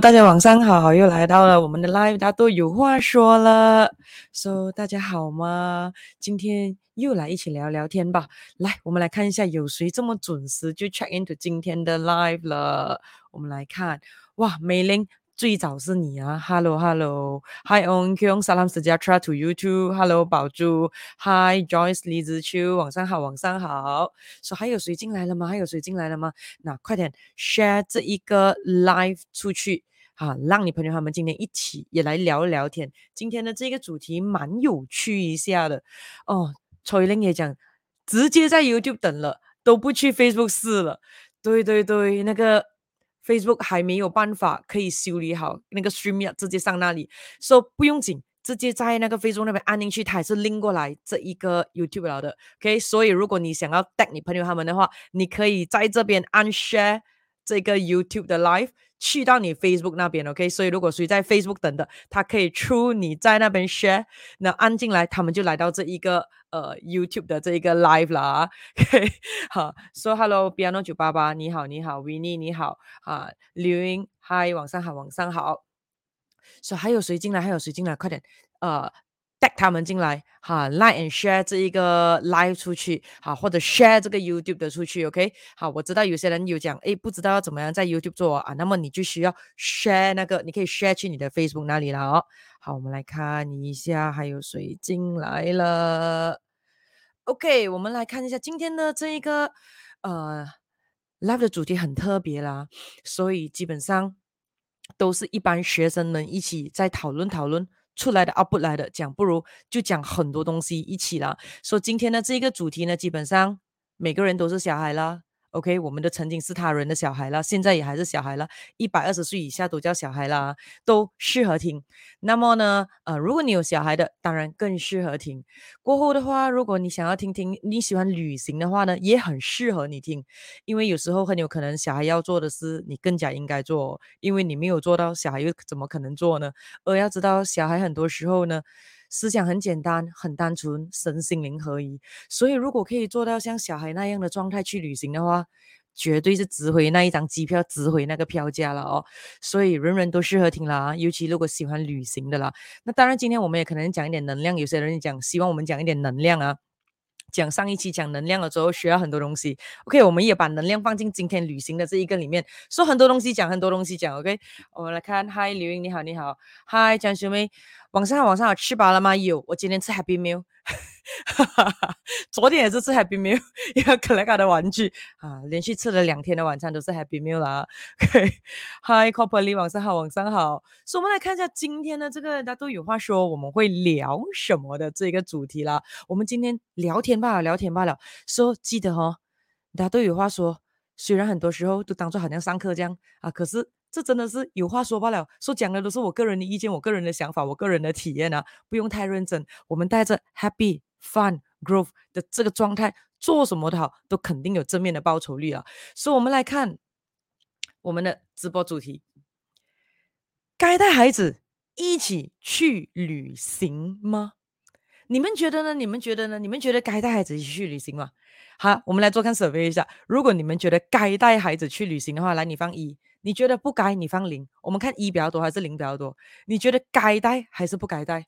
大家晚上好，又来到了我们的 Live，大家都有话说了。So，大家好吗？今天又来一起聊聊天吧。来，我们来看一下有谁这么准时就 check into 今天的 Live 了。我们来看，哇，美玲。最早是你啊，Hello Hello，Hi On Kyung，Salam Sejahtera to you too，Hello 宝珠，Hi Joyce 李子秋，晚上好，晚上好。说、还有谁进来了吗？还有谁进来了吗？那快点 share 这一个 live 出去啊，让你朋友他们今天一起也来聊一聊天。今天的这个主题蛮有趣一下的哦。崔玲也讲，直接在 YouTube 等了，都不去 Facebook 试了。对对对，那个。Facebook 还没有办法可以修理好那个 stream 要直接上那里，说、so, 不用紧，直接在那个 Facebook 那边按进去，它也是拎过来这一个 YouTube 了的。OK，所以如果你想要带你朋友他们的话，你可以在这边按 share 这个 YouTube 的 live 去到你 Facebook 那边。OK，所以如果谁在 Facebook 等的，他可以出你在那边 share，那按进来，他们就来到这一个。呃，YouTube 的这一个 live 啦，OK，好，说、so, Hello，Piano 九八八，你好，你好，Winnie 你好，啊，刘英嗨晚上好，晚上好，说、so, 还有谁进来？还有谁进来？快点，呃，带他们进来，哈，like and share 这一个 live 出去，好，或者 share 这个 YouTube 的出去，OK，好，我知道有些人有讲，诶，不知道要怎么样在 YouTube 做啊，那么你就需要 share 那个，你可以 share 去你的 Facebook 那里了哦。好，我们来看一下还有谁进来了。OK，我们来看一下今天的这一个呃 Live 的主题很特别啦，所以基本上都是一般学生们一起在讨论讨论出来的啊，不来的讲不如就讲很多东西一起啦。所以今天的这个主题呢，基本上每个人都是小孩啦。OK，我们的曾经是他人的小孩了，现在也还是小孩了，一百二十岁以下都叫小孩啦，都适合听。那么呢，呃，如果你有小孩的，当然更适合听。过后的话，如果你想要听听，你喜欢旅行的话呢，也很适合你听，因为有时候很有可能小孩要做的事，你更加应该做，因为你没有做到，小孩又怎么可能做呢？而要知道，小孩很多时候呢。思想很简单，很单纯，身心灵合一。所以，如果可以做到像小孩那样的状态去旅行的话，绝对是值回那一张机票，值回那个票价了哦。所以，人人都适合听啦，尤其如果喜欢旅行的啦。那当然，今天我们也可能讲一点能量。有些人讲，希望我们讲一点能量啊。讲上一期讲能量了之后，学到很多东西。OK，我们也把能量放进今天旅行的这一个里面，说很多东西，讲很多东西讲。OK，我们来看，Hi，刘英你好，你好，Hi，江秀妹。晚上好，晚上好，吃饱了吗？有，我今天吃 Happy Meal，昨天也是吃 Happy Meal，一个可爱可爱的玩具啊，连续吃了两天的晚餐都是 Happy Meal 啦。OK，Hi，Copperly，晚上好，晚上好。所以我们来看一下今天的这个，大家都有话说，我们会聊什么的这个主题啦。我们今天聊天罢了，聊天罢了。说记得哦，大家都有话说，虽然很多时候都当作好像上课这样啊，可是。这真的是有话说罢了，说讲的都是我个人的意见，我个人的想法，我个人的体验啊，不用太认真。我们带着 happy fun growth 的这个状态，做什么都好，都肯定有正面的报酬率啊。所以，我们来看我们的直播主题：该带孩子一起去旅行吗？你们觉得呢？你们觉得呢？你们觉得该带孩子一起去旅行吗？好，我们来做看 survey 一下。如果你们觉得该带孩子去旅行的话，来，你放一。你觉得不该，你放零。我们看一比较多还是零比较多？你觉得该带还是不该带？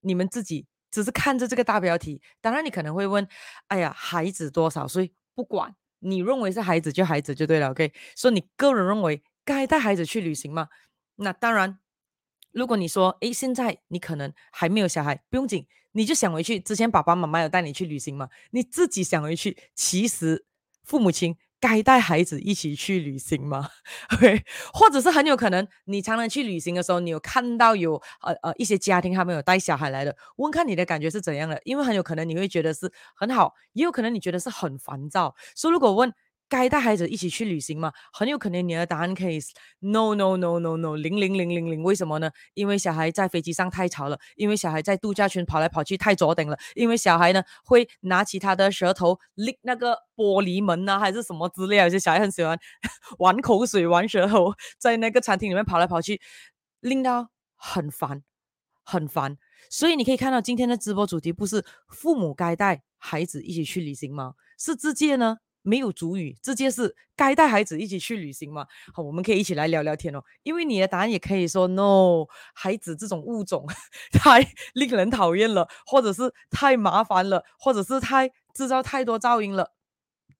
你们自己只是看着这个大标题。当然，你可能会问：哎呀，孩子多少岁？不管，你认为是孩子就孩子就对了。OK，所以你个人认为该带孩子去旅行吗？那当然，如果你说：哎，现在你可能还没有小孩，不用紧，你就想回去。之前爸爸妈妈有带你去旅行吗？你自己想回去。其实父母亲。该带孩子一起去旅行吗？OK，或者是很有可能，你常常去旅行的时候，你有看到有呃呃一些家庭他们有带小孩来的，问看你的感觉是怎样的？因为很有可能你会觉得是很好，也有可能你觉得是很烦躁。所以如果问，该带孩子一起去旅行吗？很有可能你的答案可以 no no no no no 零零零零零。为什么呢？因为小孩在飞机上太吵了，因为小孩在度假村跑来跑去太左等了，因为小孩呢会拿起他的舌头立那个玻璃门呐、啊，还是什么之类的。有些小孩很喜欢 玩口水、玩舌头，在那个餐厅里面跑来跑去，令到很烦，很烦。所以你可以看到今天的直播主题不是父母该带孩子一起去旅行吗？是直接呢。没有主语，直接是该带孩子一起去旅行吗？好，我们可以一起来聊聊天哦。因为你的答案也可以说 no，孩子这种物种 太令人讨厌了，或者是太麻烦了，或者是太制造太多噪音了。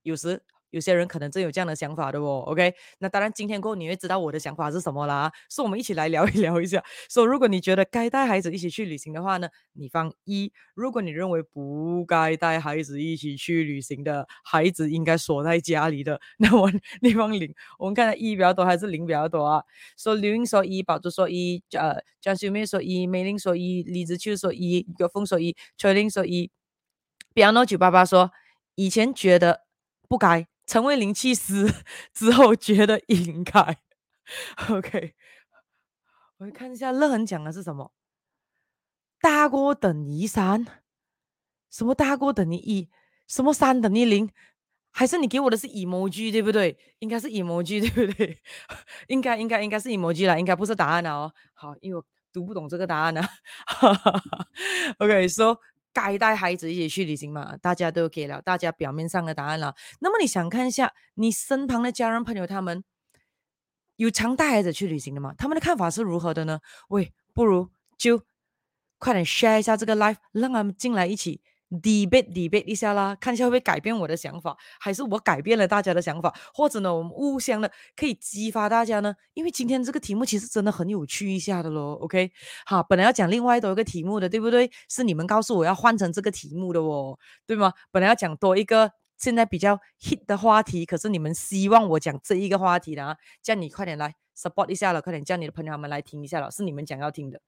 有时。有些人可能真有这样的想法的哦，OK？那当然，今天过后你会知道我的想法是什么啦。所以，我们一起来聊一 聊一下。说，如果你觉得该带孩子一起去旅行的话呢，你放一；如果你认为不该带孩子一起去旅行的，孩子应该锁在家里的，那我你放零。我们看看一比较多还是零比较多啊？说刘英说一，宝珠说一，呃，张秀妹说一，美玲说一，李子秋说一，有峰说一，崔玲说一。Piano 九八八说，以前觉得不该。成为灵气师 之后，觉得应该。OK，我们看一下乐恒讲的是什么？大过等于三？什么大过等于一？什么三等于零？还是你给我的是 emoji 对不对？应该是 emoji 对不对？应该应该应该是 emoji 啦，应该不是答案了哦。好，因为我读不懂这个答案呢。OK，so。该带孩子一起去旅行嘛？大家都给了大家表面上的答案了。那么你想看一下你身旁的家人朋友，他们有常带孩子去旅行的吗？他们的看法是如何的呢？喂，不如就快点 share 一下这个 life，让他们进来一起。Debate debate 一下啦，看一下会不会改变我的想法，还是我改变了大家的想法，或者呢，我们互相的可以激发大家呢？因为今天这个题目其实真的很有趣一下的咯。OK，好，本来要讲另外多一个题目的，对不对？是你们告诉我要换成这个题目的哦，对吗？本来要讲多一个现在比较 hit 的话题，可是你们希望我讲这一个话题的啊，叫你快点来。support 一下了，快点叫你的朋友们来听一下了，是你们讲要听的。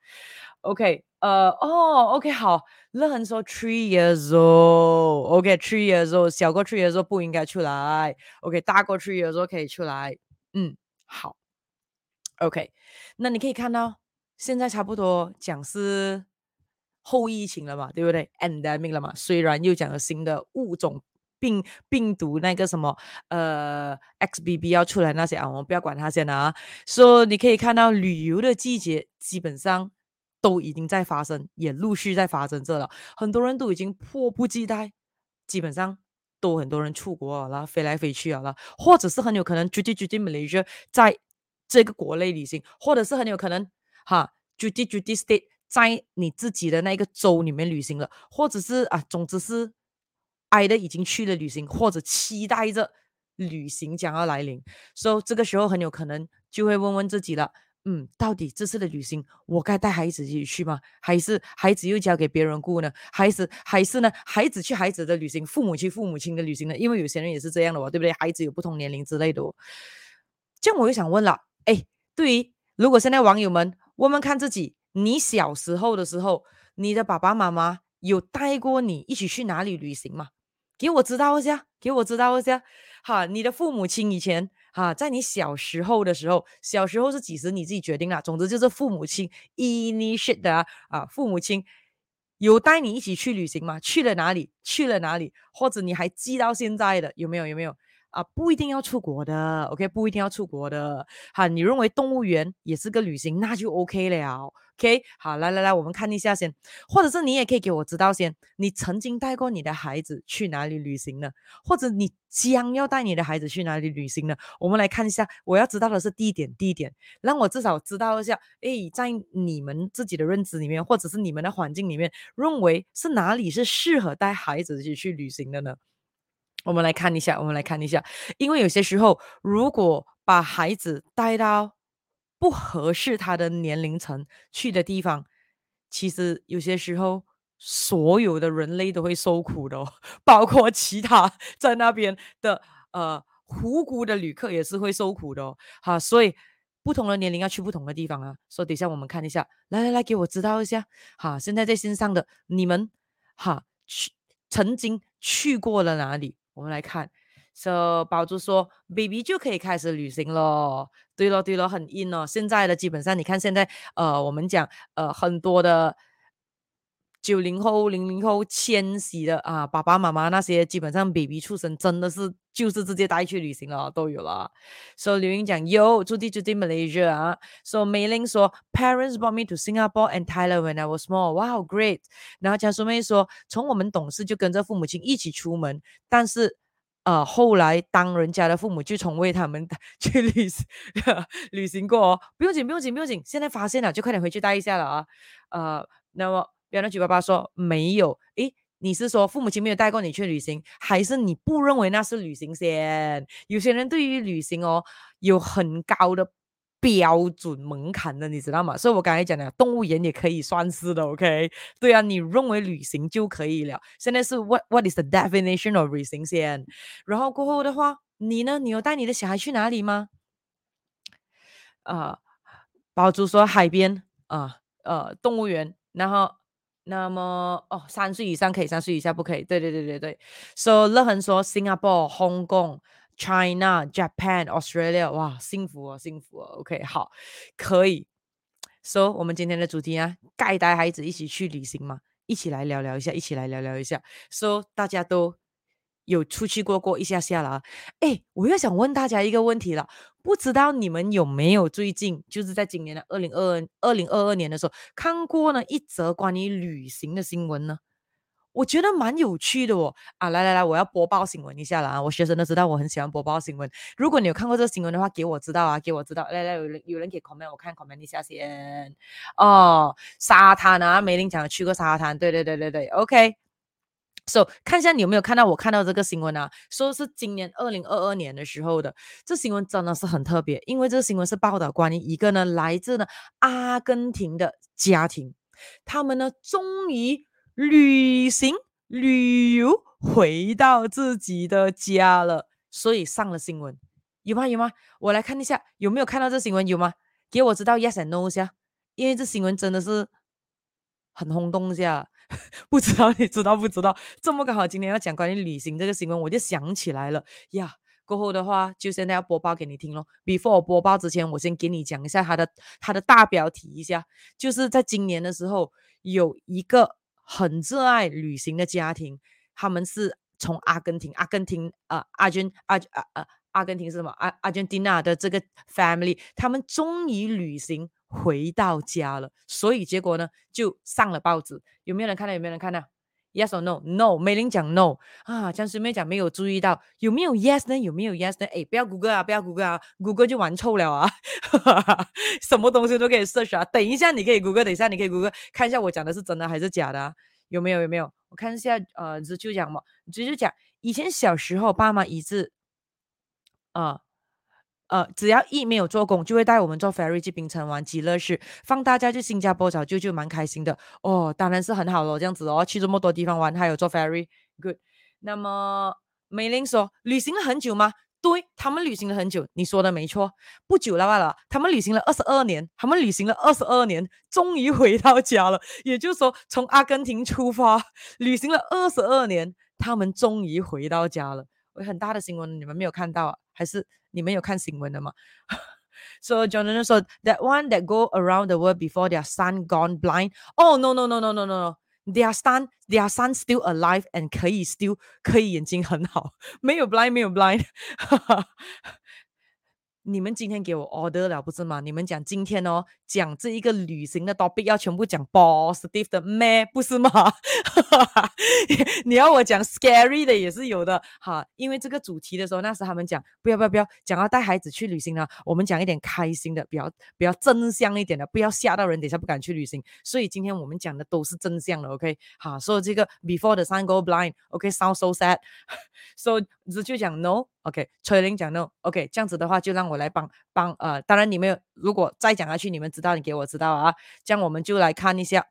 OK，呃，哦，OK，好。乐恒说 three years old，OK，three years old，小过 three years old 不应该出来。OK，大过 three years old 可以出来。嗯，好。OK，那你可以看到，现在差不多讲是后疫情了嘛，对不对？Endemic 了嘛，虽然又讲了新的物种。病病毒那个什么呃 XBB 要出来那些啊，我们不要管它先啊。说、你可以看到旅游的季节基本上都已经在发生，也陆续在发生这了。很多人都已经迫不及待，基本上都很多人出国了，飞来飞去了，或者是很有可能直接直接 Malaysia 在这个国内旅行，或者是很有可能哈直接直接 stay 在你自己的那个州里面旅行了，或者是啊，总之是。爱的已经去了旅行，或者期待着旅行将要来临，所以这个时候很有可能就会问问自己了，嗯，到底这次的旅行我该带孩子一起去吗？还是孩子又交给别人顾呢？还是还是呢？孩子去孩子的旅行，父母去父母亲的旅行呢？因为有些人也是这样的哦，对不对？孩子有不同年龄之类的哦。这样我又想问了，哎，对于如果现在网友们问问看自己，你小时候的时候，你的爸爸妈妈有带过你一起去哪里旅行吗？给我知道一下，给我知道一下。哈，你的父母亲以前哈，在你小时候的时候，小时候是几时你自己决定啦。总之就是父母亲 initiate 的啊，父母亲有带你一起去旅行吗？去了哪里？去了哪里？或者你还记到现在的有没有？有没有？啊，不一定要出国的，OK，不一定要出国的。好，你认为动物园也是个旅行，那就 OK 了，OK。好，来来来，我们看一下先，或者是你也可以给我知道先，你曾经带过你的孩子去哪里旅行呢？或者你将要带你的孩子去哪里旅行呢？我们来看一下，我要知道的是地点，地点，让我至少知道一下，诶，在你们自己的认知里面，或者是你们的环境里面，认为是哪里是适合带孩子去去旅行的呢？我们来看一下，我们来看一下，因为有些时候，如果把孩子带到不合适他的年龄层去的地方，其实有些时候所有的人类都会受苦的哦，包括其他在那边的呃无辜的旅客也是会受苦的哦。好，所以不同的年龄要去不同的地方啊。所以等一下我们看一下，来来来，给我知道一下。好，现在在线上的你们，哈，去曾经去过了哪里？我们来看，So 宝珠说，baby 就可以开始旅行咯。对咯，对咯，很 in 哦。现在的基本上，你看现在，呃，我们讲，呃，很多的九零后、零零后迁徙的啊，爸爸妈妈那些，基本上 baby 出生真的是就是直接带去旅行了，都有了。So 刘英讲有，住地住地 Malaysia 啊。So 美玲说，Parents brought me to Singapore and Thailand when I was small. Wow, great。然后江淑妹说，从我们懂事就跟着父母亲一起出门，但是呃，后来当人家的父母就从未他们 去旅行旅行过哦，不用紧，不用紧，不用紧。现在发现了，就快点回去带一下了啊。呃，那么别人举爸爸说没有，诶，你是说父母亲没有带过你去旅行，还是你不认为那是旅行先？有些人对于旅行哦有很高的。标准门槛的，你知道吗？所以我刚才讲的，动物园也可以算是的，OK？对啊，你认为旅行就可以了。现在是 What What is the definition of 旅行先？然后过后的话，你呢？你有带你的小孩去哪里吗？啊、呃，宝珠说海边啊，呃，呃，动物园。然后，那么哦，三岁以上可以，三岁以下不可以。对对对对对。So 乐恒说 Singapore、Hong Kong。China、Japan、Australia，哇，幸福哦，幸福哦。OK，好，可以。So，我们今天的主题啊，该带孩子一起去旅行吗？一起来聊聊一下，一起来聊聊一下。So，大家都有出去过过一下下了啊。哎，我又想问大家一个问题了，不知道你们有没有最近就是在今年的二零二二二零二二年的时候看过呢一则关于旅行的新闻呢？我觉得蛮有趣的哦，啊，来来来，我要播报新闻一下了啊！我学生都知道我很喜欢播报新闻。如果你有看过这个新闻的话，给我知道啊，给我知道。来来，有人有人给 comment，我看 comment 一下先。哦，沙滩啊，梅林讲去过沙滩，对对对对对，OK。So 看一下你有没有看到我看到这个新闻啊？说是今年二零二二年的时候的，这新闻真的是很特别，因为这个新闻是报道关于一个呢来自呢阿根廷的家庭，他们呢终于。旅行旅游回到自己的家了，所以上了新闻，有吗？有吗？我来看一下有没有看到这新闻，有吗？给我知道 yes and no 一下，因为这新闻真的是很轰动一下，不知道你知道不知道？这么刚好今天要讲关于旅行这个新闻，我就想起来了呀。过后的话就现在要播报给你听咯。Before 我播报之前，我先给你讲一下它的它的大标题一下，就是在今年的时候有一个。很热爱旅行的家庭，他们是从阿根廷，阿根廷啊，阿根阿啊啊，阿根廷是什么？阿阿根廷娜的这个 family，他们终于旅行回到家了，所以结果呢，就上了报纸。有没有人看到？有没有人看到？Yes or no？No，美玲讲 no 啊，江师妹讲没有注意到，有没有 Yes 呢？有没有 Yes 呢？哎，不要 Google 啊，不要 Google 啊，Google 就玩臭了啊，什么东西都可以 search 啊。等一下你可以 Google，等一下你可以 Google，看一下我讲的是真的还是假的啊？有没有？有没有？我看一下，呃，直就讲嘛，就就讲以前小时候爸妈一直，啊。呃只要一没有做工，就会带我们坐 ferry 去槟城玩极乐市。放大假去新加坡找舅舅，蛮开心的哦。当然是很好咯，这样子哦，去这么多地方玩，还有坐 ferry，good。那么美玲说，旅行了很久吗？对，他们旅行了很久，你说的没错，不久了罢了。他们旅行了二十二年，他们旅行了二十二年，终于回到家了。也就是说，从阿根廷出发，旅行了二十二年，他们终于回到家了。有很大的新闻，你们没有看到啊？还是？你们有看新闻的吗？So Jonathan 说，that one that go around the world before their son gone blind. Oh no no no no no no no. Their son, their son still alive and 可以 still 可以眼睛很好，没有 blind 没有 blind。 你们今天给我 order 了不是吗？你们讲今天哦，讲这一个旅行的 topic 要全部讲 positive 的咩？不是吗？你要我讲 scary 的也是有的哈，因为这个主题的时候，那时他们讲不要不要不要讲要带孩子去旅行了，我们讲一点开心的，比较比较正向一点的，不要吓到人，等下不敢去旅行。所以今天我们讲的都是正向的，OK？好，所以这个 before the sun go blind，OK？Sound、okay? so sad，so 只就讲 no，OK？崔玲讲 no，OK？这样子的话就让。我来帮帮呃，当然你们如果再讲下去，你们知道，你给我知道啊。这样我们就来看一下，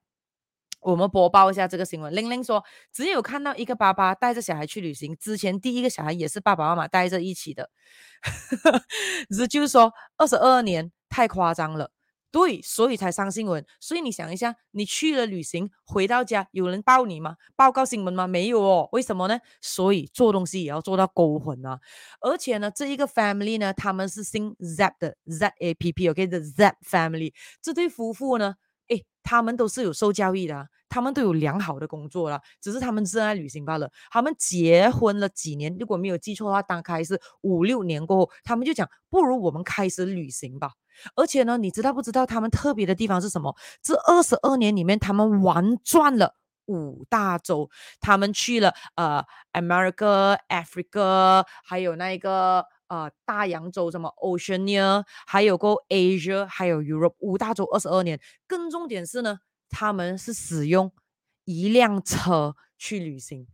我们播报一下这个新闻。玲玲说，只有看到一个爸爸带着小孩去旅行，之前第一个小孩也是爸爸妈妈带着一起的，只就是说二十二年太夸张了。对，所以才上新闻。所以你想一下，你去了旅行，回到家有人抱你吗？报告新闻吗？没有哦。为什么呢？所以做东西也要做到勾魂啊。而且呢，这一个 family 呢，他们是新 Zap 的，Z A P P，OK，the、Zap family。这对夫妇呢，诶，他们都是有受教育的，他们都有良好的工作了，只是他们热爱旅行罢了。他们结婚了几年，如果没有记错的话，大概是五六年过后，他们就讲，不如我们开始旅行吧。而且呢，你知道不知道他们特别的地方是什么？这二十二年里面，他们玩转了五大洲，他们去了呃，America、Africa，还有那个啊大洋洲，什么 Oceania，还有个 Asia，还有 Europe 五大洲二十二年。更重点是呢，他们是使用一辆车去旅行，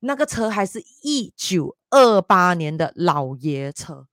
那个车还是一九二八年的老爷车。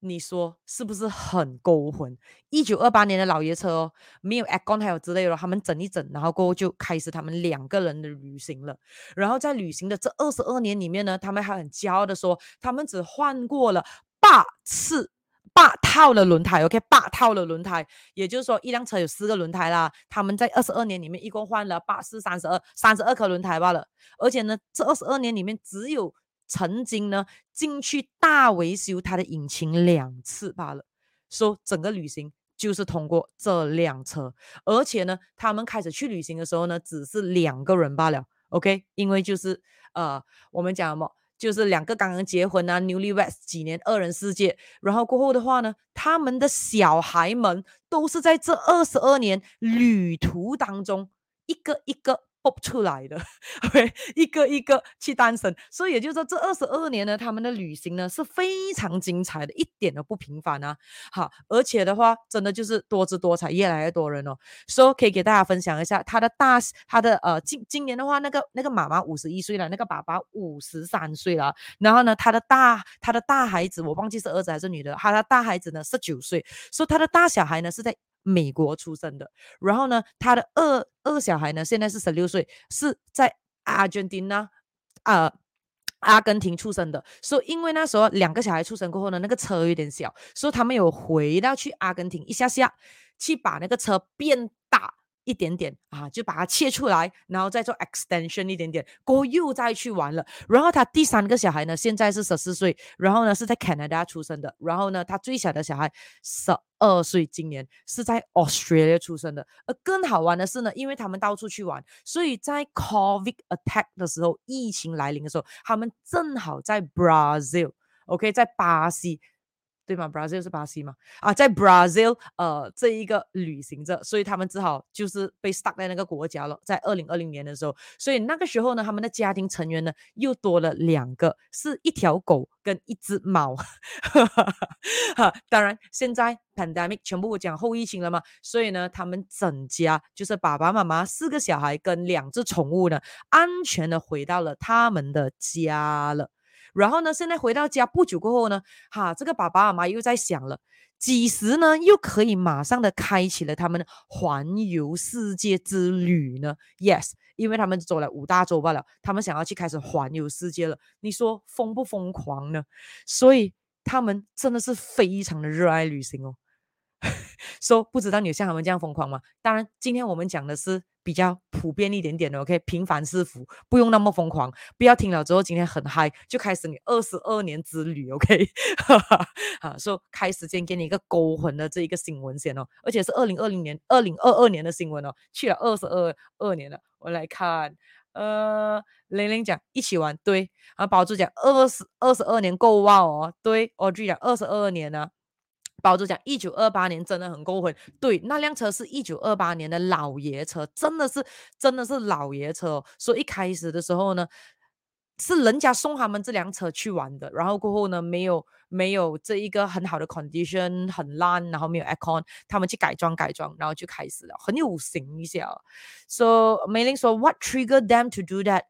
你说是不是很勾魂？一九二八年的老爷车哦，没有 Acon 还有之类的，他们整一整，然后过后就开始他们两个人的旅行了。然后在旅行的这二十二年里面呢，他们还很骄傲的说，他们只换过了八次八套的轮胎。OK，八套的轮胎，也就是说一辆车有四个轮胎啦。他们在二十二年里面一共换了八四三十二三十二颗轮胎罢了。而且呢，这二十二年里面只有。曾经呢，进去大维修它的引擎两次罢了。说整个旅行就是通过这辆车，而且呢，他们开始去旅行的时候呢，只是两个人罢了。OK，因为就是呃，我们讲什么，就是两个刚刚结婚啊，Newlyweds 几年二人世界。然后过后的话呢，他们的小孩们都是在这二十二年旅途当中一个一个。出来的，OK，一个一个去诞生，所以也就是说，这二十二年呢，他们的旅行呢是非常精彩的，一点都不平凡啊。好，而且的话，真的就是多姿多彩，越来越多人哦。所以可以给大家分享一下他的大，他的呃，今今年的话，那个那个妈妈五十一岁了，那个爸爸五十三岁了。然后呢，他的大他的大孩子，我忘记是儿子还是女的，他的大孩子呢十九岁，所以他的大小孩呢是在。美国出生的，然后呢，他的二二小孩呢，现在是十六岁，是在阿根廷呢，呃，阿根廷出生的。所以因为那时候两个小孩出生过后呢，那个车有点小，所以他们有回到去阿根廷一下下，去把那个车变大。一点点啊，就把它切出来，然后再做 extension 一点点，过后又再去玩了。然后他第三个小孩呢，现在是十四岁，然后呢是在 Canada 出生的。然后呢，他最小的小孩十二岁，今年是在 Australia 出生的。而更好玩的是呢，因为他们到处去玩，所以在 COVID attack 的时候，疫情来临的时候，他们正好在 Brazil，OK，、在巴西。对吗？Brazil 是巴西吗？啊，在 Brazil，呃，这一个旅行着，所以他们只好就是被 stuck 在那个国家了。在二零二零年的时候，所以那个时候呢，他们的家庭成员呢又多了两个，是一条狗跟一只猫。哈，当然现在 pandemic 全部讲后疫情了嘛，所以呢，他们整家就是爸爸妈妈四个小孩跟两只宠物呢，安全的回到了他们的家了。然后呢，现在回到家不久过后呢，哈，这个爸爸妈妈又在想了，几时呢又可以马上的开启了他们环游世界之旅呢？Yes，因为他们走了五大洲罢了，他们想要去开始环游世界了。你说疯不疯狂呢？所以他们真的是非常的热爱旅行哦。说、so, 不知道你有像他们这样疯狂吗？当然，今天我们讲的是。比较普遍一点点的，OK，平凡是福，不用那么疯狂，不要听了之后今天很嗨，就开始你二十二年之旅，OK，哈，说、so, 开始先给你一个勾魂的这一个新闻先哦，而且是二零二零年、二零二二年的新闻哦，去了二十二二年了，我来看，呃，玲玲讲一起玩，对，啊，宝珠讲二十二十二年够哇哦，对我讲二十二年呢。包子讲，一九二八年真的很够狠。对，那辆车是一九二八年的老爷车，真的是真的是老爷车哦。所以一开始的时候呢，是人家送他们这辆车去玩的，然后过后呢，没有没有这一个很好的 condition，很烂，然后没有 aircon，他们去改装改装，然后就开始了，很有型一下。So 梅玲说，What triggered them to do that?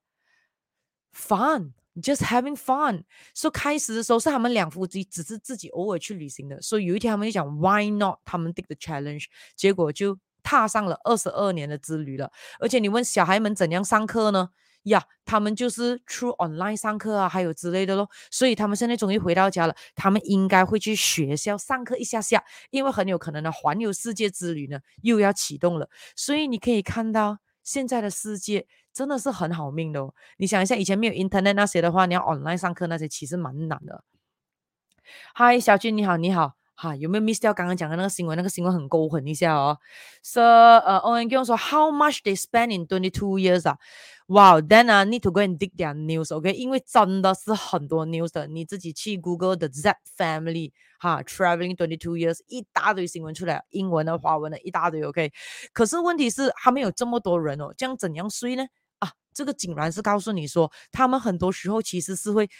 Fun. Just having fun，所以开始的时候是他们两夫妻只是自己偶尔去旅行的，所以有一天他们就讲 Why not？他们 take the challenge，结果就踏上了二十二年的之旅了。而且你问小孩们怎样上课呢？呀，他们就是 through online 上课啊，还有之类的咯。所以他们现在终于回到家了，他们应该会去学校上课一下下，因为很有可能呢环游世界之旅呢又要启动了。所以你可以看到现在的世界。真的是很好命的哦！你想一下，以前没有 internet 那些的话，你要 online 上课那些，其实蛮难的。嗨，小俊你好，你好，哈，有没有 miss 掉刚刚讲的那个新闻？那个新闻很勾魂一下哦。So，呃，Owen 跟我说，How much they spend in twenty two years 啊？Wow，then I need to go and dig their news，OK？因为真的是很多 news 的，你自己去 Google the Z family，哈，traveling twenty two years，一大堆新闻出来，英文的、华文的，一大堆，OK？可是问题是，他们有这么多人哦，这样怎样睡呢？啊，这个竟然是告诉你说，他们很多时候其实是会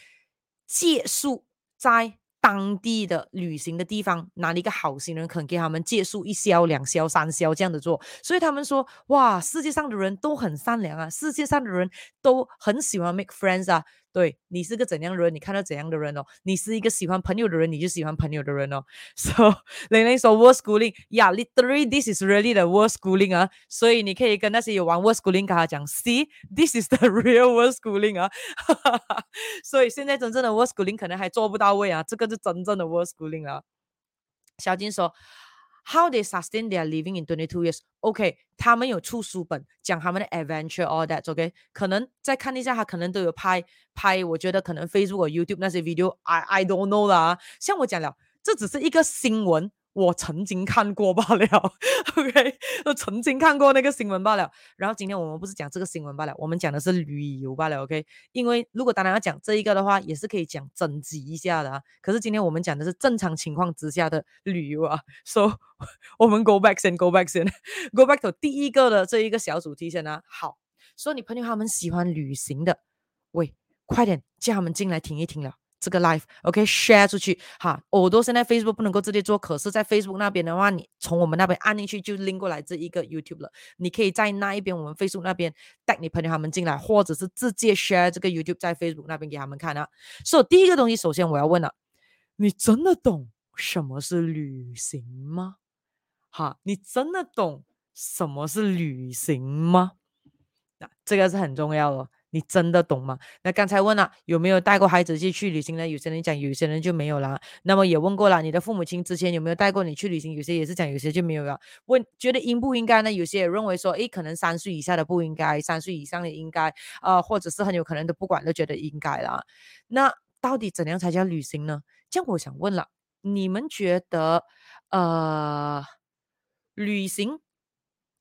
借宿在。当地的旅行的地方，哪里一个好心人肯给他们借宿一宵、两宵、三宵这样的做？所以他们说，哇，世界上的人都很善良啊，世界上的人都很喜欢 make friends 啊。对，你是个怎样的人，你看到怎样的人哦。你是一个喜欢朋友的人，你就喜欢朋友的人哦。So 玲玲说 worst schooling，yeah，literally this is really the worst schooling 啊。所以你可以跟那些有玩 worst schooling 跟他讲，see，this is the real worst schooling 啊。所以现在真正的 worst schooling 可能还做不到位啊，这个是真正的 worst schooling 啊。小金说。How they sustain their living in twenty two years? OK，他们有出书本讲他们的 adventure all that. OK，可能再看一下，他可能都有拍拍。我觉得可能 Facebook YouTube 那些 video，I I don't know 啦。像我讲了，这只是一个新闻。我曾经看过罢了，OK，我曾经看过那个新闻罢了。然后今天我们不是讲这个新闻罢了，我们讲的是旅游罢了，OK。因为如果当然要讲这一个的话，也是可以讲整集一下的啊。可是今天我们讲的是正常情况之下的旅游啊，So 我们 go back 先，go back 先，go back to 第一个的这一个小主题先啊。好，说你朋友他们喜欢旅行的，喂，快点叫他们进来听一听了。这个 live，OK，share、出去哈。我都现在 Facebook 不能够直接做，可是，在 Facebook 那边的话，你从我们那边按进去就拎过来这一个 YouTube 了。你可以在那一边，我们 Facebook 那边带你朋友他们进来，或者是直接 share 这个 YouTube 在 Facebook 那边给他们看啊。所以第一个东西，首先我要问了，你真的懂什么是旅行吗？哈，你真的懂什么是旅行吗？那这个是很重要的。你真的懂吗？那刚才问了有没有带过孩子去去旅行呢？有些人讲，有些人就没有啦。那么也问过了，你的父母亲之前有没有带过你去旅行？有些也是讲，有些就没有了。问觉得应不应该呢？有些也认为说，诶，可能三岁以下的不应该，三岁以上的应该，啊、呃，或者是很有可能都不管都觉得应该啦。那到底怎样才叫旅行呢？这样我想问了，你们觉得，呃，旅行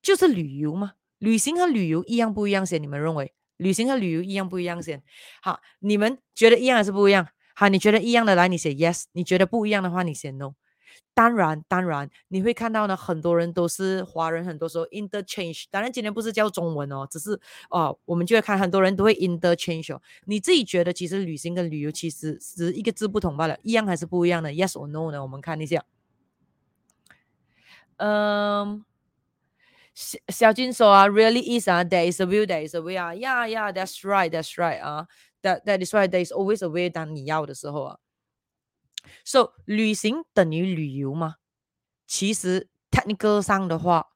就是旅游吗？旅行和旅游一样不一样先？你们认为？旅行和旅游一样不一样先？好，你们觉得一样还是不一样？好，你觉得一样的来，你写 yes；你觉得不一样的话，你写 no。当然，当然，你会看到呢，很多人都是华人，很多时候 interchange。当然，今天不是教中文哦，只是哦，我们就会看很多人都会 interchange 哦。你自己觉得，其实旅行跟旅游其实是一个字不同罢了，一样还是不一样的？Yes or no 呢？我们看一下。嗯。小小金说啊，really is 啊，there is a will, there is a way 啊，yeah yeah, that's right, that's right 啊，that that is right, there is always a way。当你要的时候啊，so 旅行等于旅游吗？其实 technical 上的话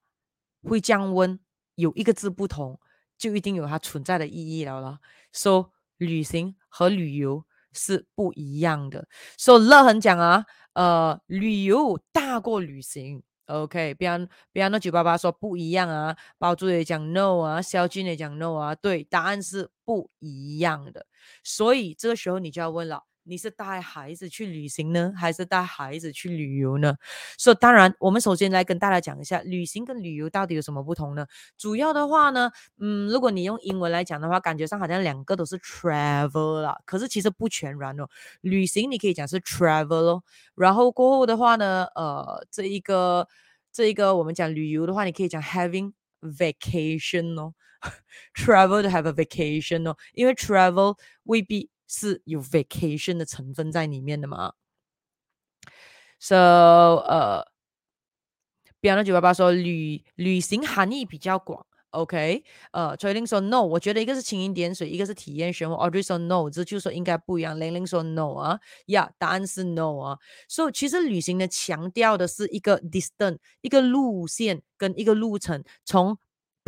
会降温，有一个字不同，就一定有它存在的意义了啦。so 旅行和旅游是不一样的。so 乐恒讲啊，呃，旅游大过旅行。OK，不要不要那九八八说不一样啊，包租也讲 no 啊，肖军也讲 no 啊，对，答案是不一样的。所以这个时候你就要问了，你是带孩子去旅行呢，还是带孩子去旅游呢？所以当然，我们首先来跟大家讲一下，旅行跟旅游到底有什么不同呢？主要的话呢，嗯，如果你用英文来讲的话，感觉上好像两个都是 travel 啦，可是其实不全然哦。旅行你可以讲是 travel 哦，然后过后的话呢，呃，这一个。这一个我们讲旅游的话，你可以讲 having vacation 哦，travel to have a vacation 哦，因为 travel 未必是有 vacation 的成分在里面的嘛。So，呃，比方说九八八说旅旅行含义比较广。OK，呃，t r a d i n g 说 No，我觉得一个是蜻蜓点水，一个是体验生活。Audrey 说 No，这就说应该不一样。玲玲说 No 啊，呀，答案是 No 啊。所以其实旅行呢，强调的是一个 distance，一个路线跟一个路程，从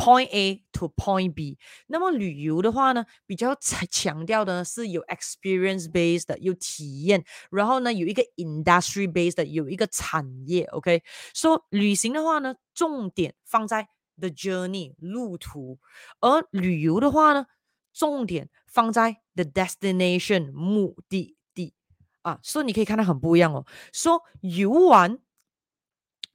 point A to point B。那么旅游的话呢，比较强调的是有 experience based 的，有体验，然后呢有一个 industry based 的，有一个产业。OK，所以旅行的话呢，重点放在。The journey 路途，而旅游的话呢，重点放在 the destination 目的地啊，所以你可以看到很不一样哦。说游玩，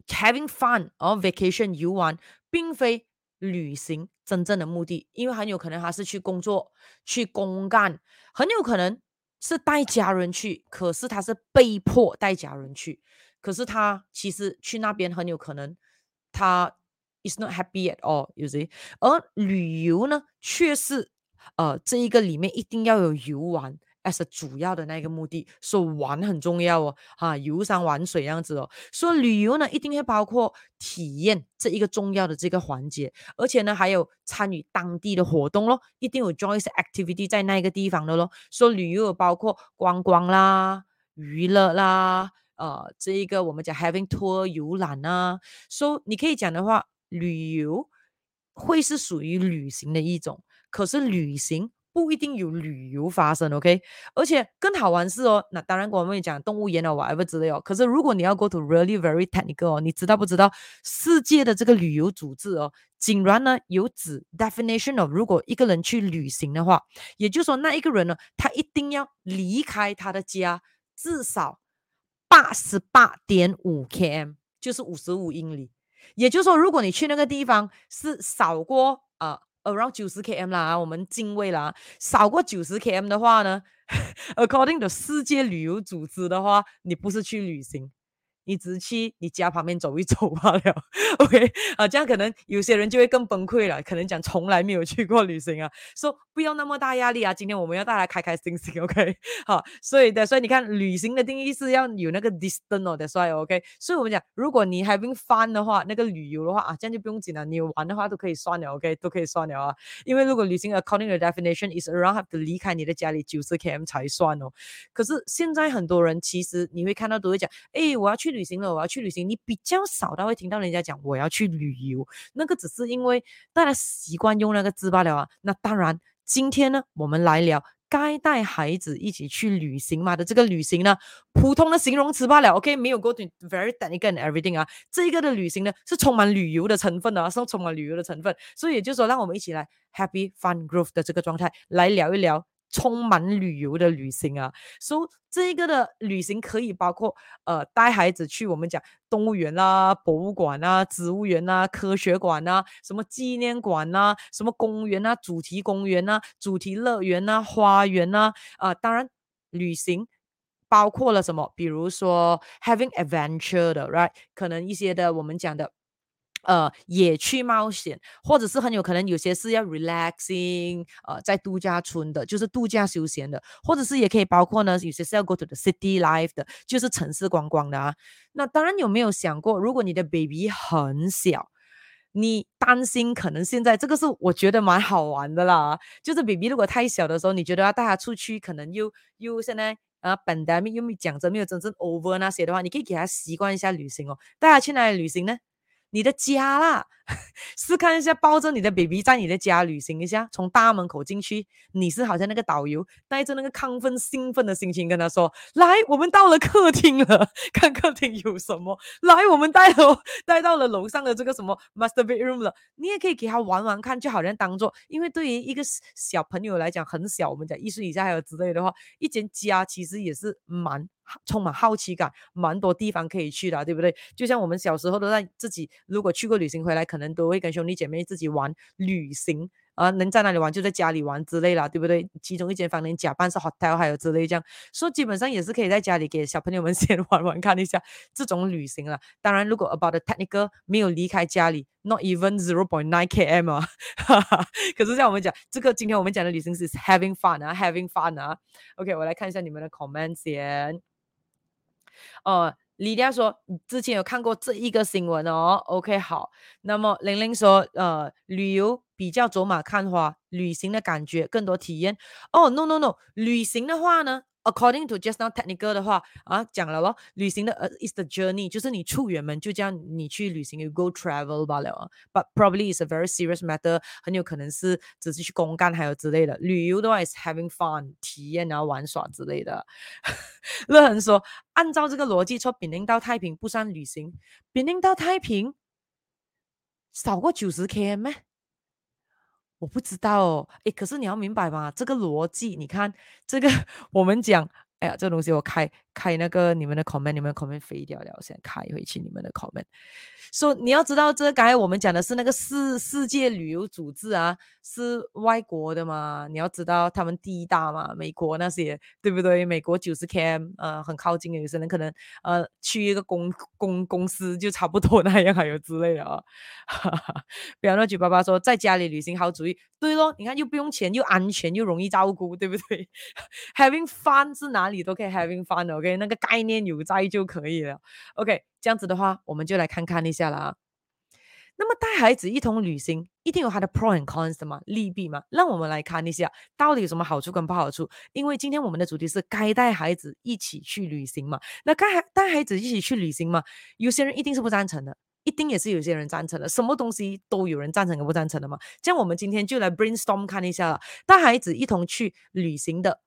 having fun or vacation 游玩，并非 旅行真正的目的，因为很有可能他是去工作、去公干，很有可能是带家人去，可是他是被迫带家人去，可是他其实去那边很有可能他。is not happy at all，you see？而旅游呢，却是呃这一个里面一定要有游玩。As 主要的那个目的，说玩很重要哦，哈，游山玩水这样子哦。说旅游呢，一定会包括体验这一个重要的这个环节，而且呢，还有参与当地的活动咯，一定有 join activity 在那个地方的咯。说旅游包括观光啦、娱乐啦，呃，这一个我们讲 having tour 游览啊。说你可以讲的话，旅游会是属于旅行的一种，可是旅行。不一定有旅游发生，OK？而且更好玩是哦，那当然我们会讲动物园哦，whatever 之类哦。可是如果你要 go to really very technical 哦，你知道不知道世界的这个旅游组织哦，竟然呢有指 definition of 如果一个人去旅行的话，也就是说那一个人呢，他一定要离开他的家至少八十八点五 km，就是五十五英里。也就是说，如果你去那个地方是少过啊。Around 九十 km 啦，我们进位啦，少过九十 km 的话呢，according to 世界旅游组织的话，你不是去旅行。你只去你家旁边走一走 罢了，OK 啊，这样可能有些人就会更崩溃了，可能讲从来没有去过旅行啊，说、so, 不要那么大压力啊，今天我们要大家开开心心，OK。好，所以的，所以你看旅行的定义是要有那个 distance 哦，的，所以 OK，所以我们讲，如果你 having fun 的话，那个旅游的话啊，这样就不用紧了，你玩的话都可以算了，OK 都可以算了啊，因为如果旅行 according to definition is around have to 离开你的家里九十 km 才算哦，可是现在很多人其实你会看到都会讲，诶，我要去。旅行了，我要去旅行。你比较少的会听到人家讲我要去旅游，那个只是因为大家习惯用那个字罢了啊。那当然，今天呢，我们来聊该带孩子一起去旅行嘛的这个旅行呢，普通的形容词罢了。OK，没有 go to very technical and everything 啊。这个的旅行呢是充满旅游的成分的啊，是充满旅游的成分。所以也就是说，让我们一起来 happy fun groove 的这个状态来聊一聊。充满旅游的旅行啊，所以这个的旅行可以包括呃带孩子去我们讲动物园啦、博物馆啊、植物园啊、科学馆啊、什么纪念馆啊、什么公园啊、主题公园啊、主题乐园啊、花园啊啊、当然旅行包括了什么，比如说 having adventure 的，right？可能一些的我们讲的。呃，也去冒险，或者是很有可能有些是要 relaxing，呃，在度假村的，就是度假休闲的，或者是也可以包括呢，有些是要 go to the city life 的，就是城市观光的啊。那当然有没有想过，如果你的 baby 很小，你担心可能现在这个是我觉得蛮好玩的啦，就是 baby 如果太小的时候，你觉得要带他出去，可能又又现在啊，pandemic 又没讲着没有真正 over 那些的话，你可以给他习惯一下旅行哦，带他去哪里旅行呢？你的家啦，试看一下，抱着你的 baby 在你的家旅行一下，从大门口进去，你是好像那个导游，带着那个亢奋兴奋的心情跟他说：“来，我们到了客厅了，看客厅有什么。来，我们带了带到了楼上的这个什么 master bedroom 了。你也可以给他玩玩看，就好像当做，因为对于一个小朋友来讲很小，我们讲一岁以下还有之类的话，一间家其实也是蛮。”充满好奇感，蛮多地方可以去的，对不对？就像我们小时候都在自己，如果去过旅行回来，可可能都会跟兄弟姐妹自己玩旅行啊，能在哪里玩就在家里玩之类啦，对不对？其中一间房间假扮是 hotel，还有之类这样，所以基本上也是可以在家里给小朋友们先玩玩看一下这种旅行了。当然，如果 about the technical 没有离开家里，not even zero point nine km 啊，可是像我们讲这个，今天我们讲的旅行是 having fun 啊，having fun 啊。OK，我来看一下你们的 comments 先。哦，李佳说之前有看过这一个新闻哦。OK，好。那么玲玲说，呃，旅游比较走马看花，旅行的感觉更多体验。哦，no no no，旅行的话呢？According to just now technical 的话啊，讲了咯，旅行的呃、is the journey，就是你出远门就这样你去旅行，you go travel 罢了。But probably is a very serious matter，很有可能是只是去公干还有之类的。旅游的话 is having fun，体验然后玩耍之类的。乐恒说，按照这个逻辑，从槟城到太平不算旅行，槟城到太平少过九十 km 咩？我不知道哦，诶，可是你要明白嘛，这个逻辑，你看这个 我们讲，哎呀，这东西我开开那个你们的 comment，你们的 comment 飞掉了，我先开回去你们的 comment。说、你要知道，这刚才我们讲的是那个世世界旅游组织啊，是外国的嘛？你要知道他们第一大嘛，美国那些对不对？美国九十 km，呃，很靠近的，有些人可能呃去一个公公公司就差不多那样，还有之类的啊。比方说，举爸爸说在家里旅行好主意，对咯，你看又不用钱，又安全，又容易照顾，对不对？Having fun 是哪里都可以 having fun 哦那个概念有在就可以了，OK。这样子的话，我们就来看看一下了啊。那么带孩子一同旅行，一定有它的 pro and cons 的嘛，利弊嘛。让我们来看一下，到底有什么好处跟不好处。因为今天我们的主题是该带孩子一起去旅行嘛。那该带孩子一起去旅行嘛，有些人一定是不赞成的，一定也是有些人赞成的。什么东西都有人赞成跟不赞成的嘛。这样我们今天就来 brainstorm 看一下了，带孩子一同去旅行的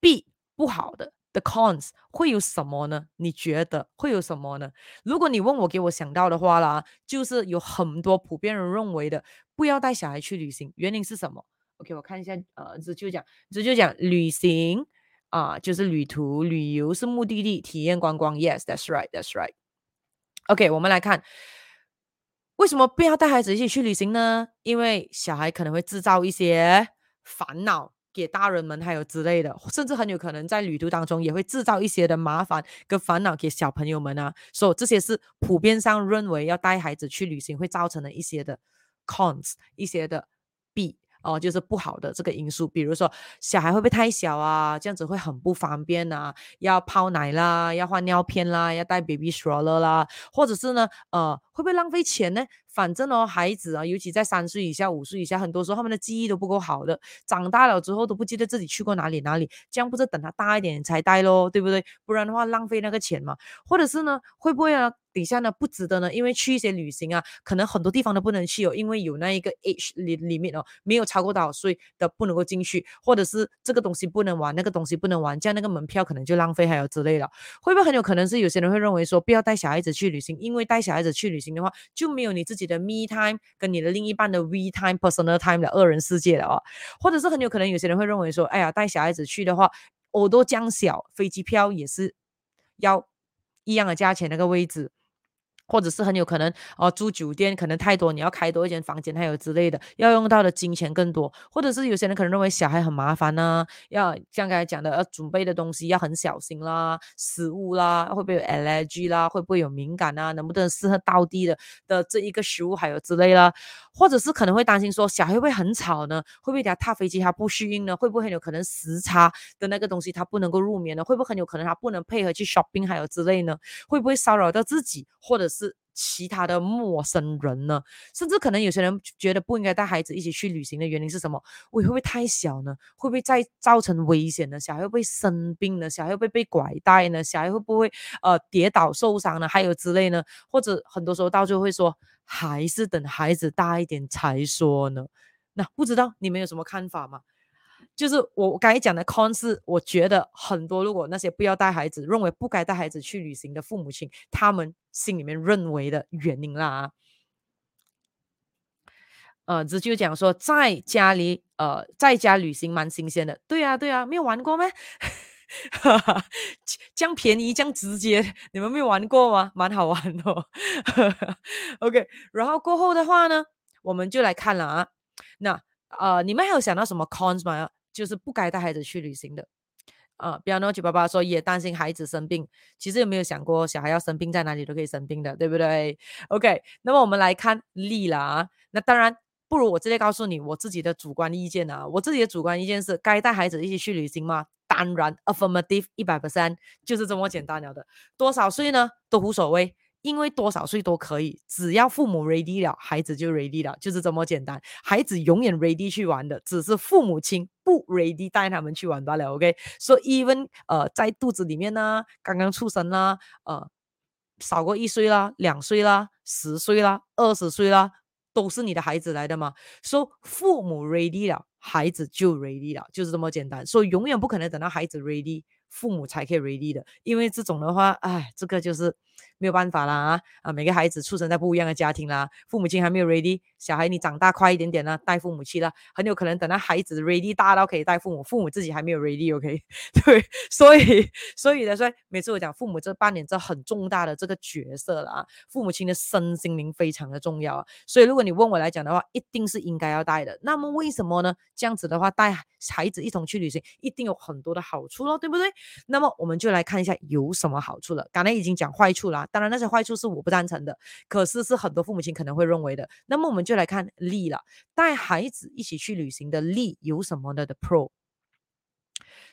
弊不好的。The cons 会有什么呢？你觉得会有什么呢？如果你问我，给我想到的话啦，就是有很多普遍人认为的，不要带小孩去旅行，原因是什么？OK，我看一下，呃，这就讲，这就讲旅行啊，就是旅途、旅游是目的地，体验观光。Yes，that's right，that's right。OK，我们来看，为什么不要带孩子一起去旅行呢？因为小孩可能会制造一些烦恼。给大人们还有之类的，甚至很有可能在旅途当中也会制造一些的麻烦跟烦恼给小朋友们啊，所以这些是普遍上认为要带孩子去旅行会造成的一些的 cons，一些的哦，就是不好的这个因素，比如说小孩会不会太小啊？这样子会很不方便啊，要泡奶啦，要换尿片啦，要带 baby stroller 啦，或者是呢，呃，会不会浪费钱呢？反正哦，孩子啊，尤其在三岁以下、五岁以下，很多时候他们的记忆都不够好的，长大了之后都不记得自己去过哪里哪里，这样不是等他大一点才带咯，对不对？不然的话浪费那个钱嘛。或者是呢，会不会啊？底下呢不值得呢，因为去一些旅行啊，可能很多地方都不能去哦，因为有那一个 age 里里面哦，没有超过多少岁的不能够进去，或者是这个东西不能玩，那个东西不能玩，这样那个门票可能就浪费还有之类的，会不会很有可能是有些人会认为说不要带小孩子去旅行，因为带小孩子去旅行的话就没有你自己的 me time 跟你的另一半的 we time personal time 的二人世界了哦，或者是很有可能有些人会认为说，哎呀带小孩子去的话，耳朵这样小，飞机票也是要一样的价钱那个位置。或者是很有可能哦，住酒店可能太多，你要开多一间房间，还有之类的，要用到的金钱更多。或者是有些人可能认为小孩很麻烦呢、要像刚才讲的，要准备的东西要很小心啦，食物啦，会不会有 allergy 啦，会不会有敏感啊，能不能适合当地的的这一个食物，还有之类啦。或者是可能会担心说小孩会不会很吵呢？会不会等下踏飞机他不适应呢？会不会很有可能时差的那个东西他不能够入眠呢？会不会很有可能他不能配合去 shopping 还有之类呢？会不会骚扰到自己，或者是？其他的陌生人呢？甚至可能有些人觉得不应该带孩子一起去旅行的原因是什么？我会不会太小呢？会不会再造成危险呢？小孩会不会生病呢？小孩会不会被拐带呢？小孩会不会呃跌倒受伤呢？还有之类呢？或者很多时候到最后会说，还是等孩子大一点才说呢？那不知道你们有什么看法吗？就是我刚才讲的 cons，我觉得很多，如果那些不要带孩子、认为不该带孩子去旅行的父母亲，他们心里面认为的原因啦。呃，这就讲说在家里，呃，在家旅行蛮新鲜的。对啊，对啊，没有玩过吗？哈哈，这样便宜，这样直接，你们没有玩过吗？蛮好玩的哦。OK，然后过后的话呢，我们就来看了啊。那呃，你们还有想到什么 cons 吗？就是不该带孩子去旅行的，啊、呃，比方说，九爸爸说也担心孩子生病，其实有没有想过，小孩要生病在哪里都可以生病的，对不对？OK，那么我们来看例了啊，那当然不如我直接告诉你我自己的主观意见啊，我自己的主观意见是该带孩子一起去旅行吗？当然，affirmative 一百 percent 就是这么简单了的，多少岁呢都无所谓。因为多少岁都可以，只要父母 ready 了，孩子就 ready 了，就是这么简单。孩子永远 ready 去玩的，只是父母亲不 ready 带他们去玩罢了。OK，所以 even 呃在肚子里面呢，刚刚出生啦，呃少过一岁啦，两岁啦，十岁啦，二十岁啦，都是你的孩子来的嘛。所以父母 ready 了，孩子就 ready 了，就是这么简单。所以永远不可能等到孩子 ready，父母才可以 ready 的，因为这种的话，哎，这个就是。没有办法啦啊啊！每个孩子出生在不一样的家庭啦，父母亲还没有 ready，小孩你长大快一点点呢，带父母去了，很有可能等到孩子 ready 大到可以带父母，父母自己还没有 ready，OK？对，所以所以呢，所以每次我讲父母这扮演着很重大的这个角色了啊，父母亲的身心灵非常的重要啊，所以如果你问我来讲的话，一定是应该要带的。那么为什么呢？这样子的话，带孩子一同去旅行，一定有很多的好处咯，对不对？那么我们就来看一下有什么好处了。刚才已经讲坏处了。当然，那些坏处是我不赞成的，可是是很多父母亲可能会认为的。那么我们就来看利了，带孩子一起去旅行的利有什么的的 pro？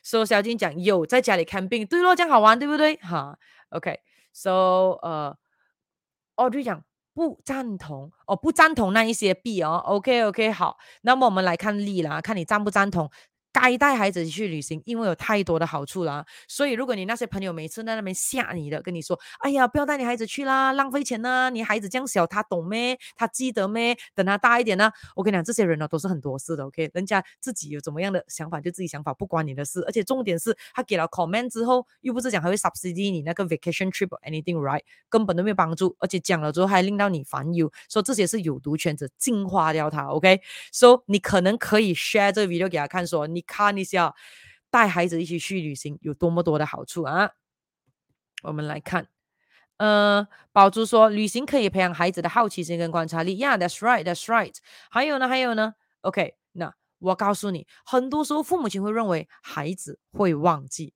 所以小金讲有在家里看病，对咯，这样好玩，对不对？哈，OK，so 呃，哦就讲不赞同，哦，不赞同那一些弊哦，OK OK，好，那么我们来看利啦，看你赞不赞同。该带孩子去旅行，因为有太多的好处了。所以，如果你那些朋友每次在那边吓你的，跟你说：“哎呀，不要带你孩子去啦，浪费钱呐！你孩子这样小，他懂咩？他记得咩？等他大一点呢？”我跟你讲，这些人呢都是很多事的。OK，人家自己有怎么样的想法，就自己想法，不关你的事。而且重点是他给了 comment 之后，又不是讲还会 subsidy 你那个 vacation trip or anything right，根本都没有帮助。而且讲了之后还令到你烦忧，说这些是有毒圈子，净化掉它。OK，so、你可能可以 share 这个 video 给他看，说。你看一下，带孩子一起去旅行有多么多的好处啊！我们来看，呃，宝珠说，旅行可以培养孩子的好奇心跟观察力。Yeah，that's right，that's right。还有呢，还有呢。OK，那我告诉你，很多时候父母亲会认为孩子会忘记。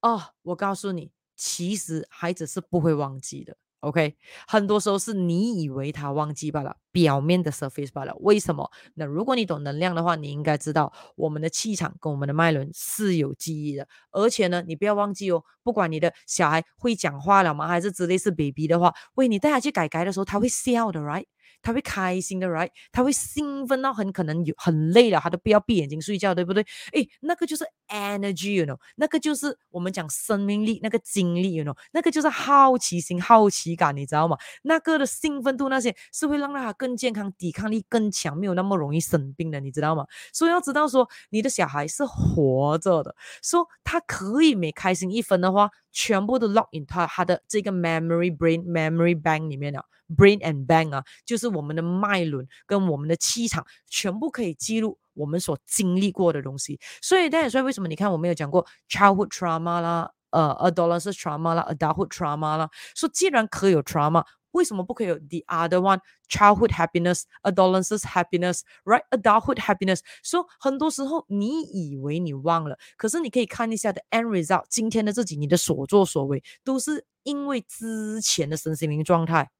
哦，我告诉你，其实孩子是不会忘记的。OK，很多时候是你以为他忘记罢了，表面的 surface 罢了。为什么？那如果你懂能量的话，你应该知道我们的气场跟我们的脉轮是有记忆的。而且呢，你不要忘记哦，不管你的小孩会讲话了吗，还是之类是 baby 的话，喂，你带他去改改的时候，他会笑的，right？他会开心的，right？他会兴奋到很可能有很累了，他都不要闭眼睛睡觉，对不对？诶，那个就是 energy，you know，那个就是我们讲生命力，那个精力，you know，那个就是好奇心、好奇感，你知道吗？那个的兴奋度那些是会让他更健康、抵抗力更强，没有那么容易生病的，你知道吗？所以要知道说，你的小孩是活着的，说他可以每开心一分的话，全部都 lock in 他他的这个 memory brain memory bank 里面了。Brain and bank 啊，就是我们的脉轮跟我们的气场，全部可以记录我们所经历过的东西。所以，但也所以为什么你看我没有讲过 childhood trauma 啦，呃，adolescent trauma 啦，adulthood trauma 啦？说既然可以有 trauma，为什么不可以有 the other one？childhood happiness，adolescence happiness，right？adulthood happiness。说很多时候你以为你忘了，可是你可以看一下的 end result，今天的自己，你的所作所为，都是因为之前的身心灵状态。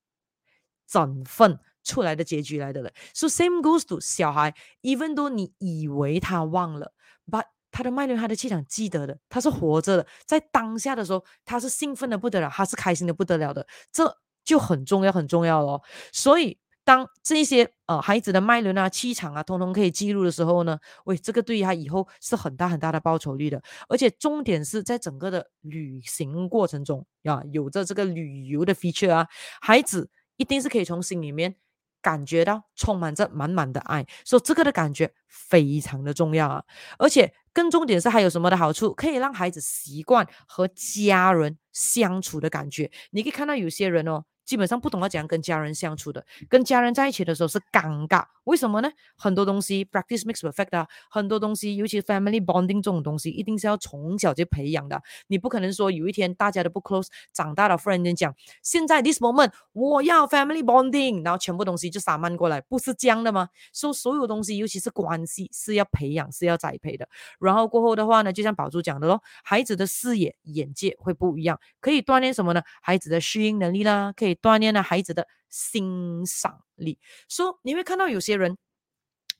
整份出来的结局来的了，so same goes to 小孩，even though 你以为他忘了，but 他的脉轮、他的气场记得的，他是活着的，在当下的时候，他是兴奋的不得了，他是开心的不得了的，这就很重要，很重要咯。所以当这些呃孩子的脉轮啊、气场啊，通通可以记录的时候呢，喂，这个对于他以后是很大很大的报酬率的，而且重点是在整个的旅行过程中啊，有着这个旅游的 feature 啊，孩子。一定是可以从心里面感觉到充满着满满的爱，所以这个的感觉非常的重要啊！而且更重点是还有什么的好处，可以让孩子习惯和家人相处的感觉。你可以看到有些人哦。基本上不懂得怎样跟家人相处的，跟家人在一起的时候是尴尬，为什么呢？很多东西 practice makes perfect 啊，很多东西，尤其是 family bonding 这种东西，一定是要从小就培养的。你不可能说有一天大家都不 close，长大了忽然间讲，现在 this moment 我要 family bonding，然后全部东西就散漫过来，不是这样的吗？所以所有东西，尤其是关系，是要培养，是要栽培的。然后过后的话呢，就像宝珠讲的咯，孩子的视野、眼界会不一样，可以锻炼什么呢？孩子的适应能力啦，可以。锻炼了孩子的欣赏力，所以你会看到有些人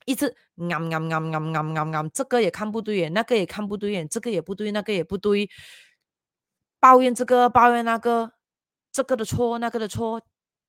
一直啱啱啱啱啱啱啱，这个也看不对眼，那个也看不对眼，这个也不对，那个也不对，抱怨这个，抱怨那个，这个的错，那个的错，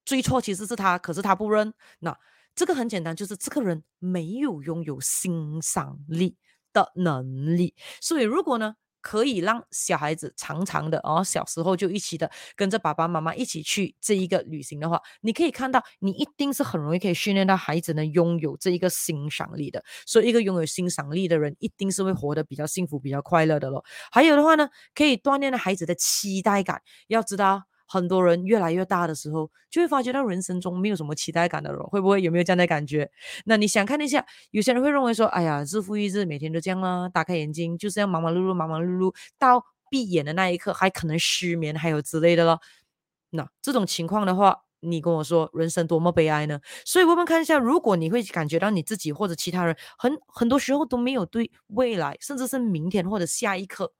最错其实是他，可是他不认。那这个很简单，就是这个人没有拥有欣赏力的能力。所以如果呢？可以让小孩子常常的哦，小时候就一起的跟着爸爸妈妈一起去这一个旅行的话，你可以看到，你一定是很容易可以训练到孩子呢拥有这一个欣赏力的。所以，一个拥有欣赏力的人，一定是会活得比较幸福、比较快乐的咯。还有的话呢，可以锻炼了孩子的期待感。要知道，很多人越来越大的时候，就会发觉到人生中没有什么期待感的人。会不会有没有这样的感觉？那你想看一下，有些人会认为说，哎呀，日复一日，每天都这样啊，打开眼睛就是要忙忙碌碌、忙忙碌碌，到闭眼的那一刻还可能失眠，还有之类的咯。那这种情况的话，你跟我说，人生多么悲哀呢？所以我们看一下，如果你会感觉到你自己或者其他人很很多时候都没有对未来，甚至是明天或者下一刻。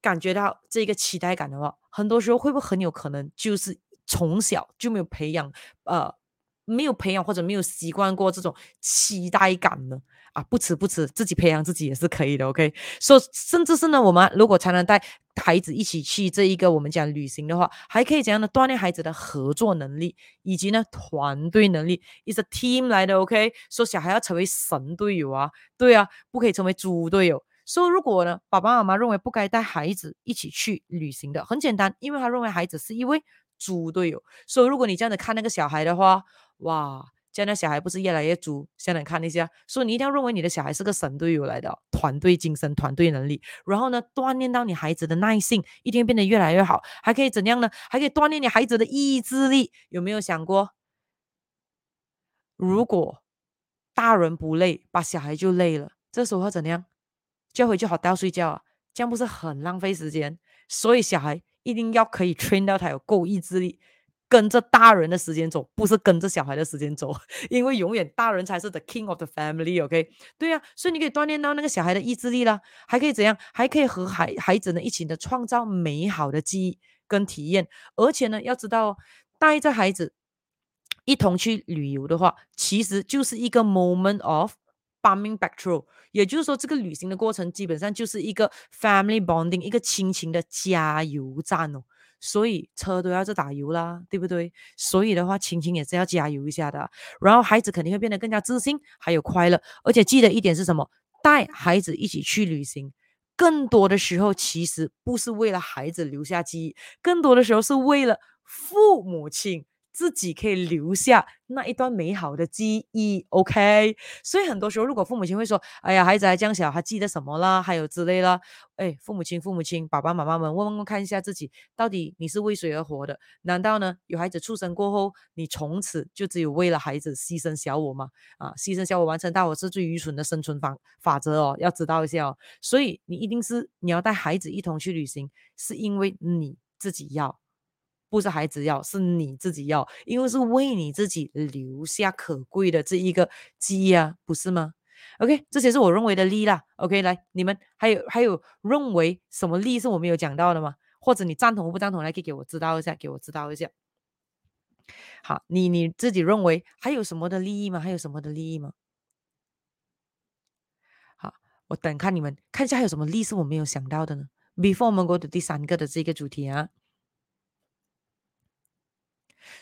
感觉到这个期待感的话，很多时候会不会很有可能就是从小就没有培养，呃，没有培养或者没有习惯过这种期待感呢？啊，不迟不迟，自己培养自己也是可以的。OK，所以甚至是呢，我们如果才能带孩子一起去这一个我们讲旅行的话，还可以怎样的锻炼孩子的合作能力，以及呢团队能力，is a team 来的。OK，说小孩要成为神队友啊，对啊，不可以成为猪队友。所以，如果呢，爸爸妈妈认为不该带孩子一起去旅行的，很简单，因为他认为孩子是一位猪队友。所以，如果你这样子看那个小孩的话，哇，这样的小孩不是越来越猪？现在看一下，所以你一定要认为你的小孩是个神队友来的，团队精神、团队能力，然后呢，锻炼到你孩子的耐性，一天变得越来越好，还可以怎样呢？还可以锻炼你孩子的意志力。有没有想过，如果大人不累，把小孩就累了，这时候会怎样？就回去好好睡觉啊，这样不是很浪费时间？所以小孩一定要可以 train 到他有够意志力，跟着大人的时间走，不是跟着小孩的时间走，因为永远大人才是 the king of the family。OK，对呀，所以你可以锻炼到那个小孩的意志力啦，还可以怎样？还可以和孩孩子呢一起的创造美好的记忆跟体验，而且呢，要知道带着孩子一同去旅游的话，其实就是一个 moment of。Bumming back through，也就是说，这个旅行的过程基本上就是一个 family bonding，一个亲情的加油站哦。所以车都要在打油啦，对不对？所以的话，亲情也是要加油一下的。然后孩子肯定会变得更加自信，还有快乐。而且记得一点是什么？带孩子一起去旅行，更多的时候其实不是为了孩子留下记忆，更多的时候是为了父母亲。自己可以留下那一段美好的记忆，OK。所以很多时候，如果父母亲会说：“哎呀，孩子还这样小，还记得什么啦？还有之类啦。”哎，父母亲、父母亲、爸爸妈妈们，问问看一下自己，到底你是为谁而活的？难道呢，有孩子出生过后，你从此就只有为了孩子牺牲小我吗？啊，牺牲小我完成大我是最愚蠢的生存法法则哦，要知道一下哦。所以你一定是你要带孩子一同去旅行，是因为你自己要。不是孩子要，是你自己要，因为是为你自己留下可贵的这一个记忆啊，不是吗？OK，这些是我认为的利益啦。OK，来，你们还有还有认为什么利益是我没有讲到的吗？或者你赞同不赞同，来可以给我知道一下，给我知道一下。好，你你自己认为还有什么的利益吗？还有什么的利益吗？好，我等看你们看一下还有什么力是我没有想到的呢？Before 我们 go to 第三个的这个主题啊。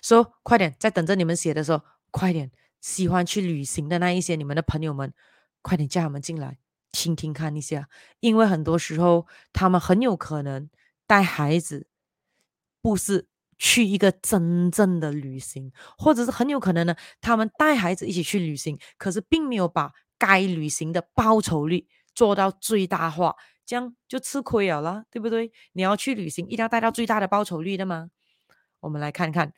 说、快点，在等着你们写的时候，快点，喜欢去旅行的那一些你们的朋友们，快点叫他们进来听听看一下，因为很多时候他们很有可能带孩子不是去一个真正的旅行，或者是很有可能呢，他们带孩子一起去旅行，可是并没有把该旅行的报酬率做到最大化，这样就吃亏了啦，对不对？你要去旅行，一定要带到最大的报酬率的吗？我们来看看。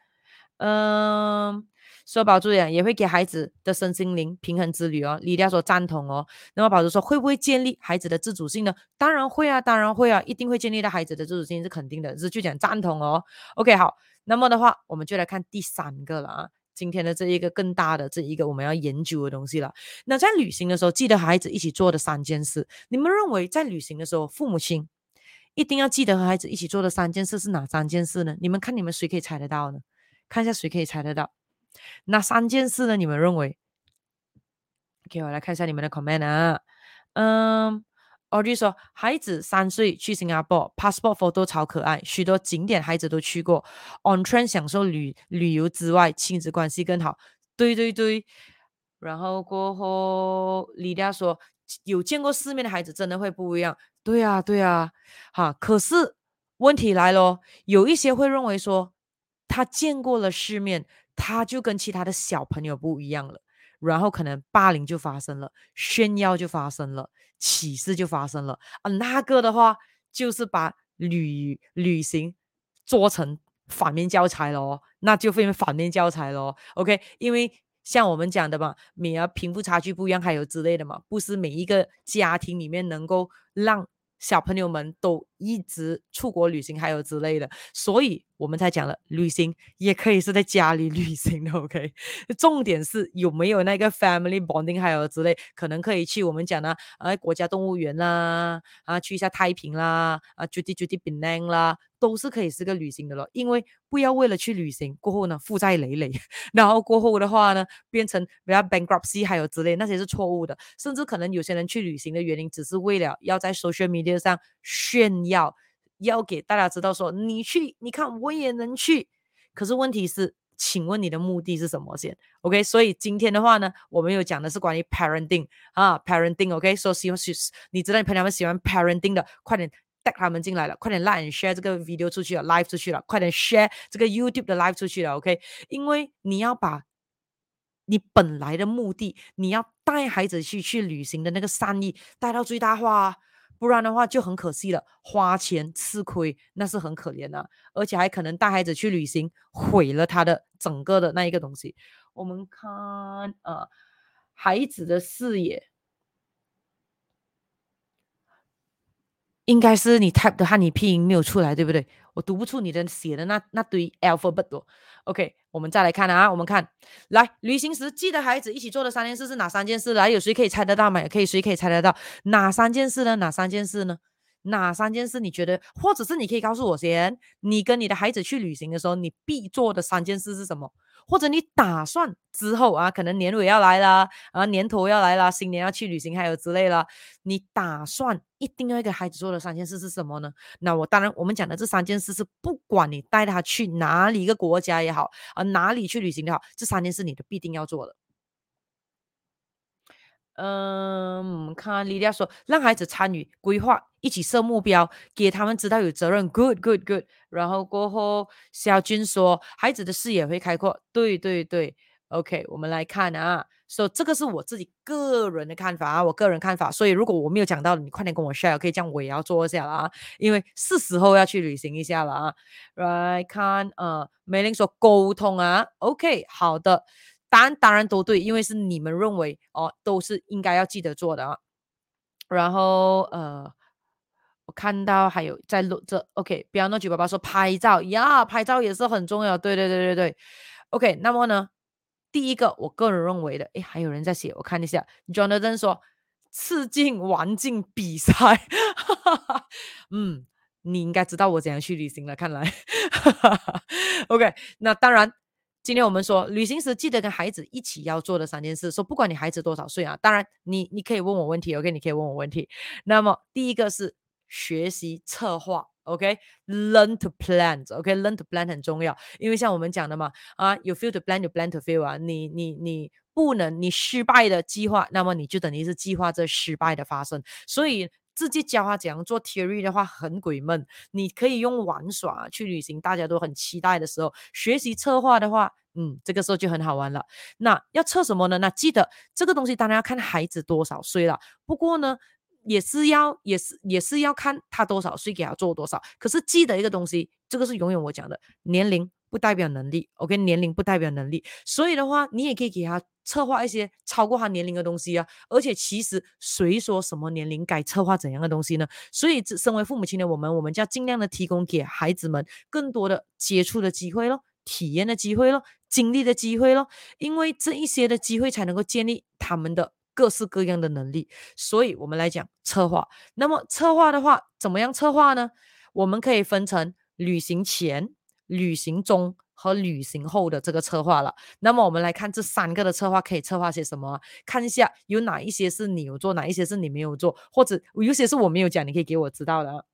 嗯，说宝珠呀，也会给孩子的身心灵平衡之旅哦。李亮说赞同哦。那么宝珠说会不会建立孩子的自主性呢？当然会啊，当然会啊，一定会建立到孩子的自主性是肯定的。是就讲赞同哦。OK，好，那么的话，我们就来看第三个了啊。今天的这一个更大的这一个我们要研究的东西了。那在旅行的时候，记得和孩子一起做的三件事，你们认为在旅行的时候，父母亲一定要记得和孩子一起做的三件事是哪三件事呢？你们看你们谁可以猜得到呢？看一下谁可以猜得到，那三件事呢？你们认为？OK，我来看一下你们的 comment 啊。嗯，Audrey 说，孩子三岁去新加坡，passport photo 超可爱，许多景点孩子都去过，on train 享受旅旅游之外，亲子关系更好。对对对。然后过后，李佳说。有见过世面的孩子真的会不一样。对啊，对啊，哈。可是问题来了，有一些会认为说，他见过了世面，他就跟其他的小朋友不一样了，然后可能霸凌就发生了，炫耀就发生了，歧视就发生了啊。那个的话，就是把旅旅行做成反面教材咯，那就变成反面教材咯。OK，因为。像我们讲的嘛，每啊贫富差距不一样，还有之类的嘛，不是每一个家庭里面能够让小朋友们都一直出国旅行，还有之类的，所以我们才讲了，旅行也可以是在家里旅行的，OK。重点是有没有那个 family bonding，还有之类，可能可以去我们讲的啊国家动物园啦，啊去一下太平啦，啊去地去地 Penang 啦。都是可以是个旅行的咯，因为不要为了去旅行过后呢负债累累，然后过后的话呢变成比较 bankruptcy 还有之类，那些是错误的。甚至可能有些人去旅行的原因只是为了要在 social media 上炫耀，要要给大家知道说你去，你看我也能去。可是问题是，请问你的目的是什么先？OK，所以今天的话呢，我们有讲的是关于 parenting 啊，parenting OK，说希望是你知道你朋友们喜欢 parenting 的，快点。带他们进来了，快点 like and share 这个 video 出去了，live 出去了，快点 share 这个 YouTube 的 live 出去了，OK？因为你要把你本来的目的，你要带孩子去去旅行的那个善意带到最大化，不然的话就很可惜了，花钱吃亏那是很可怜的，而且还可能带孩子去旅行毁了他的整个的那一个东西。我们看呃孩子的视野。应该是你 type 的汉语拼音没有出来，对不对？我读不出你的写的那那堆 alphabet 哦。OK，我们再来看啊，我们看，来旅行时记得孩子一起做的三件事是哪三件事？来，有谁可以猜得到吗？可以，谁可以猜得到哪三件事呢？哪三件事呢？哪三件事？你觉得，或者是你可以告诉我先，你跟你的孩子去旅行的时候，你必做的三件事是什么？或者你打算之后啊，可能年尾要来啦，啊年头要来啦，新年要去旅行，还有之类啦。你打算一定要给孩子做的三件事是什么呢？那我当然，我们讲的这三件事是不管你带他去哪里一个国家也好，啊哪里去旅行也好，这三件事你都必定要做的。嗯，看莉莉亚说，让孩子参与规划，一起设目标，给他们知道有责任。Good, good, good。然后过后，小军说，孩子的视野会开阔。对对对，OK，我们来看啊。所以这个是我自己个人的看法啊，我个人看法。所以如果我没有讲到，你快点跟我 share，可以这样我也要做一下了啊，因为是时候要去旅行一下了啊。来看，呃，美玲说沟通啊，OK，好的。答案当然都对，因为是你们认为哦，都是应该要记得做的啊。然后呃，我看到还有在录这，OK，不要那句爸爸说拍照呀，拍照也是很重要。对对对对对，OK。那么呢，第一个我个人认为的，诶，还有人在写，我看一下，Jonathan 说刺激玩进比赛，哈哈哈嗯，你应该知道我怎样去旅行了，看来，OK。那当然。今天我们说旅行时记得跟孩子一起要做的三件事，说不管你孩子多少岁啊，当然你你可以问我问题，OK，你可以问我问题。那么第一个是学习策划，OK，learn to plan，OK，learn to plan 很重要，因为像我们讲的嘛，啊，，You fail to plan，有 plan to fail 啊，你你你不能你失败的计划，那么你就等于是计划这失败的发生，所以。自己教他怎样做 theory 的话很鬼闷，你可以用玩耍去旅行，大家都很期待的时候，学习策划的话，嗯，这个时候就很好玩了。那要测什么呢？那记得这个东西当然要看孩子多少岁了，不过呢，也是要也是也是要看他多少岁给他做多少。可是记得一个东西，这个是永远我讲的，年龄不代表能力，OK，年龄不代表能力，所以的话，你也可以给他。策划一些超过他年龄的东西啊，而且其实谁说什么年龄该策划怎样的东西呢？所以，身为父母亲的我们，我们就要尽量的提供给孩子们更多的接触的机会咯，体验的机会咯，经历的机会咯，因为这一些的机会才能够建立他们的各式各样的能力。所以我们来讲策划。那么策划的话，怎么样策划呢？我们可以分成旅行前、旅行中。和旅行后的这个策划了，那么我们来看这三个的策划可以策划些什么？看一下有哪一些是你有做，哪一些是你没有做，或者有些是我没有讲，你可以给我知道的。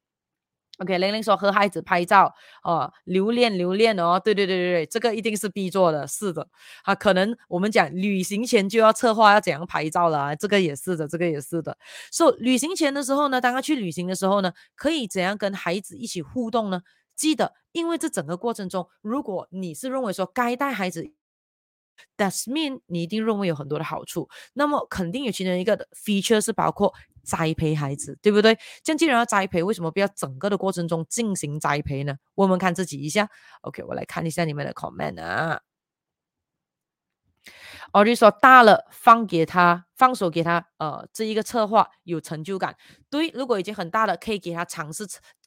OK，玲玲说和孩子拍照哦，留恋留恋哦，对对对对对，这个一定是必做的，是的啊，可能我们讲旅行前就要策划要怎样拍照了，啊，这个也是的，这个也是的。所以旅行前的时候呢，当他去旅行的时候呢，可以怎样跟孩子一起互动呢？记得，因为这整个过程中，如果你是认为说该带孩子。That mean 你一定认为有很多的好处，那么肯定有其中一个 feature 是包括栽培孩子，对不对？这样既然要栽培，为什么不要整个的过程中进行栽培呢？我们看自己一下。OK，我来看一下你们的 comment 啊。我就说大了放给他，放手给他，呃，这一个策划有成就感。对，如果已经很大了，可以给他尝试。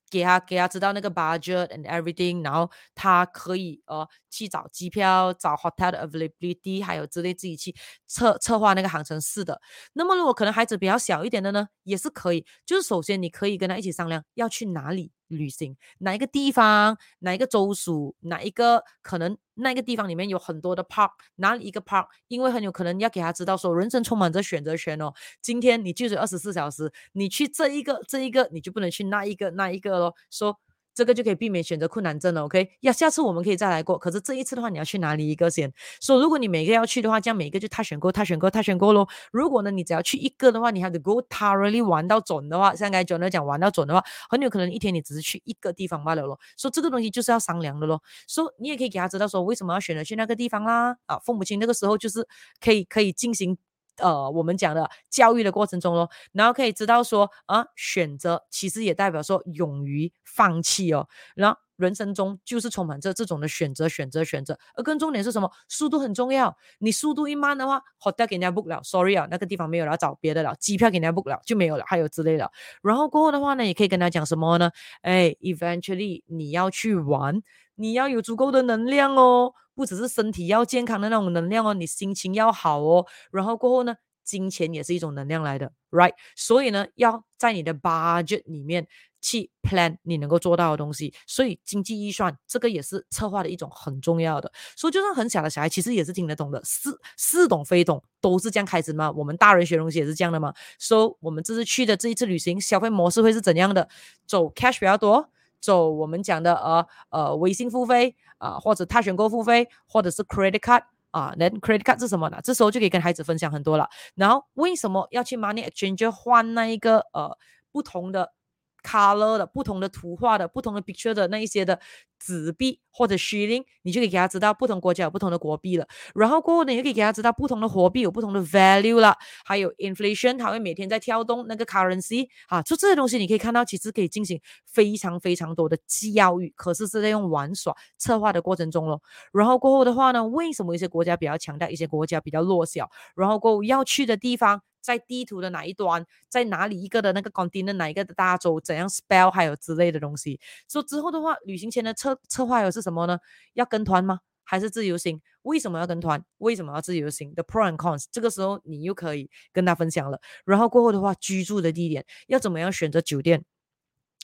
给他给他知道那个 budget and everything，然后他可以呃去找机票、找 hotel availability，还有之类自己去策策划那个航程。是的，那么如果可能孩子比较小一点的呢，也是可以。就是首先你可以跟他一起商量要去哪里。旅行哪一个地方，哪一个州属，哪一个可能那个地方里面有很多的 park，哪里一个 park，因为很有可能要给他知道说，人生充满着选择权哦。今天你就是二十四小时，你去这一个这一个，你就不能去那一个那一个咯。说。这个就可以避免选择困难症了，OK？要，下次我们可以再来过。可是这一次的话，你要去哪里一个先？说、so, 如果你每个要去的话，这样每个就他选过，他选过，他选过咯。如果呢，你只要去一个的话，你还得 go thoroughly 玩到准的话，像刚才 John 讲玩到准的话，很有可能一天你只是去一个地方罢了咯。说、so, 这个东西就是要商量的咯。说、so, 你也可以给他知道说为什么要选择去那个地方啦。啊，父母亲那个时候就是可以可以进行。呃，我们讲的教育的过程中咯，然后可以知道说啊，选择其实也代表说勇于放弃哦。然后人生中就是充满着这种的选择，选择，选择。而更重点是什么？速度很重要。你速度一慢的话，hotel 给人家 book 了，sorry 啊，那个地方没有了，找别的了。机票给人家 book 了就没有了，还有之类的。然后过后的话呢，也可以跟他讲什么呢？哎，eventually 你要去玩，你要有足够的能量哦。不只是身体要健康的那种能量哦，你心情要好哦，然后过后呢，金钱也是一种能量来的，right？所以呢，要在你的 budget 里面去 plan 你能够做到的东西，所以经济预算这个也是策划的一种很重要的。所以就算很小的小孩，其实也是听得懂的，似似懂非懂，都是这样开始嘛。我们大人学东西也是这样的嘛。所以我们这次去的这一次旅行消费模式会是怎样的？走 cash 比较多。走我们讲的呃呃微信付费啊、或者他选购付费，或者是 credit card 啊，那 credit card 是什么呢？这时候就可以跟孩子分享很多了。然后为什么要去 money exchange 换那一个呃不同的？color 的不同的图画的不同的 picture 的那一些的纸币或者 shilling，你就可以给他知道不同国家有不同的国币了。然后过后呢，你就可以给他知道不同的货币有不同的 value 了，还有 inflation，它会每天在跳动那个 currency 啊，就这些东西你可以看到，其实可以进行非常非常多的教育，可是是在用玩耍策划的过程中咯。然后过后的话呢，为什么一些国家比较强大，一些国家比较弱小？然后过后要去的地方。在地图的哪一端，在哪里一个的那个 continent 哪一个的大洲，怎样 spell 还有之类的东西。所之后的话，旅行前的策策划又是什么呢？要跟团吗？还是自由行？为什么要跟团？为什么要自由行？The pro and cons，这个时候你又可以跟他分享了。然后过后的话，居住的地点要怎么样选择酒店？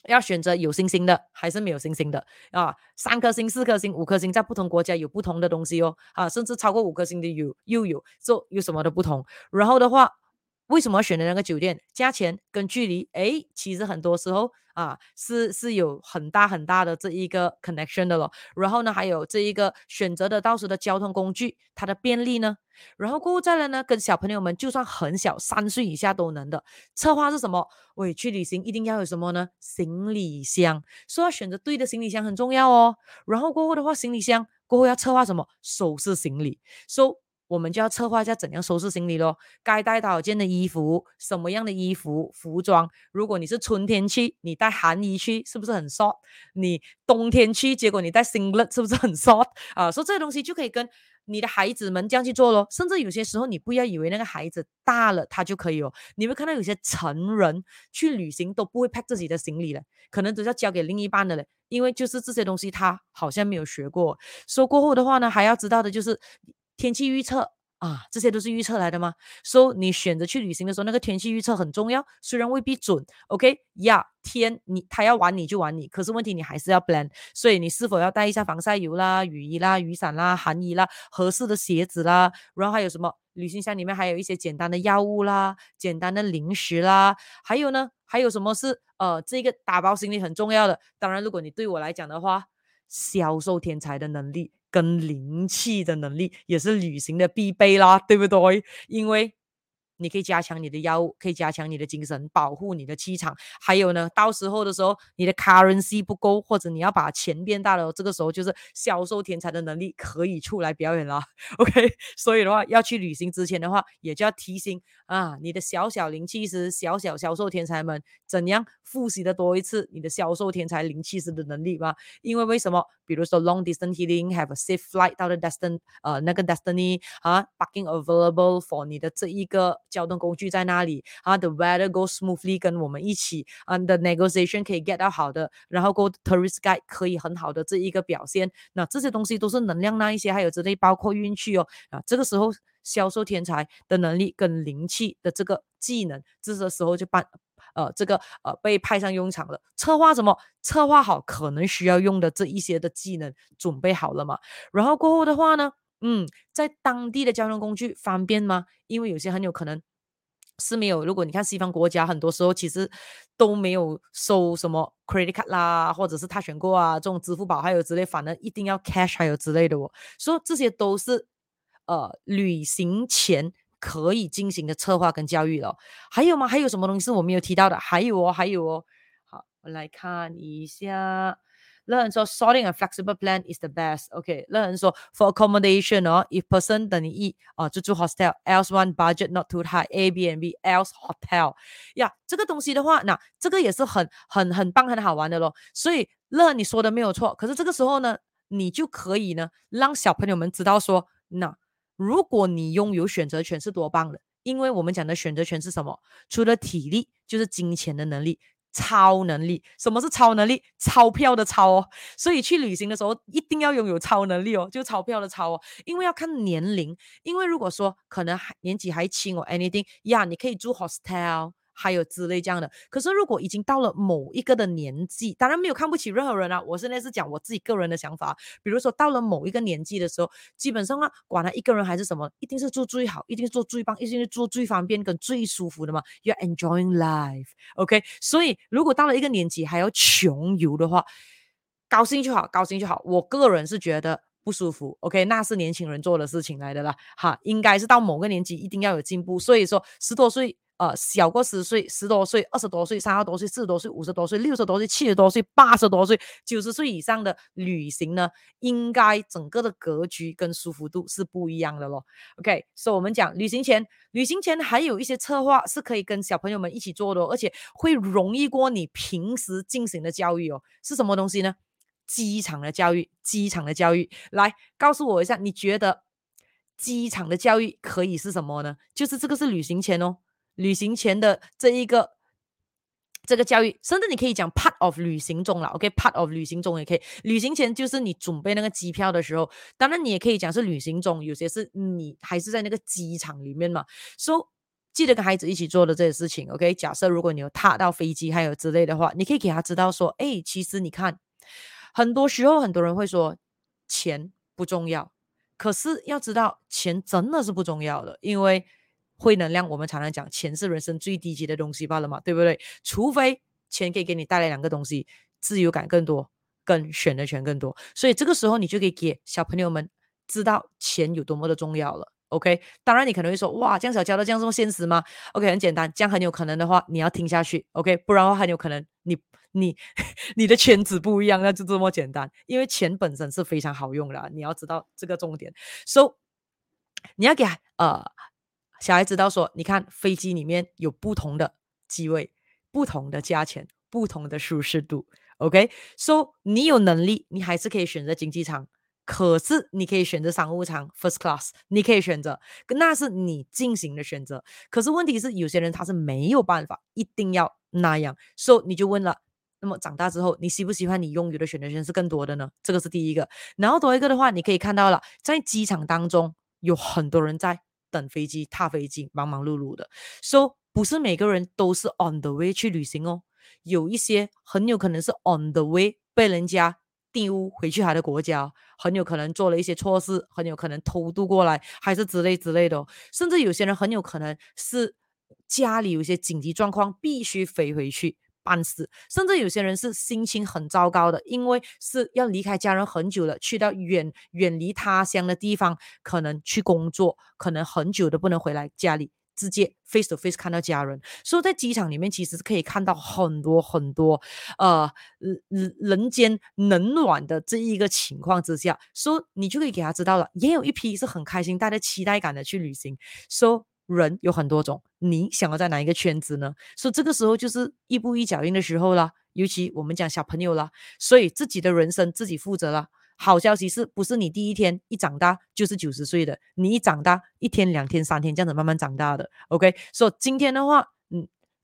要选择有星星的还是没有星星的啊？三颗星、四颗星、五颗星，在不同国家有不同的东西哦。啊，甚至超过五颗星的有又有，就有什么的不同。然后的话。为什么要选择那个酒店？价钱跟距离，诶，其实很多时候啊，是是有很大很大的这一个 connection 的咯。然后呢，还有这一个选择的到时的交通工具，它的便利呢。然后过后再来呢，跟小朋友们，就算很小，三岁以下都能的。策划是什么？喂，去旅行一定要有什么呢？行李箱，说要选择对的行李箱很重要哦。然后过后的话，行李箱过后要策划什么？收拾行李，收、so,。我们就要策划一下怎样收拾行李咯，该带多少件的衣服，什么样的衣服服装？如果你是春天去，你带寒衣去，是不是很 short？你冬天去，结果你带 singlet，是不是很 short？啊，所以这些东西就可以跟你的孩子们这样去做咯。甚至有些时候，你不要以为那个孩子大了他就可以哦。你会看到有些成人去旅行都不会 pack 自己的行李了，可能都要交给另一半的嘞，因为就是这些东西他好像没有学过。说过后的话呢，还要知道的就是。天气预测啊，这些都是预测来的吗？所以你选择去旅行的时候，那个天气预测很重要，虽然未必准。OK，呀、天你他要玩你就玩你，可是问题你还是要 plan。所以你是否要带一下防晒油啦、雨衣啦、雨伞啦、寒衣啦、合适的鞋子啦，然后还有什么？旅行箱里面还有一些简单的药物啦、简单的零食啦，还有呢，还有什么是呃这个打包行李很重要的？当然，如果你对我来讲的话，销售天才的能力。跟灵气的能力也是旅行的必备啦，对不对？因为你可以加强你的药物，可以加强你的精神，保护你的气场。还有呢，到时候的时候，你的 currency 不够，或者你要把钱变大了，这个时候就是销售天才的能力可以出来表演了。OK，所以的话，要去旅行之前的话，也就要提醒啊，你的小小灵气师、小小销售天才们，怎样复习的多一次你的销售天才灵气师的能力吧。因为为什么？比如说 long distance healing，have a safe flight 到的 destin 呃那个 destiny 啊，parking available for 你的这一个。交通工具在那里啊？The weather goes smoothly，跟我们一起啊，the negotiation 可以 get 到好的，然后 go tourist guide 可以很好的这一个表现。那这些东西都是能量那一些，还有之类包括运气哦。啊，这个时候销售天才的能力跟灵气的这个技能，这时候就办呃这个呃被派上用场了。策划什么？策划好可能需要用的这一些的技能准备好了嘛？然后过后的话呢？嗯，在当地的交通工具方便吗？因为有些很有可能是没有。如果你看西方国家，很多时候其实都没有收什么 credit card 啦，或者是他选过啊这种支付宝还有之类，反正一定要 cash 还有之类的哦。所以这些都是呃旅行前可以进行的策划跟教育了。还有吗？还有什么东西是我没有提到的？还有哦，还有哦。好，我来看一下。乐人说，sorting a flexible plan is the best。OK，乐人说，for accommodation 哦，if person 等于一哦，就住 hostel，else one budget not too high，Airbnb，else hotel。呀，这个东西的话，那这个也是很很很棒很好玩的咯。所以乐你说的没有错，可是这个时候呢，你就可以呢，让小朋友们知道说，那如果你拥有选择权是多棒的，因为我们讲的选择权是什么？除了体力，就是金钱的能力。超能力，什么是超能力？钞票的钞哦，所以去旅行的时候一定要拥有超能力哦，就钞票的钞哦，因为要看年龄，因为如果说可能还年纪还轻哦，anything 呀，你可以住 hostel。还有之类这样的，可是如果已经到了某一个的年纪，当然没有看不起任何人啊。我现在是讲我自己个人的想法，比如说到了某一个年纪的时候，基本上啊，管他一个人还是什么，一定是做最好，一定是做最棒，一定是做最方便跟最舒服的嘛。You're enjoying life，OK？所以如果到了一个年纪还要穷游的话，高兴就好，高兴就好。我个人是觉得不舒服，OK？那是年轻人做的事情来的啦，哈，应该是到某个年纪一定要有进步。所以说十多岁。呃，小过十岁、十多岁、二十多岁、三十多岁、四十多岁、五十多岁、六十多岁、七十多岁、八十多岁、九十岁以上的旅行呢，应该整个的格局跟舒服度是不一样的咯。OK，所以我们讲旅行前，旅行前还有一些策划是可以跟小朋友们一起做的，哦而且会容易过你平时进行的教育哦。是什么东西呢？机场的教育，机场的教育，来告诉我一下，你觉得机场的教育可以是什么呢？就是这个是旅行前哦。旅行前的这一个这个教育，甚至你可以讲 part of 旅行中了，OK，part of 旅行中也可以。旅行前就是你准备那个机票的时候，当然你也可以讲是旅行中，有些是你还是在那个机场里面嘛。So 记得跟孩子一起做的这些事情，OK。假设如果你有踏到飞机还有之类的话，你可以给他知道说，哎，其实你看，很多时候很多人会说钱不重要，可是要知道钱真的是不重要的，因为。会能量，我们常常讲，钱是人生最低级的东西罢了嘛，对不对？除非钱可以给你带来两个东西，自由感更多，跟选择权更多。所以这个时候，你就可以给小朋友们知道钱有多么的重要了。OK，当然你可能会说，哇，这样小教的这样这么现实吗？OK，很简单，这样很有可能的话，你要听下去。OK，不然的话很有可能你你 你的圈子不一样，那就这么简单。因为钱本身是非常好用的，你要知道这个重点。So，你要给呃。小孩知道说，你看飞机里面有不同的机位，不同的价钱，不同的舒适度。OK，so、你有能力，你还是可以选择经济舱，可是你可以选择商务舱 （First Class），你可以选择，那是你进行的选择。可是问题是，有些人他是没有办法一定要那样，so 你就问了，那么长大之后，你喜不喜欢你拥有的选择权是更多的呢？这个是第一个。然后多一个的话，你可以看到了，在机场当中有很多人在。等飞机、踏飞机，忙忙碌碌的。So 不是每个人都是 on the way 去旅行哦，有一些很有可能是 on the way 被人家丢回去他的国家，很有可能做了一些错事，很有可能偷渡过来，还是之类之类的。甚至有些人很有可能是家里有一些紧急状况，必须飞回去。办事，甚至有些人是心情很糟糕的，因为是要离开家人很久了，去到远远离他乡的地方，可能去工作，可能很久都不能回来家里，直接 face to face 看到家人。所以在机场里面，其实是可以看到很多很多，呃，人人间冷暖的这一个情况之下，说你就可以给他知道了，也有一批是很开心，带着期待感的去旅行。所以。人有很多种，你想要在哪一个圈子呢？所以这个时候就是一步一脚印的时候了。尤其我们讲小朋友了，所以自己的人生自己负责了。好消息是不是你第一天一长大就是九十岁的？你一长大一天、两天、三天这样子慢慢长大的。OK，所以今天的话，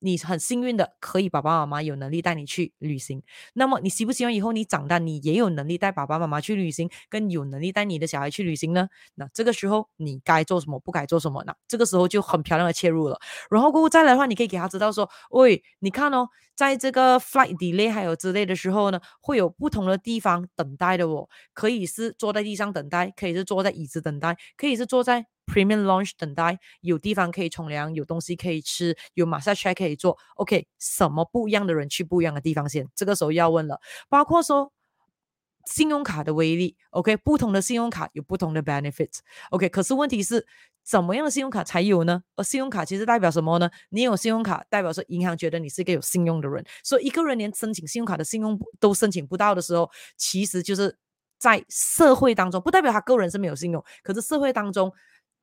你很幸运的，可以爸爸妈妈有能力带你去旅行。那么你希不希望以后你长大，你也有能力带爸爸妈妈去旅行，跟有能力带你的小孩去旅行呢？那这个时候你该做什么，不该做什么呢？这个时候就很漂亮的切入了。然后过后再来的话，你可以给他知道说，喂，你看哦，在这个 flight delay 还有之类的时候呢，会有不同的地方等待的哦，可以是坐在地上等待，可以是坐在椅子等待，可以是坐在。Premium Lounge 等待，有地方可以冲凉，有东西可以吃，有 massage 可以做。OK，什么不一样的人去不一样的地方先？这个时候要问了，包括说信用卡的威力。OK，不同的信用卡有不同的 benefit。OK，可是问题是怎么样的信用卡才有呢？而信用卡其实代表什么呢？你有信用卡，代表说银行觉得你是一个有信用的人。所以一个人连申请信用卡的信用都申请不到的时候，其实就是在社会当中，不代表他个人是没有信用，可是社会当中。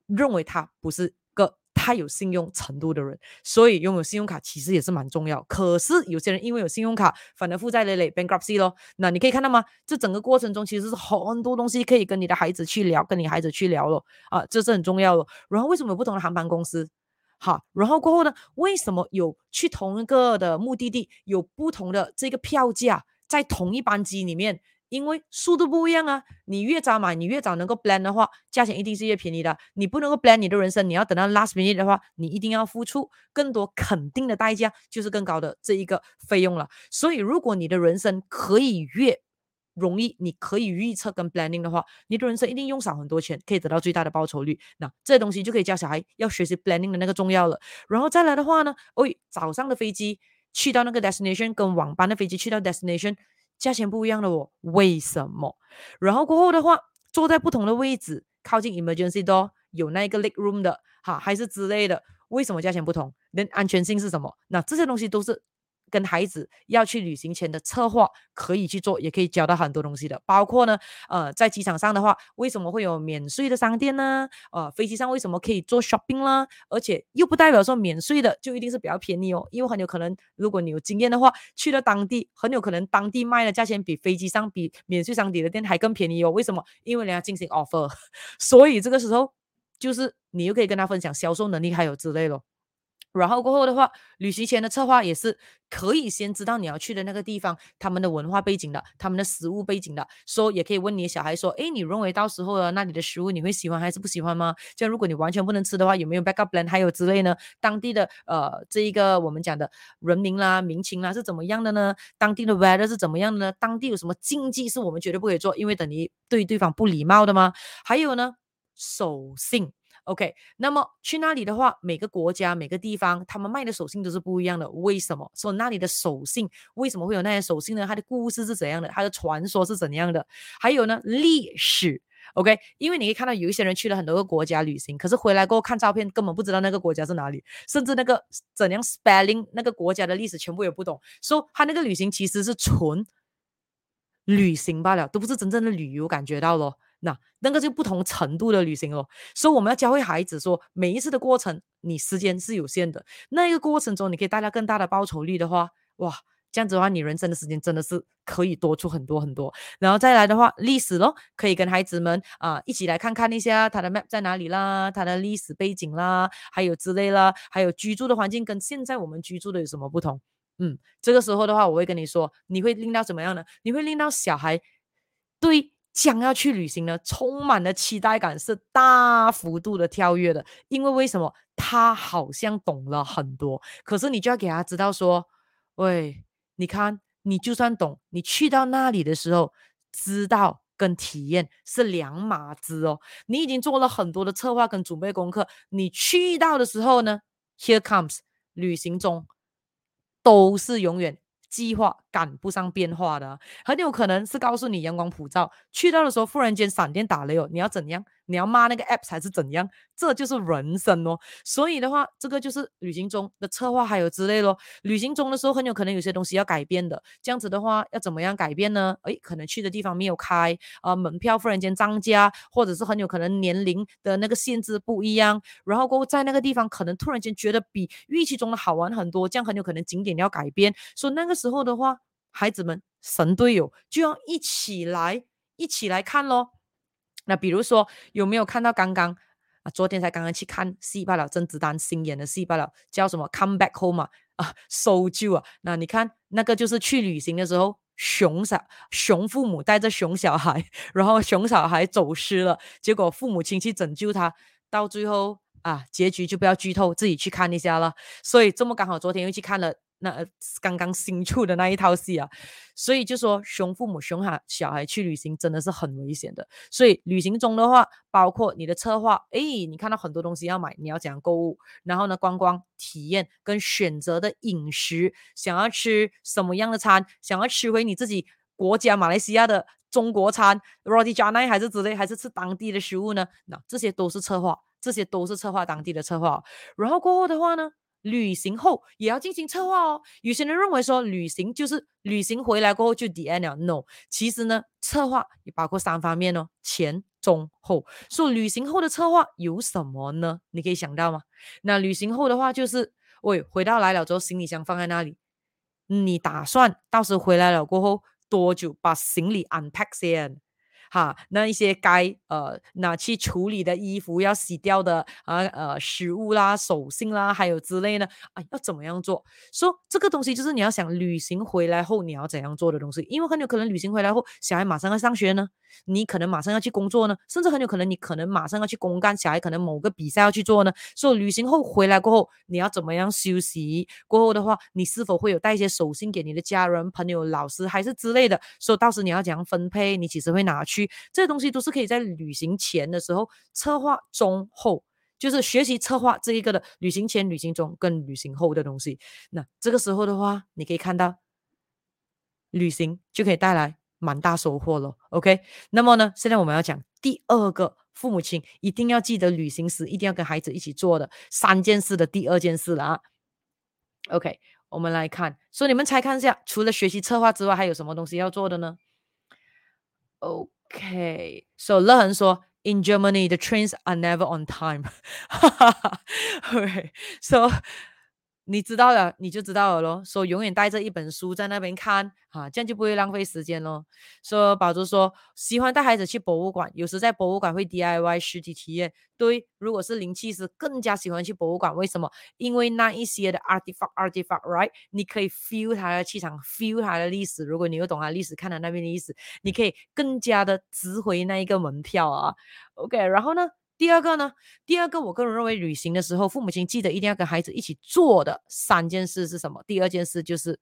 认为他不是个太有信用程度的人，所以拥有信用卡其实也是蛮重要。可是有些人因为有信用卡，反而负债累累，bankruptcy 咯。那你可以看到吗？这整个过程中其实是很多东西可以跟你的孩子去聊，跟你孩子去聊咯。啊，这是很重要的。然后为什么有不同的航班公司？好，然后过后呢？为什么有去同一个的目的地有不同的这个票价，在同一班机里面？因为速度不一样啊，你越早买，你越早能够 plan 的话，价钱一定是越便宜的。你不能够 plan 你的人生，你要等到 last minute 的话，你一定要付出更多肯定的代价，就是更高的这一个费用了。所以，如果你的人生可以越容易，你可以预测跟 planning 的话，你的人生一定用少很多钱，可以得到最大的报酬率。那这东西就可以教小孩要学习 planning 的那个重要了。然后再来的话呢，喂、哎，早上的飞机去到那个 destination，跟晚班的飞机去到 destination。价钱不一样的哦，为什么？然后过后的话，坐在不同的位置，靠近 emergency door，有那个 leg room 的，哈，还是之类的，为什么价钱不同？那安全性是什么？那这些东西都是。跟孩子要去旅行前的策划可以去做，也可以教到很多东西的。包括呢，呃，在机场上的话，为什么会有免税的商店呢？呃，飞机上为什么可以做 shopping 啦？而且又不代表说免税的就一定是比较便宜哦，因为很有可能，如果你有经验的话，去了当地，很有可能当地卖的价钱比飞机上比免税商店的店还更便宜哦。为什么？因为人家进行 offer，所以这个时候就是你又可以跟他分享销售能力还有之类的。然后过后的话，旅行前的策划也是可以先知道你要去的那个地方，他们的文化背景的，他们的食物背景的，说也可以问你小孩说，诶，你认为到时候的那里的食物你会喜欢还是不喜欢吗？就如果你完全不能吃的话，有没有 backup plan 还有之类呢？当地的呃这一个我们讲的人民啦、民情啦是怎么样的呢？当地的 weather 是怎么样的呢？当地有什么禁忌是我们绝对不可以做，因为等于对对方不礼貌的吗？还有呢，守信。OK，那么去那里的话，每个国家、每个地方，他们卖的手信都是不一样的。为什么？说那里的手信为什么会有那些手信呢？它的故事是怎样的？它的传说是怎样的？还有呢，历史。OK，因为你可以看到有一些人去了很多个国家旅行，可是回来过后看照片，根本不知道那个国家是哪里，甚至那个怎样 spelling 那个国家的历史全部也不懂。说、so, 他那个旅行其实是纯旅行罢了，都不是真正的旅游，感觉到咯。那那个就不同程度的旅行哦，所以我们要教会孩子说，每一次的过程，你时间是有限的，那一个过程中，你可以带来更大的报酬率的话，哇，这样子的话，你人生的时间真的是可以多出很多很多。然后再来的话，历史咯，可以跟孩子们啊、一起来看看一下它的 map 在哪里啦，它的历史背景啦，还有之类啦，还有居住的环境跟现在我们居住的有什么不同？嗯，这个时候的话，我会跟你说，你会令到怎么样呢？你会令到小孩对。将要去旅行呢，充满了期待感，是大幅度的跳跃的。因为为什么？他好像懂了很多，可是你就要给他知道说，喂，你看，你就算懂，你去到那里的时候，知道跟体验是两码子哦。你已经做了很多的策划跟准备功课，你去到的时候呢，Here comes 旅行中都是永远。计划赶不上变化的，很有可能是告诉你阳光普照，去到的时候忽然间闪电打雷哦，你要怎样？你要骂那个 app 还是怎样？这就是人生哦。所以的话，这个就是旅行中的策划还有之类咯。旅行中的时候，很有可能有些东西要改变的。这样子的话，要怎么样改变呢？诶，可能去的地方没有开啊、呃，门票忽然间涨价，或者是很有可能年龄的那个限制不一样。然后过后在那个地方，可能突然间觉得比预期中的好玩很多，这样很有可能景点要改变。所以那个时候的话，孩子们神队友就要一起来，一起来看咯。那比如说有没有看到刚刚啊？昨天才刚刚去看戏罢了，甄子丹新演的戏罢了，叫什么《Come Back Home》啊？啊，搜救啊！那你看那个就是去旅行的时候，熊小熊父母带着熊小孩，然后熊小孩走失了，结果父母亲去拯救他，到最后啊，结局就不要剧透，自己去看一下了。所以这么刚好昨天又去看了。那刚刚新出的那一套戏啊，所以就说熊父母熊孩小孩去旅行真的是很危险的。所以旅行中的话，包括你的策划，诶，你看到很多东西要买，你要怎样购物？然后呢，观光体验跟选择的饮食，想要吃什么样的餐？想要吃回你自己国家马来西亚的中国餐，Roti Canai 还是之类，还是吃当地的食物呢？那这些都是策划，这些都是策划当地的策划。然后过后的话呢？旅行后也要进行策划哦。有些人认为说旅行就是旅行回来过后就 d n 了，no，其实呢，策划也包括三方面哦，前中后。说旅行后的策划有什么呢？你可以想到吗？那旅行后的话就是，喂，回到来了之后，行李箱放在那里，你打算到时回来了过后多久把行李 unpack 先？哈，那一些该呃拿去处理的衣服要洗掉的啊呃食物啦、手信啦，还有之类呢，啊，要怎么样做？说、这个东西就是你要想旅行回来后你要怎样做的东西，因为很有可能旅行回来后小孩马上要上学呢，你可能马上要去工作呢，甚至很有可能你可能马上要去公干，小孩可能某个比赛要去做呢。所、以旅行后回来过后你要怎么样休息？过后的话，你是否会有带一些手信给你的家人、朋友、老师还是之类的？说、到时你要怎样分配？你其实会拿去。这些东西都是可以在旅行前的时候策划，中后就是学习策划这一个的旅行前、旅行中跟旅行后的东西。那这个时候的话，你可以看到旅行就可以带来蛮大收获了。OK，那么呢，现在我们要讲第二个父母亲一定要记得旅行时一定要跟孩子一起做的三件事的第二件事了啊。OK，我们来看，所以你们猜看一下，除了学习策划之外，还有什么东西要做的呢？Okay, so 乐恒说，In Germany, the trains are never on time. Okay, so 你知道了，你就知道了咯。说永远带着一本书在那边看，啊，这样就不会浪费时间咯。说宝珠说喜欢带孩子去博物馆，有时在博物馆会 DIY 实体体验。对，如果是灵气师更加喜欢去博物馆，为什么？因为那一些的 artifact artifact，right？你可以 feel 它的气场，feel 它的历史。如果你又懂它历史，看它那边的历史，你可以更加的值回那一个门票啊。OK，然后呢？第二个呢？第二个，我个人认为，旅行的时候，父母亲记得一定要跟孩子一起做的三件事是什么？第二件事就是。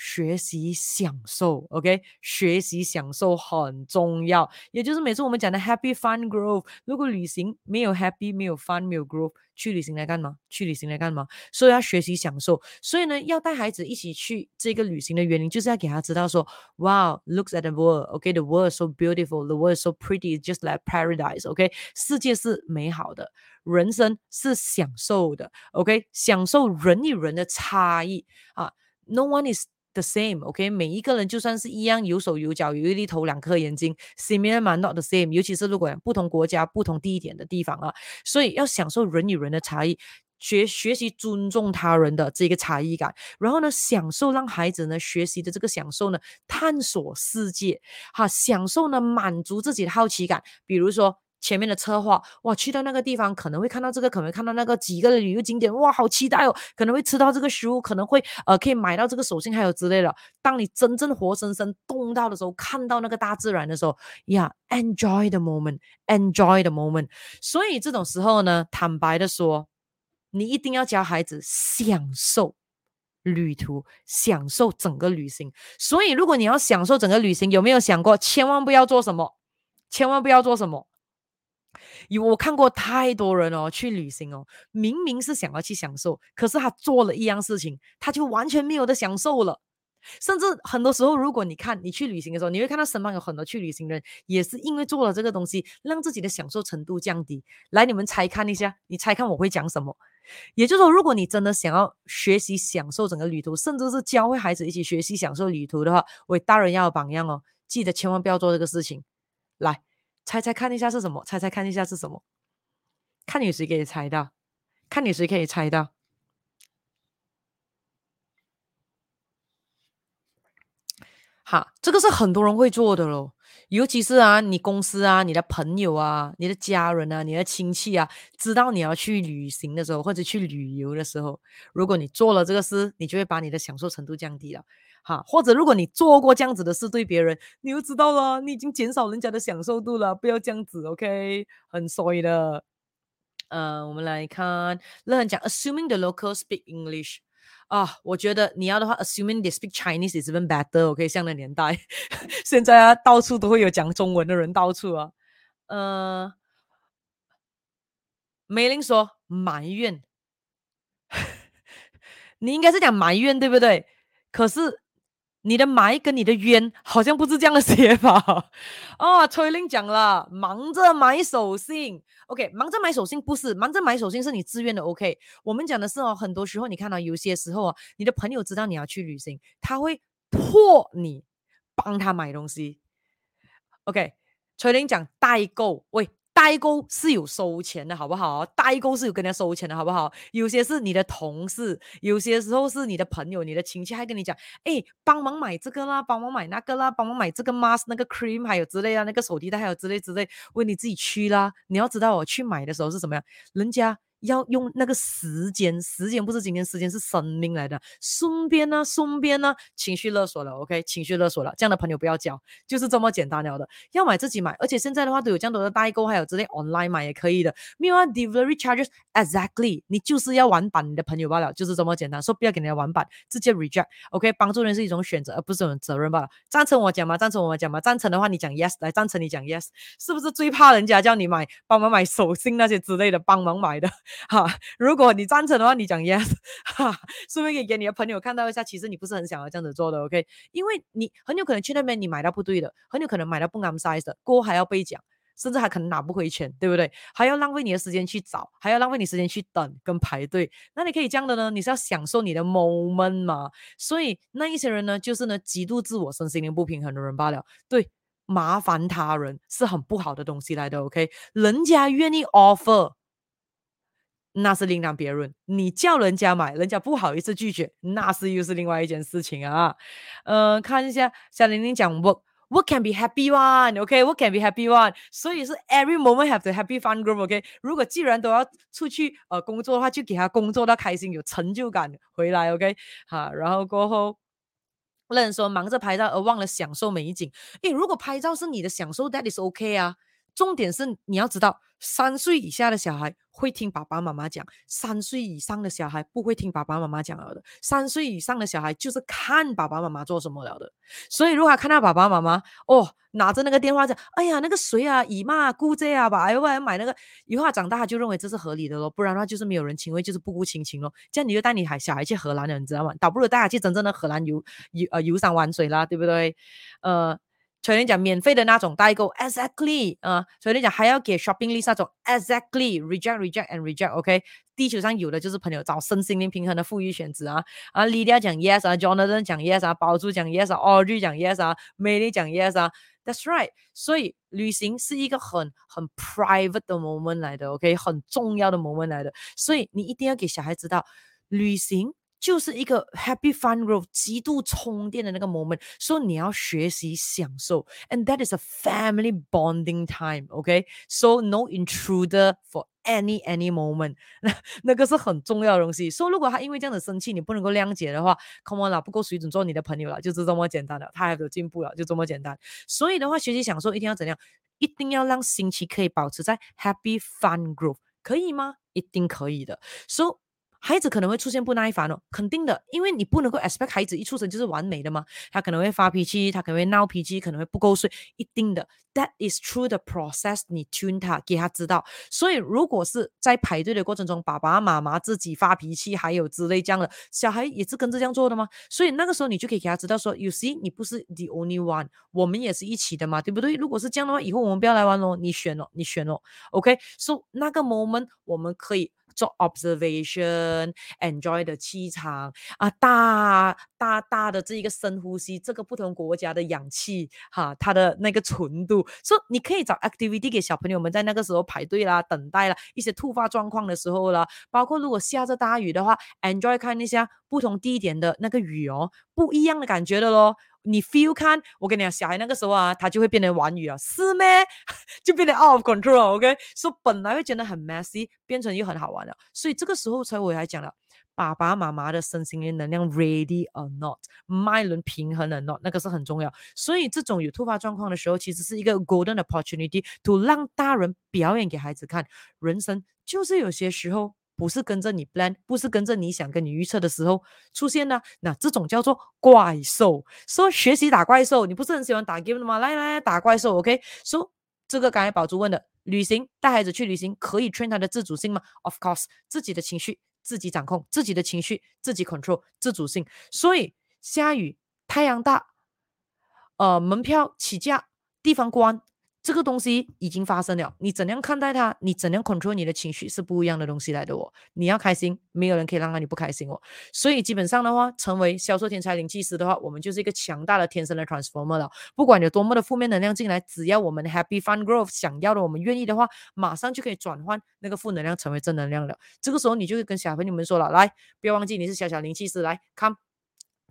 学习享受，OK，学习享受很重要，也就是每次我们讲的 happy fun growth。如果旅行没有 happy，没有 fun，没有 growth，去旅行来干嘛？去旅行来干嘛？所以要学习享受。所以呢，要带孩子一起去这个旅行的原因，就是要给他知道说，Wow，look at the world，OK，the world is so beautiful，the world is so pretty，just like paradise，OK，世界是美好的，人生是享受的，OK，享受人与人的差异啊，No one is The same，OK，、每一个人就算是一样有手有脚有一粒头两颗眼睛，similar but not the same。尤其是如果不同国家、不同地点的地方啊，所以要享受人与人的差异，学学习尊重他人的这个差异感，然后呢，享受让孩子呢学习的这个享受呢，探索世界，哈，享受呢满足自己的好奇感，比如说。前面的策划，哇，去到那个地方可能会看到这个，可能会看到那个几个旅游景点，哇，好期待哦，可能会吃到这个食物，可能会呃可以买到这个手信，还有之类的。当你真正活生生动到的时候，看到那个大自然的时候，呀，enjoy the moment，enjoy the moment。所以这种时候呢，坦白的说，你一定要教孩子享受。旅途，享受整个旅行。所以，如果你要享受整个旅行，有没有想过，千万不要做什么？千万不要做什么？有我看过太多人哦，去旅行哦，明明是想要去享受，可是他做了一样事情，他就完全没有的享受了。甚至很多时候，如果你看你去旅行的时候，你会看到身旁有很多去旅行的人，也是因为做了这个东西，让自己的享受程度降低。来，你们猜看一下，你猜看我会讲什么？也就是说，如果你真的想要学习享受整个旅途，甚至是教会孩子一起学习享受旅途的话，为大人要有榜样哦，记得千万不要做这个事情。来，猜猜看一下是什么？猜猜看一下是什么？看你谁可以猜到？看你谁可以猜到？哈，这个是很多人会做的喽。尤其是啊，你公司啊，你的朋友啊，你的家人啊，你的亲戚啊，知道你要去旅行的时候，或者去旅游的时候，如果你做了这个事，你就会把你的享受程度降低了，哈。或者如果你做过这样子的事对别人，你又知道了，你已经减少人家的享受度了，不要这样子，OK，很衰的。嗯、呃，我们来看，乐恒讲，assuming the locals speak English。啊，我觉得你要的话，assuming they speak Chinese is even better。OK，像那年代，现在啊，到处都会有讲中文的人，到处啊。呃，梅林说埋怨，你应该是讲埋怨对不对？可是。你的埋跟你的冤好像不是这样的写法 哦。崔玲讲了，忙着买手信，OK，忙着买手信不是，忙着买手信是你自愿的，OK。我们讲的是哦，很多时候你看到有些时候啊，你的朋友知道你要去旅行，他会迫你帮他买东西，OK。崔玲讲代购，喂。代购是有收钱的，好不好？代购是有跟人家收钱的，好不好？有些是你的同事，有些时候是你的朋友、你的亲戚，还跟你讲，哎，帮忙买这个啦，帮忙买那个啦，帮忙买这个 mask、那个 cream，还有之类啊，那个手提袋，还有之类之类，为你自己去啦。你要知道，我去买的时候是什么样，人家。要用那个时间，时间不是今天，时间是生命来的。顺便呢，顺便呢，情绪勒索了，OK，情绪勒索了，这样的朋友不要交，就是这么简单了的。要买自己买，而且现在的话都有这样多的代购，还有之类 online 买也可以的。没有啊，delivery charges，exactly，你就是要玩板你的朋友罢了，就是这么简单。说不要给人家玩板，直接 reject，OK，帮助人是一种选择，而不是一种责任罢了。赞成我讲吗？赞成我讲吗？赞成的话你讲 yes，来赞成你讲 yes，是不是最怕人家叫你买，帮忙买手信那些之类的，帮忙买的？哈，如果你赞成的话，你讲 yes，哈，顺便可以给你的朋友看到一下，其实你不是很想要这样子做的，OK？因为你很有可能去那边你买到不对的，很有可能买到不啱 size 的，过后还要被讲，甚至还可能拿不回钱，对不对？还要浪费你的时间去找，还要浪费你时间去等跟排队，那你可以这样的呢？你是要享受你的 moment 嘛？所以那一些人呢，就是呢极度自我、身心灵不平衡的人罢了。对，麻烦他人是很不好的东西来的，OK？人家愿意 offer。那是另当别论，你叫人家买，人家不好意思拒绝，那是又是另外一件事情啊。呃，看一下小玲玲讲 work，work can be happy one，OK，work can be happy one，所以是 every moment have the happy fun group，OK。如果既然都要出去呃工作的话，就给他工作到开心，有成就感回来，OK。好，然后过后，有人说忙着拍照而忘了享受美景，诶，如果拍照是你的享受，that is OK 啊。重点是你要知道，三岁以下的小孩会听爸爸妈妈讲，三岁以上的小孩不会听爸爸妈妈讲了的。三岁以上的小孩就是看爸爸妈妈做什么了的。所以如果他看到爸爸妈妈哦拿着那个电话讲，哎呀那个谁啊姨妈姑姐啊把，哎我要买那个，以后他长大他就认为这是合理的咯，不然的话就是没有人情味，就是不顾亲情咯。这样你就带你孩小孩去荷兰了，你知道吗？倒不如带他去真正的荷兰游游呃游山玩水啦，对不对？呃。所以你讲免费的那种代购，exactly 啊、呃，所以你讲还要给 shopping list 那种，exactly reject reject and reject，OK，、okay? 地球上有的就是朋友找身心灵平衡的富裕选择啊，啊，Lydia 讲 yes 啊，Jonathan 讲 yes 啊，宝珠讲 yes 啊，Audrey 讲 yes 啊，Mary 讲 yes 啊，That's right，所以旅行是一个很很 private 的 moment 来的，OK，很重要的 moment 来的，所以你一定要给小孩知道，旅行就是一个 happy fun growth 极度充电的那个 moment，所以你要学习享受，and that is a family bonding time，OK？So no intruder for any any moment，那那个是很重要的东西。所以如果他因为这样的生气，你不能够谅解的话，come on 啦，不够水准做你的朋友了，就是这么简单的，他还有进步了，就这么简单。所以的话，学习享受一定要怎样？一定要让心情可以保持在 happy fun growth，可以吗？一定可以的。So 孩子可能会出现不耐烦哦，肯定的，因为你不能够 expect 孩子一出生就是完美的嘛，他可能会发脾气，他可能会闹脾气，可能会不够睡，一定的，that is through the process，你 tune 他，给他知道。所以如果是在排队的过程中，爸爸妈妈自己发脾气，还有之类这样的，小孩也是跟着这样做的吗？所以那个时候你就可以给他知道说，you see，你不是 the only one，我们也是一起的嘛，对不对？如果是这样的话，以后我们不要来玩喽，你选喽，你选喽，OK，so、那个 moment 我们可以。做 observation，enjoy 的气场啊，大大大的这一个深呼吸，这个不同国家的氧气哈，它的那个纯度，所以你可以找 activity 给小朋友们在那个时候排队啦、等待啦，一些突发状况的时候啦，包括如果下着大雨的话，enjoy 看一下不同地点的那个雨哦，不一样的感觉的咯。你 feel 看，我跟你讲，小孩那个时候啊，他就会变得玩语啊，是咩？就变得 out of control，OK？所以本来会觉得很 messy，变成又很好玩了。所以这个时候才我还讲了，爸爸妈妈的身心灵能量 ready or not，脉轮平衡了 not，那个是很重要。所以这种有突发状况的时候，其实是一个 golden opportunity to 让大人表演给孩子看，人生就是有些时候。不是跟着你 plan，不是跟着你想跟你预测的时候出现呢，那这种叫做怪兽。说、学习打怪兽，你不是很喜欢打 game 的吗？来来来，打怪兽，OK？说、这个刚才宝珠问的，旅行带孩子去旅行可以训练他的自主性吗？Of course，自己的情绪自己掌控，自己的情绪自己 control，自主性。所以下雨、太阳大，呃，门票起价，地方关。这个东西已经发生了，你怎样看待它？你怎样 control 你的情绪是不一样的东西来的哦。你要开心，没有人可以让你不开心哦。所以基本上的话，成为销售天才灵气师的话，我们就是一个强大的天生的 transformer 了。不管有多么的负面能量进来，只要我们 happy fun growth 想要的，我们愿意的话，马上就可以转换那个负能量成为正能量了。这个时候你就会跟小朋友们说了，来，不要忘记你是小小灵气师，来，come，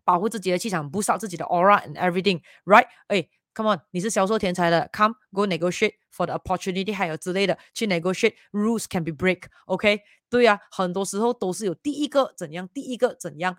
保护自己的气场，不烧自己的 aura and everything，right？哎。Come on，你是销售天才的，Come go negotiate for the opportunity，还有之类的，去 negotiate rules can be break，OK？、对呀、很多时候都是有第一个怎样，第一个怎样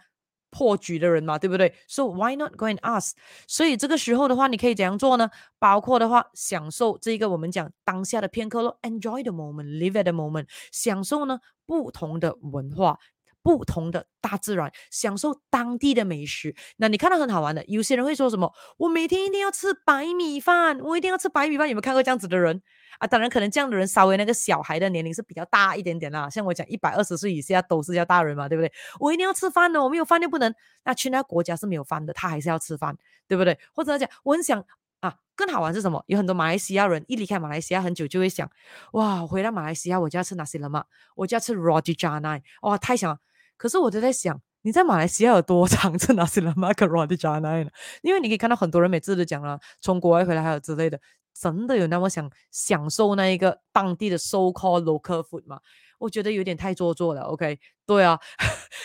破局的人嘛，对不对？So why not go and ask？所以这个时候的话，你可以怎样做呢？包括的话，享受这一个我们讲当下的片刻咯，enjoy the moment，live at the moment，享受呢不同的文化。不同的大自然，享受当地的美食。那你看到很好玩的，有些人会说什么？我每天一定要吃白米饭，我一定要吃白米饭。有没有看过这样子的人啊？当然，可能这样的人稍微那个小孩的年龄是比较大一点点啦。像我讲一百二十岁以下都是叫大人嘛，对不对？我一定要吃饭的，我没有饭就不能。那去那个国家是没有饭的，他还是要吃饭，对不对？或者讲，我很想啊，更好玩是什么？有很多马来西亚人一离开马来西亚很久，就会想，哇，回到马来西亚，我就要吃 nasi lemak，我就要吃 roti canai，哇，太想。可是我就在想，你在马来西亚有多长？吃哪些的马卡罗的加奈呢？因为你可以看到很多人每次都讲了，从国外回来还有之类的，真的有那么想享受那一个当地的 so called local food 吗？我觉得有点太做作了。OK，对啊，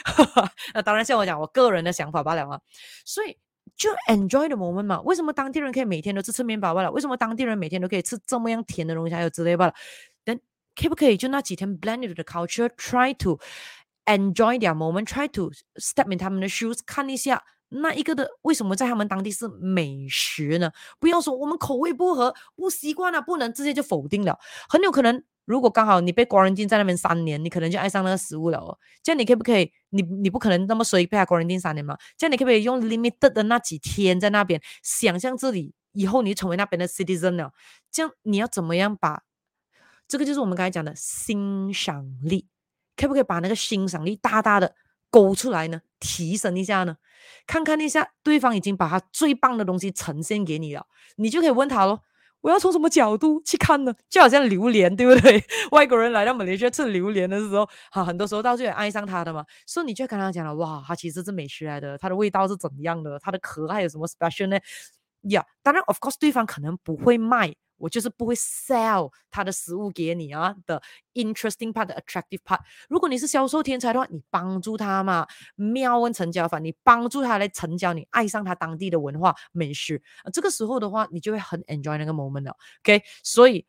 那当然像我讲我个人的想法罢了嘛。所以就 enjoy the moment 嘛。为什么当地人可以每天都吃吃面包罢了？为什么当地人每天都可以吃这么样甜的东西还有之类罢了？但可不可以就那几天 blend the culture，try to Enjoy their moment, try to step in 他们的 shoes，看一下那一个的为什么在他们当地是美食呢？不要说我们口味不合，不习惯了，不能直接就否定了。很有可能，如果刚好你被 quarantine 在那边三年，你可能就爱上那个食物了哦。这样你可不可以？你你不可能那么随意被他 quarantine 三年嘛？这样你可不可以用 limited 的那几天在那边，想象这里以后你成为那边的 citizen 了？这样你要怎么样把这个就是我们刚才讲的欣赏力。可不可以把那个欣赏力大大的勾出来呢？提升一下呢？看看一下对方已经把他最棒的东西呈现给你了，你就可以问他咯：我要从什么角度去看呢？就好像榴莲，对不对？外国人来到马来西亚吃榴莲的时候，哈，很多时候到最后爱上他的嘛，所以你就跟他讲了：哇，它其实是美食来的，它的味道是怎样的？它的壳还有什么 special 呢？呀，当然，of course，对方可能不会卖。我就是不会 sell 他的食物给你啊的 interesting part 的 attractive part。如果你是销售天才的话，你帮助他嘛，妙问成交法，你帮助他来成交，你爱上他当地的文化美食，这个时候的话，你就会很 enjoy 那个 moment 了。OK，所以。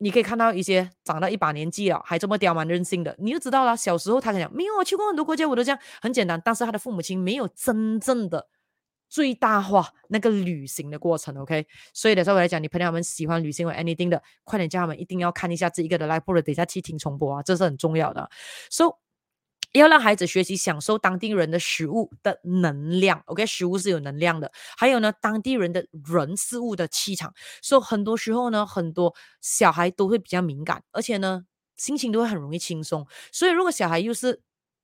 你可以看到一些长到一把年纪了还这么刁蛮任性的，你就知道了。小时候他讲没有，我去过很多国家，我都这样很简单。但是他的父母亲没有真正的最大化那个旅行的过程，OK？所以的时候我来讲，你朋友们喜欢旅行或 anything 的，快点叫他们一定要看一下这一个的 live，或者等一下去听重播啊，这是很重要的。So。要让孩子学习享受当地人的食物的能量，OK，食物是有能量的。还有呢，当地人的人事物的气场。所以很多时候呢，很多小孩都会比较敏感，而且呢，心情都会很容易轻松。所以如果小孩又是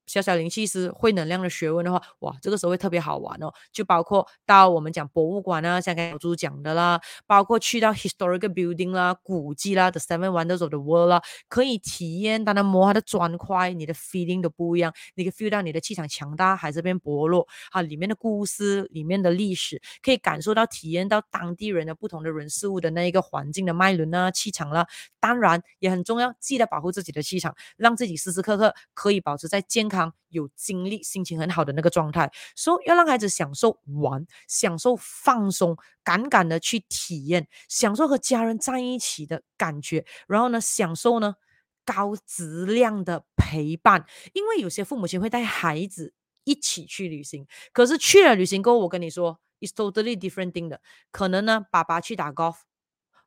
小小灵气师会能量的学问的话，哇，这个时候会特别好玩哦。就包括到我们讲博物馆啊，像刚才小猪讲的啦，包括去到 historical building 啦、古迹啦，the seven wonders of the world 啦，可以体验，当他摸他的砖块，你的 feeling 都不一样。你可以 feel 到你的气场强大还是变薄弱啊？里面的故事、里面的历史，可以感受到、体验到当地人的不同的人事物的那一个环境的脉轮啊、气场啦。当然也很重要，记得保护自己的气场，让自己时时刻刻可以保持在健康。有精力、心情很好的那个状态，所以要让孩子享受玩、享受放松，敢敢的去体验，享受和家人在一起的感觉，然后呢，享受呢高质量的陪伴。因为有些父母亲会带孩子一起去旅行，可是去了旅行过后，我跟你说，it's totally different thing 的。可能呢，爸爸去打 golf，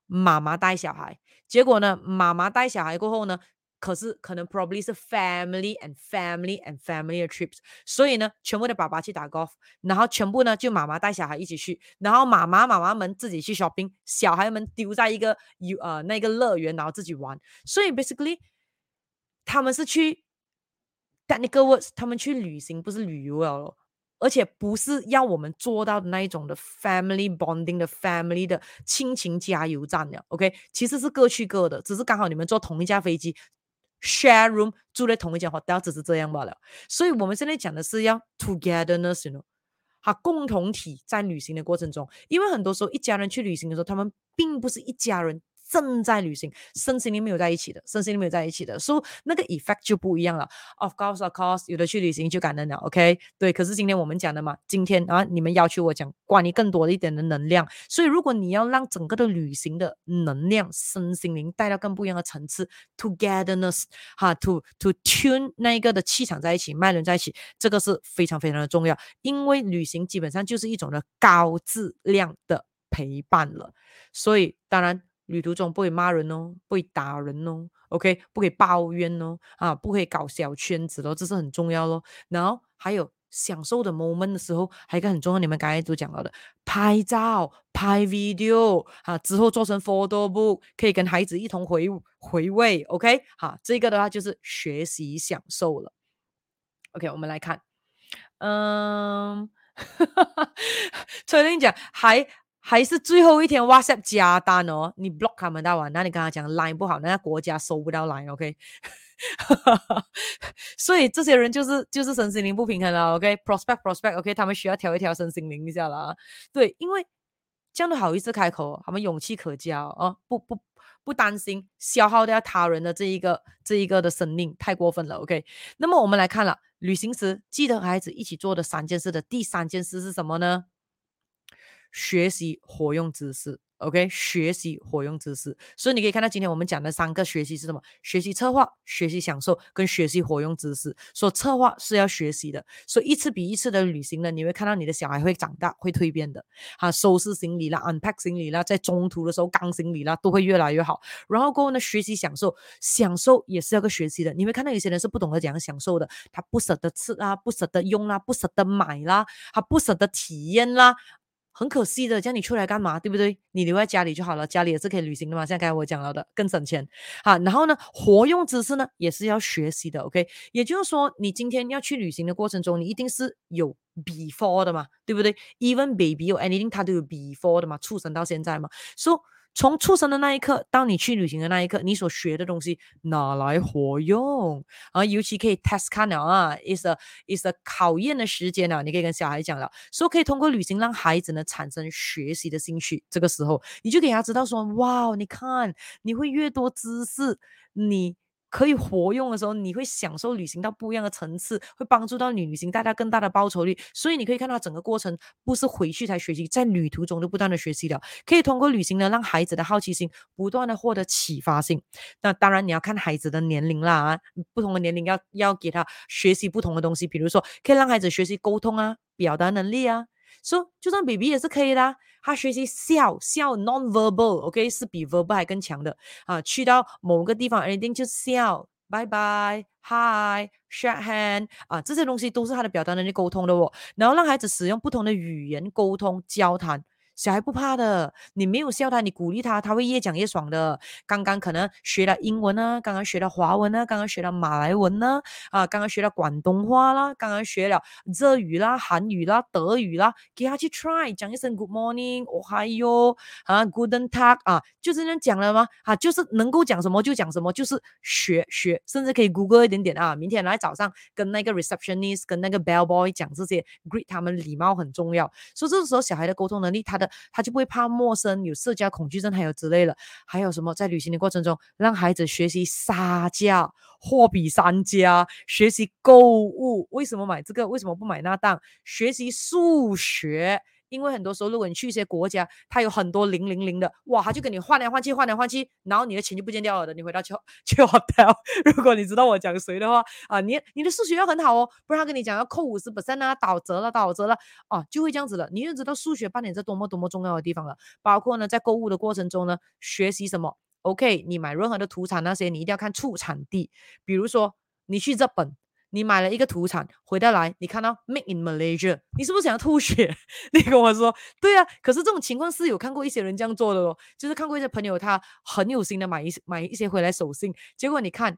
妈妈带小孩，结果呢，妈妈带小孩过后呢。可是可能 probably 是 family and family and family trips，所以呢，全部的爸爸去打 golf，然后全部呢就妈妈带小孩一起去，然后妈妈妈妈们自己去 shopping，小孩们丢在一个有呃那个乐园，然后自己玩。所以 basically 他们是去但那个 words，他们去旅行不是旅游了，而且不是要我们做到的那一种的 family bonding 的 family 的亲情加油站了。OK，其实是各去各的，只是刚好你们坐同一架飞机。Share room 住在同一间 hotel 只是这样罢了，所以我们现在讲的是要 togetherness，you know，哈，共同体在旅行的过程中，因为很多时候一家人去旅行的时候，他们并不是一家人。正在旅行，身心灵没有在一起的，身心灵没有在一起的，所以那个 effect 就不一样了。Of course, of course，有的去旅行就感恩了，OK？对，可是今天我们讲的嘛，今天啊，你们要求我讲关于更多的一点的能量，所以如果你要让整个的旅行的能量、身心灵带到更不一样的层次，togetherness，哈，to to tune 那一个的气场在一起，脉轮在一起，这个是非常非常的重要，因为旅行基本上就是一种的高质量的陪伴了，所以当然。旅途中不会骂人哦，不会打人哦，OK，不可以抱怨哦，啊，不可以搞小圈子咯，这是很重要咯。然后还有享受的 moment 的时候，还有一个很重要，你们刚才都讲到的，拍照、拍 video，啊，之后做成 photo book，可以跟孩子一同回回味，OK，好，这个的话就是学习享受了。OK，我们来看，嗯，崔玲讲还。还是最后一天 WhatsApp 加单哦，你 block 他们到晚，那你跟他讲 line 不好，那个国家收不到 line，OK？、Okay? 所以这些人就是就是身心灵不平衡了，OK？Prospect Prospect，OK？、他们需要调一调身心灵一下了，对，因为这样都好意思开口，他们勇气可嘉哦，不不不担心消耗掉他人的这一个这一个的生命，太过分了，OK？那么我们来看了，旅行时记得和孩子一起做的三件事的第三件事是什么呢？学习活用知识，OK，学习活用知识，所以你可以看到今天我们讲的三个学习是什么？学习策划、学习享受跟学习活用知识。所以策划是要学习的，所以一次比一次的旅行呢，你会看到你的小孩会长大、会蜕变的。哈，收拾行李啦，unpack 行李啦，在中途的时候刚行李啦，都会越来越好。然后过后呢，学习享受，享受也是要个学习的。你会看到有些人是不懂得怎样享受的，他不舍得吃啊，不舍得用啦，不舍得买啦，他不舍得体验啦。很可惜的，叫你出来干嘛？对不对？你留在家里就好了，家里也是可以旅行的嘛。像刚才我讲了的，更省钱。好，然后呢，活用知识呢，也是要学习的。OK，也就是说，你今天要去旅行的过程中，你一定是有 before 的嘛，对不对？Even baby or anything，它都有 before 的嘛，出生到现在嘛。So 从出生的那一刻到你去旅行的那一刻，你所学的东西哪来活用啊，尤其可以 test 看了啊，is a is a 考验的时间啊，你可以跟小孩讲了，说可以通过旅行让孩子呢产生学习的兴趣，这个时候你就给他知道说，哇，你看你会越多知识，你。可以活用的时候，你会享受旅行到不一样的层次，会帮助到你旅行带来更大的报酬率。所以你可以看到整个过程不是回去才学习，在旅途中就不断的学习了。可以通过旅行呢，让孩子的好奇心不断的获得启发性。那当然你要看孩子的年龄啦啊，不同的年龄要要给他学习不同的东西，比如说可以让孩子学习沟通啊，表达能力啊。说、so, 就算 baby 也是可以的，他学习笑笑 non-verbal，OK、是比 verbal 还更强的啊。去到某个地方，，anything 就笑，拜拜，hi，shake hand 啊，这些东西都是他的表达能力沟通的哦。然后让孩子使用不同的语言沟通交谈。小孩不怕的，你没有笑他，你鼓励他，他会越讲越爽的。刚刚可能学了英文呢，刚刚学了华文呢，刚刚学了马来文呢，啊，刚刚学了广东话啦，刚刚学了日语啦、韩语啦、德语啦，给他去 try 讲一声 Good morning，哦嗨哟，啊，Guten talk 啊，就是这样讲了吗？啊，就是能够讲什么就讲什么，就是学学，甚至可以 Google 一点点啊。明天来早上跟那个 receptionist 跟那个 bell boy 讲这些，greet 他们礼貌很重要。所以这个时候小孩的沟通能力，他的。他就不会怕陌生，有社交恐惧症，还有之类的。还有什么？在旅行的过程中，让孩子学习杀价、货比三家，学习购物，为什么买这个？为什么不买那档？学习数学。因为很多时候，如果你去一些国家，它有很多零零零的，哇，他就给你换来换去，换来换去，然后你的钱就不见掉了的。你回到去 去 hotel，如果你知道我讲谁的话啊，你你的数学要很好哦，不然他跟你讲要扣五十 percent 啊，打折了，打折了，啊，就会这样子了。你就知道数学扮演着多么多么重要的地方了。包括呢，在购物的过程中呢，学习什么？OK，你买任何的土产那些，你一定要看出产地。比如说你去日本。你买了一个土产回到来，你看到 Made in Malaysia，你是不是想要吐血？你跟我说，对啊。可是这种情况是有看过一些人这样做的哦，就是看过一些朋友他很有心的买一买一些回来手信，结果你看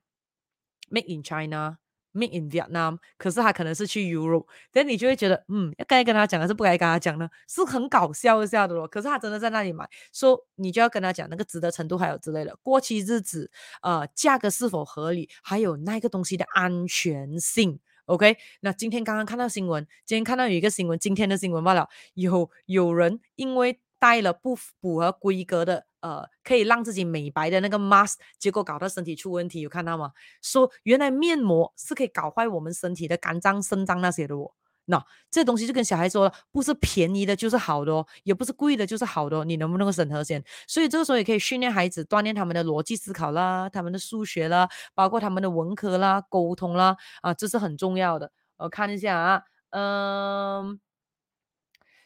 Made in China。命 in Vietnam，可是他可能是去 Europe，但你就会觉得，嗯，该跟他讲还是不该跟他讲呢？是很搞笑一下的咯。可是他真的在那里买，说、你就要跟他讲那个值得程度还有之类的，过期日子，呃，价格是否合理，还有那个东西的安全性。OK，那今天刚刚看到新闻，今天看到有一个新闻，今天的新闻罢了，有有人因为带了不符合规格的。呃，可以让自己美白的那个 mask，结果搞到身体出问题，有看到吗？说原来面膜是可以搞坏我们身体的肝脏、肾脏那些的哦。那这东西就跟小孩说了，不是便宜的就是好的哦，也不是贵的就是好的哦。你能不能够审核先？所以这个时候也可以训练孩子，锻炼他们的逻辑思考啦，他们的数学啦，包括他们的文科啦、沟通啦，啊，这是很重要的。我看一下啊，嗯。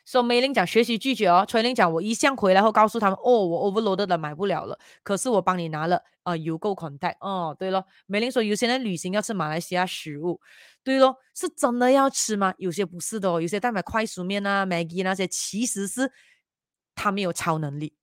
所以梅玲讲学习拒绝哦，崔玲讲我一向回来后告诉他们哦，我 overloaded 了买不了了，可是我帮你拿了啊，有够 contact 哦。对咯，梅玲说有些人旅行要吃马来西亚食物，对咯，是真的要吃吗？有些不是的哦，有些代买快熟面啊、Maggi 那些，其实是他没有超能力，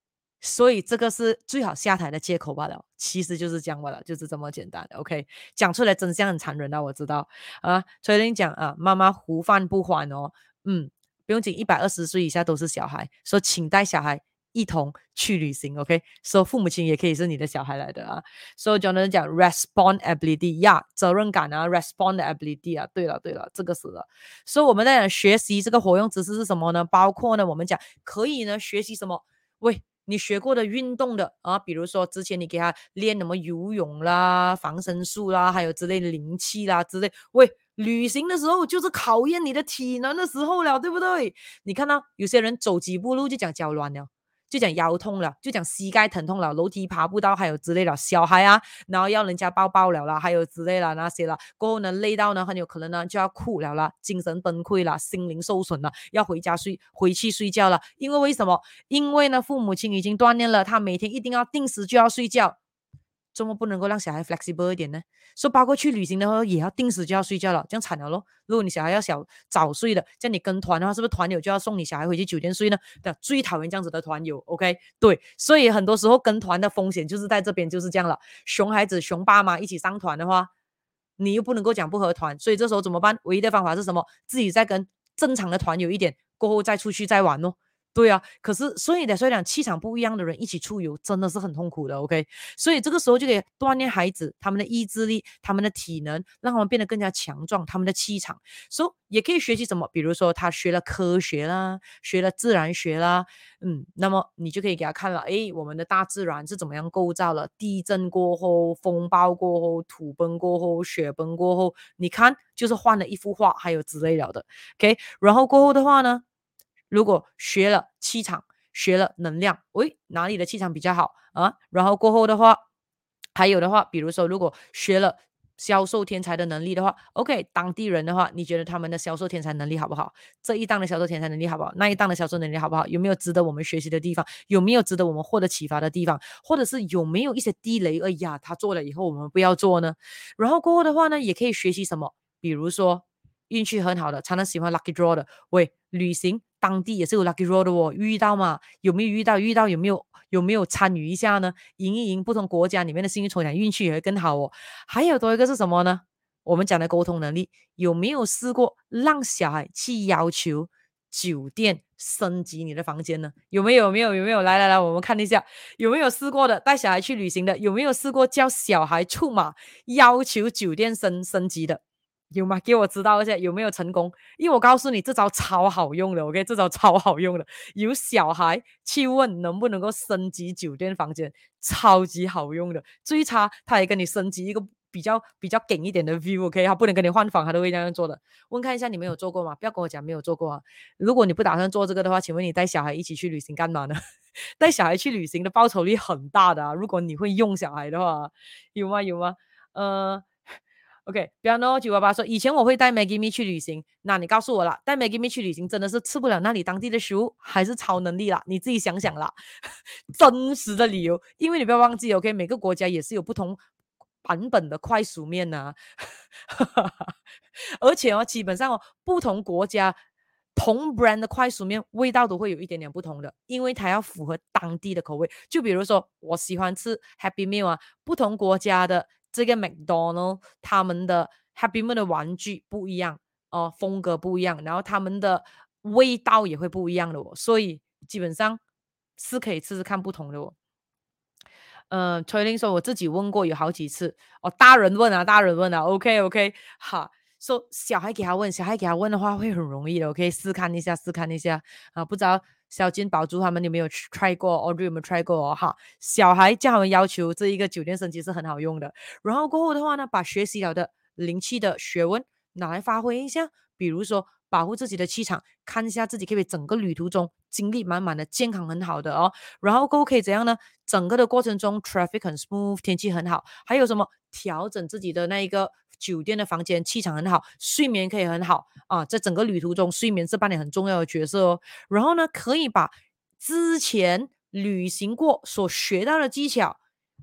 所以这个是最好下台的借口罢了。其实就是这样罢了，就是这么简单。OK，讲出来真相很残忍啊，我知道啊。崔玲讲啊，妈妈胡饭不还哦，嗯。不用紧，一百二十岁以下都是小孩。说，请带小孩一同去旅行。OK，说父母亲也可以是你的小孩来的啊。所以就能讲 responsibility 呀，责任感啊，responsibility 啊。对了对了，这个是了。所以我们在讲学习这个活用知识是什么呢？包括呢，我们讲可以呢学习什么？喂，你学过的运动的啊，比如说之前你给他练什么游泳啦、防身术啦，还有之类的灵气啦之类。喂。旅行的时候就是考验你的体能的时候了，对不对？你看到有些人走几步路就讲脚软了，就讲腰痛了，就讲膝盖疼痛了，楼梯爬不到，还有之类的。小孩啊，然后要人家抱抱了啦，还有之类的那些了。过后呢，累到呢，很有可能呢就要哭了啦，精神崩溃了，心灵受损了，要回家睡，回去睡觉了。因为为什么？因为呢，父母亲已经锻炼了他，每天一定要定时就要睡觉。周末不能够让小孩 flexible 一点呢？说包括去旅行的话，也要定时就要睡觉了，这样惨了咯。如果你小孩要小早睡的，叫你跟团的话，是不是团友就要送你小孩回去酒店睡呢？对，最讨厌这样子的团友。OK，对，所以很多时候跟团的风险就是在这边就是这样了。熊孩子、熊爸妈一起上团的话，你又不能够讲不合团，所以这时候怎么办？唯一的方法是什么？自己再跟正常的团友一点，过后再出去再玩咯。对啊，可是所以的，所以讲气场不一样的人一起出游真的是很痛苦的，OK？所以这个时候就可以锻炼孩子他们的意志力、他们的体能，让他们变得更加强壮，他们的气场。所以也可以学习什么，比如说他学了科学啦，学了自然学啦，嗯，那么你就可以给他看了，诶，我们的大自然是怎么样构造了？地震过后、风暴过后、土崩过后、雪崩过后，你看就是换了一幅画，还有之类的的，OK？然后过后的话呢？如果学了气场，学了能量，喂，哪里的气场比较好啊？然后过后的话，还有的话，比如说，如果学了销售天才的能力的话，OK，当地人的话，你觉得他们的销售天才能力好不好？这一档的销售天才能力好不好？那一档的销售能力好不好？有没有值得我们学习的地方？有没有值得我们获得启发的地方？或者是有没有一些地雷？哎呀，他做了以后我们不要做呢？然后过后的话呢，也可以学习什么？比如说运气很好的，常常喜欢 lucky draw 的，喂，旅行。当地也是有 lucky road 的哦，遇到嘛？有没有遇到？遇到有没有？有没有参与一下呢？赢一赢不同国家里面的幸运抽奖，运气也会更好哦。还有多一个是什么呢？我们讲的沟通能力，有没有试过让小孩去要求酒店升级你的房间呢？有没有？有没有？有没有？来来来，我们看一下有没有试过的带小孩去旅行的，有没有试过叫小孩出马要求酒店升升级的？有吗？给我知道一下有没有成功？因为我告诉你，这招超好用的，OK？这招超好用的，有小孩去问能不能够升级酒店房间，超级好用的。最差他也跟你升级一个比较比较顶一点的 view，OK？他不能跟你换房，他都会这样做的。问看一下你没有做过吗？不要跟我讲没有做过啊！如果你不打算做这个的话，请问你带小孩一起去旅行干嘛呢？带小孩去旅行的报酬率很大的啊！如果你会用小孩的话，有吗？有吗？呃。OK，不要闹九八八说，以前我会带 Maggie Me 去旅行，那你告诉我了，带 Maggie Me 去旅行真的是吃不了那里当地的食物，还是超能力啦？你自己想想啦，真实的理由，因为你不要忘记，OK，每个国家也是有不同版本的快熟面呐、啊，而且哦，基本上哦，不同国家同 brand 的快熟面味道都会有一点点不同的，因为它要符合当地的口味。就比如说，我喜欢吃 Happy Meal 啊，不同国家的。这个麦当劳他们的 Happy Meal 的玩具不一样哦、呃，风格不一样，然后他们的味道也会不一样的哦，所以基本上是可以试试看不同的哦。嗯、呃，崔玲说我自己问过有好几次哦，大人问啊，大人问啊，OK OK，好，说、小孩给他问，小孩给他问的话会很容易的，OK，试看一下，试看一下啊，不知道。小金宝珠他们有没有 try 过？Audrey 有没有 try 过？哦，哈，小孩叫他们要求这一个酒店升级是很好用的。然后过后的话呢，把学习了的灵气的学问拿来发挥一下，比如说保护自己的气场，看一下自己可不可以整个旅途中精力满满的、健康很好的哦。然后过后可以怎样呢？整个的过程中 traffic 很 smooth，天气很好，还有什么调整自己的那一个。酒店的房间气场很好，睡眠可以很好啊，在整个旅途中，睡眠是扮演很重要的角色哦。然后呢，可以把之前旅行过所学到的技巧，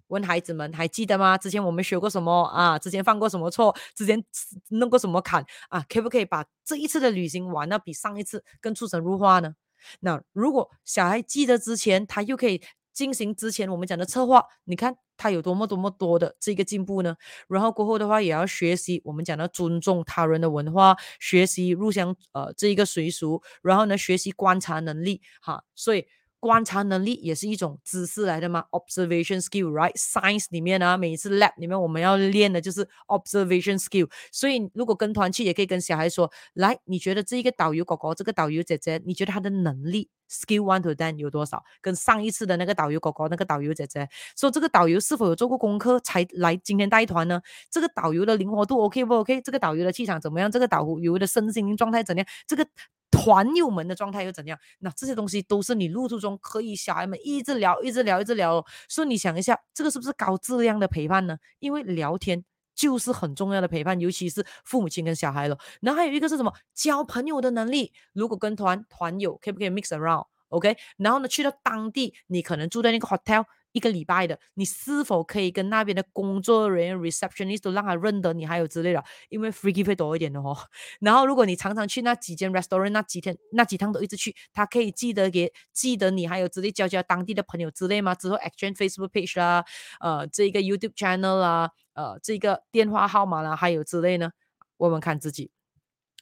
问孩子们还记得吗？之前我们学过什么啊？之前犯过什么错？之前弄过什么坎啊？可不可以把这一次的旅行玩得比上一次更出神入化呢？那如果小孩记得之前，他又可以。进行之前我们讲的策划，你看他有多么多么多的这个进步呢？然后过后的话，也要学习我们讲的尊重他人的文化，学习入乡呃这一个随俗，然后呢，学习观察能力哈，所以。观察能力也是一种知识来的嘛，observation skill，right？Science 里面啊，每一次 lab 里面我们要练的就是 observation skill。所以如果跟团去，也可以跟小孩说：来，你觉得这一个导游哥哥，这个导游姐姐，你觉得他的能力 skill one to ten 有多少？跟上一次的那个导游哥哥、那个导游姐姐，说这个导游是否有做过功课才来今天带团呢？这个导游的灵活度 OK 不 OK？这个导游的气场怎么样？这个导游的身心灵状态怎样？这个。团友们的状态又怎样？那这些东西都是你路途中可以小孩们一直聊、一直聊、一直聊。所以你想一下，这个是不是高质量的陪伴呢？因为聊天就是很重要的陪伴，尤其是父母亲跟小孩了。然后还有一个是什么？交朋友的能力。如果跟团团友可不可以 mix around？OK？然后呢，去到当地，你可能住在那个 hotel。一个礼拜的，你是否可以跟那边的工作人员 receptionist 都让他认得你，还有之类的，因为 free gift 会多一点的哦。然后如果你常常去那几间 restaurant，那几天那几趟都一直去，他可以记得给记得你，还有之类交交当地的朋友之类吗？之后 exchange Facebook page 啦，呃，这个 YouTube channel 啦，呃，这个电话号码啦，还有之类呢，问问看自己。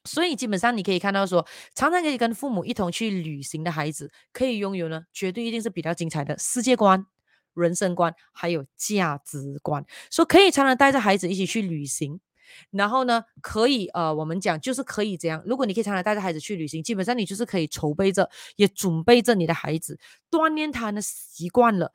所以基本上你可以看到说，常常可以跟父母一同去旅行的孩子，可以拥有呢，绝对一定是比较精彩的世界观、人生观，还有价值观。所以可以常常带着孩子一起去旅行，然后呢，可以呃，我们讲就是可以这样。如果你可以常常带着孩子去旅行，基本上你就是可以筹备着，也准备着你的孩子，锻炼他的习惯了，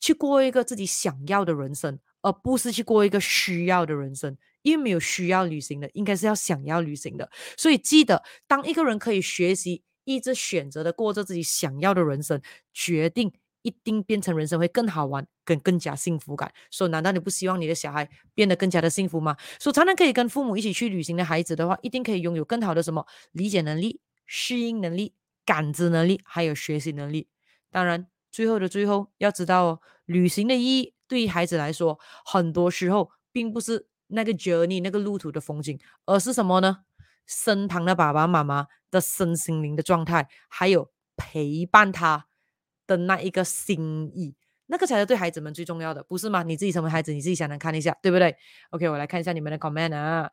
去过一个自己想要的人生，而不是去过一个需要的人生。因为没有需要旅行的，应该是要想要旅行的。所以记得，当一个人可以学习，一直选择的过着自己想要的人生，决定一定变成人生会更好玩，跟更加幸福感。所以，难道你不希望你的小孩变得更加的幸福吗？所以，常常可以跟父母一起去旅行的孩子的话，一定可以拥有更好的什么理解能力、适应能力、感知能力，还有学习能力。当然，最后的最后，要知道哦，旅行的意义对于孩子来说，很多时候并不是。那个 journey 那个路途的风景，而是什么呢？身旁的爸爸妈妈的身心灵的状态，还有陪伴他的那一个心意，那个才是对孩子们最重要的，不是吗？你自己成为孩子，你自己想想看一下，对不对？OK，我来看一下你们的 comment 啊。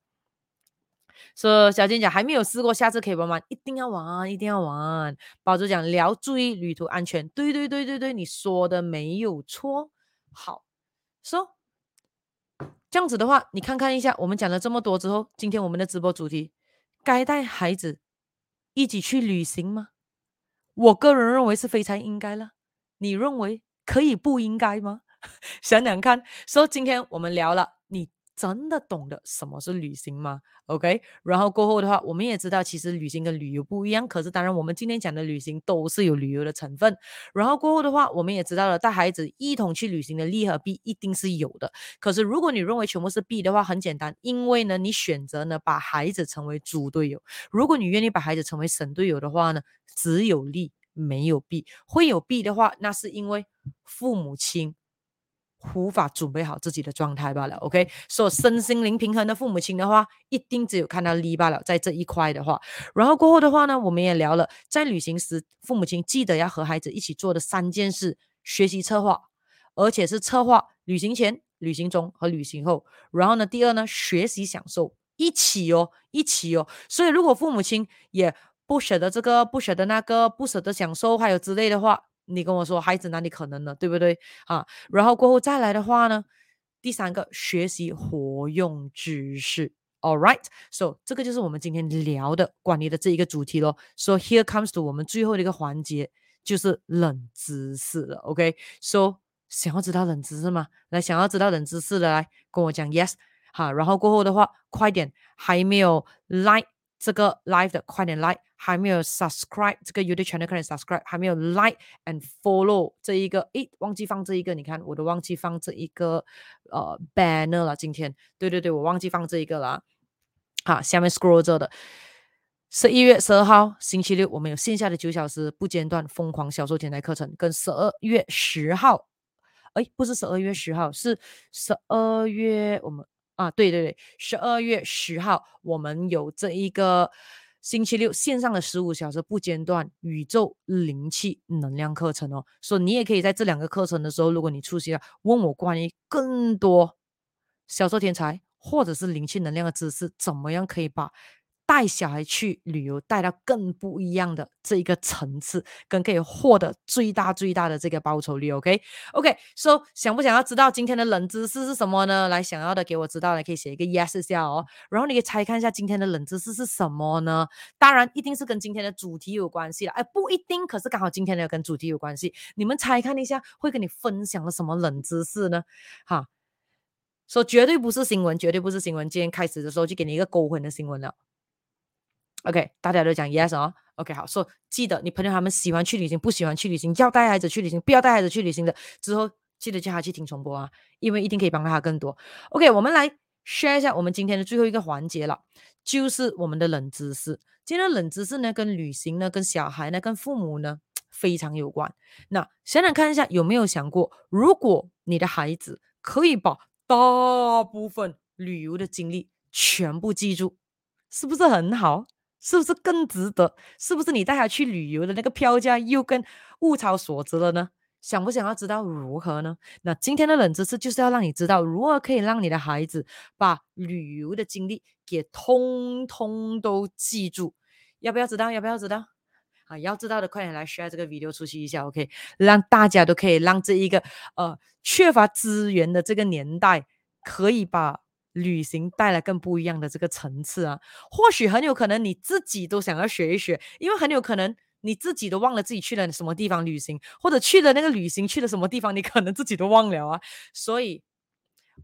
说小金讲还没有试过，下次可以玩玩，一定要玩，一定要玩。宝珠讲聊注意旅途安全，对对对对对，你说的没有错。好，说、这样子的话，你看看一下，我们讲了这么多之后，今天我们的直播主题，该带孩子一起去旅行吗？我个人认为是非常应该了。你认为可以不应该吗？想想看。说今天我们聊了。真的懂得什么是旅行吗？OK，然后过后的话，我们也知道其实旅行跟旅游不一样。可是当然，我们今天讲的旅行都是有旅游的成分。然后过后的话，我们也知道了带孩子一同去旅行的利和弊一定是有的。可是如果你认为全部是弊的话，很简单，因为呢，你选择呢把孩子成为猪队友。如果你愿意把孩子成为神队友的话呢，只有利没有弊。会有弊的话，那是因为父母亲。无法准备好自己的状态罢了，OK？所以身心灵平衡的父母亲的话，一定只有看到利罢了，在这一块的话。然后过后的话呢，我们也聊了，在旅行时，父母亲记得要和孩子一起做的三件事：学习策划，而且是策划旅行前、旅行中和旅行后。然后呢，第二呢，学习享受，一起哦，一起哦。所以如果父母亲也不舍得这个，不舍得那个，不舍得享受，还有之类的话。你跟我说，孩子哪里可能呢？对不对啊？然后过后再来的话呢，第三个学习活用知识。All right，so 这个就是我们今天聊的管理的这一个主题咯。So here comes to 我们最后的一个环节，就是冷知识了。OK，so 想要知道冷知识吗？来，想要知道冷知识的来跟我讲 yes。好，然后过后的话，快点，还没有 like 这个 live 的，快点 like。还没有 subscribe 这个 YouTube channel，快点 subscribe。还没有 like and follow 这一个，诶，忘记放这一个，你看我都忘记放这一个呃 banner 了。今天，对对对，我忘记放这一个了。好，下面 scroll 这的，十一月十二号星期六，我们有线下的九小时不间断疯狂销售天才课程，跟十二月十号，诶，不是十二月十号，是十二月我们啊，对对对，十二月十号我们有这一个。星期六线上的十五小时不间断宇宙灵气能量课程哦，所以你也可以在这两个课程的时候，如果你出席了，问我关于更多销售天才或者是灵气能量的知识，怎么样可以把。带小孩去旅游，带到更不一样的这一个层次，跟可以获得最大最大的这个报酬率。OK，OK，说、想不想要知道今天的冷知识是什么呢？来，想要的给我知道，来可以写一个 yes 一下哦。然后你可以猜看一下今天的冷知识是什么呢？当然一定是跟今天的主题有关系了。哎，不一定，可是刚好今天的跟主题有关系。你们猜看一下，会跟你分享了什么冷知识呢？哈，说、绝对不是新闻，绝对不是新闻。今天开始的时候就给你一个勾魂的新闻了。OK，大家都讲 yes 哦。OK，好，说、so, 记得你朋友他们喜欢去旅行，不喜欢去旅行，要带孩子去旅行，不要带孩子去旅行的之后，记得叫他去听重播啊，因为一定可以帮到他更多。OK，我们来 share 一下我们今天的最后一个环节了，就是我们的冷知识。今天的冷知识呢，跟旅行呢，跟小孩呢，跟父母呢非常有关。那想想看一下，有没有想过，如果你的孩子可以把大部分旅游的经历全部记住，是不是很好？是不是更值得？是不是你带他去旅游的那个票价又更物超所值了呢？想不想要知道如何呢？那今天的冷知识就是要让你知道如何可以让你的孩子把旅游的经历给通通都记住。要不要知道？要不要知道？啊，要知道的快点来 share 这个 video 出去一下，OK，让大家都可以让这一个呃缺乏资源的这个年代，可以把旅行带来更不一样的这个层次啊。或许很有可能你自己都想要学一学，因为很有可能。你自己都忘了自己去了什么地方旅行，或者去了那个旅行去了什么地方，你可能自己都忘了啊。所以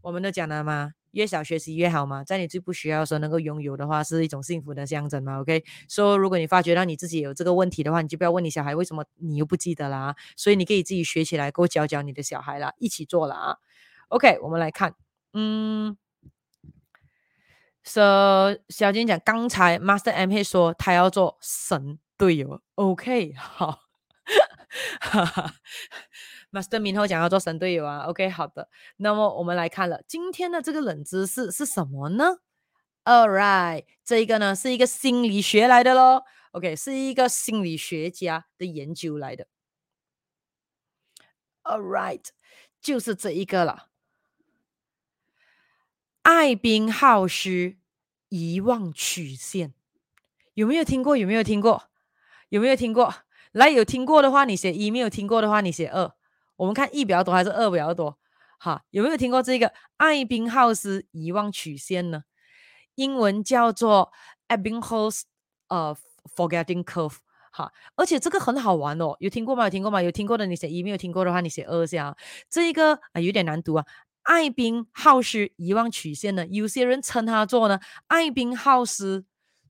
我们都讲了嘛，越小学习越好嘛。在你最不需要的时候能够拥有的话，是一种幸福的象征嘛。OK，说如果你发觉到你自己有这个问题的话，你就不要问你小孩为什么你又不记得啦。所以你可以自己学起来，给我教教你的小孩啦，一起做了啊。OK，我们来看，嗯，So 小金讲，刚才 Master M H 说他要做神。队友，OK，好，哈哈，Master 明后讲要做神队友啊，OK，好的，那么我们来看了今天的这个冷知识是什么呢？All right，这一个呢是一个心理学来的咯，OK，是一个心理学家的研究来的。All right，就是这一个了，艾宾浩斯遗忘曲线，有没有听过？有没有听过？有没有听过？来，有听过的话，你写一；没有听过的话，你写二。我们看一比较多还是二比较多？哈，有没有听过这个艾宾浩斯遗忘曲线呢？英文叫做 Ebbinghaus 呃 forgetting curve。哈，而且这个很好玩哦。有听过吗？有听过吗？有听过的你写一；没有听过的话，你写二下。这一个啊有点难读啊。爱宾浩斯遗忘曲线呢，有些人称它做呢爱宾浩斯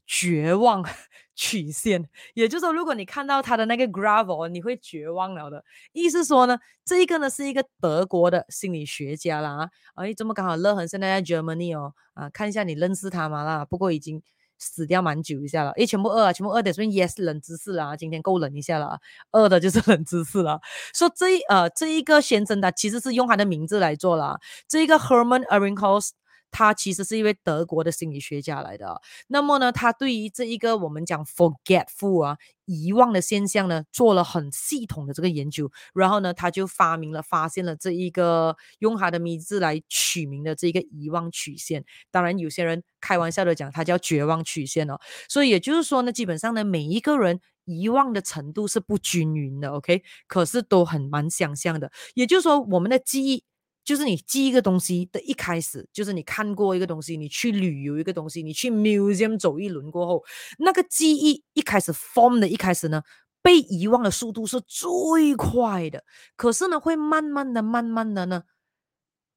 绝望。曲线，也就是说，如果你看到它的那个 gravel，你会绝望了的。意思说呢，这一个呢是一个德国的心理学家啦啊，哎，这么刚好乐恒现在在 Germany 哦啊，看一下你认识他吗啦？不过已经死掉蛮久一下了，诶，全部饿啊，全部饿的，所以 yes 冷知识啦，今天够冷一下了，饿的就是冷知识了。说这一呃这一个先生的其实是用他的名字来做了，这一个 Herman Arinkos 他其实是一位德国的心理学家来的，那么呢，他对于这一个我们讲 forgetful 啊遗忘的现象呢，做了很系统的这个研究，然后呢，他就发明了、发现了这一个用他的名字来取名的这一个遗忘曲线。当然，有些人开玩笑的讲，它叫绝望曲线哦。所以也就是说呢，基本上呢，每一个人遗忘的程度是不均匀的，OK，可是都很蛮相像的。也就是说，我们的记忆。就是你记一个东西的一开始，就是你看过一个东西，你去旅游一个东西，你去 museum 走一轮过后，那个记忆一开始 form 的一开始呢，被遗忘的速度是最快的，可是呢，会慢慢的、慢慢的呢，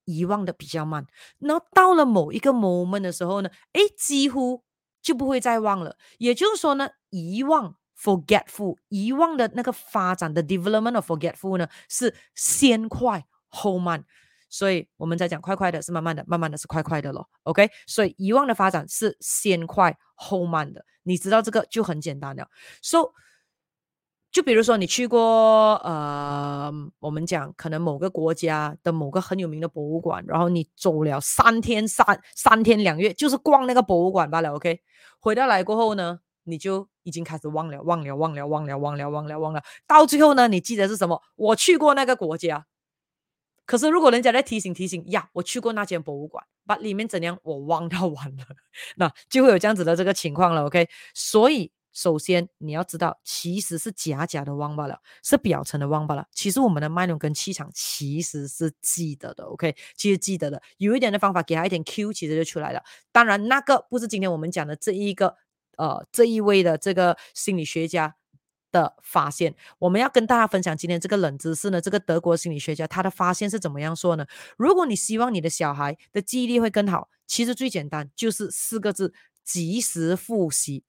遗忘的比较慢。然后到了某一个 moment 的时候呢，哎，几乎就不会再忘了。也就是说呢，遗忘 forgetful 遗忘的那个发展的 development of forgetful 呢，是先快后慢。所以我们在讲快快的，是慢慢的，慢慢的是快快的咯。OK，所以遗忘的发展是先快后慢的。你知道这个就很简单了。So，就比如说你去过呃，我们讲可能某个国家的某个很有名的博物馆，然后你走了三天三三天两夜，就是逛那个博物馆罢了。OK，回到来过后呢，你就已经开始忘了，忘了，忘了，忘了，忘了，忘了，忘了，到最后呢，你记得是什么？我去过那个国家。可是，如果人家在提醒提醒呀，我去过那间博物馆，把里面怎样我忘掉完了，那就会有这样子的这个情况了。OK，所以首先你要知道，其实是假假的忘罢了，是表层的忘罢了。其实我们的脉轮跟气场其实是记得的。OK，其实记得的，有一点的方法给他一点 Q，其实就出来了。当然，那个不是今天我们讲的这一个呃这一位的这个心理学家。的发现，我们要跟大家分享今天这个冷知识呢。这个德国心理学家他的发现是怎么样说呢？如果你希望你的小孩的记忆力会更好，其实最简单就是四个字：及时复习，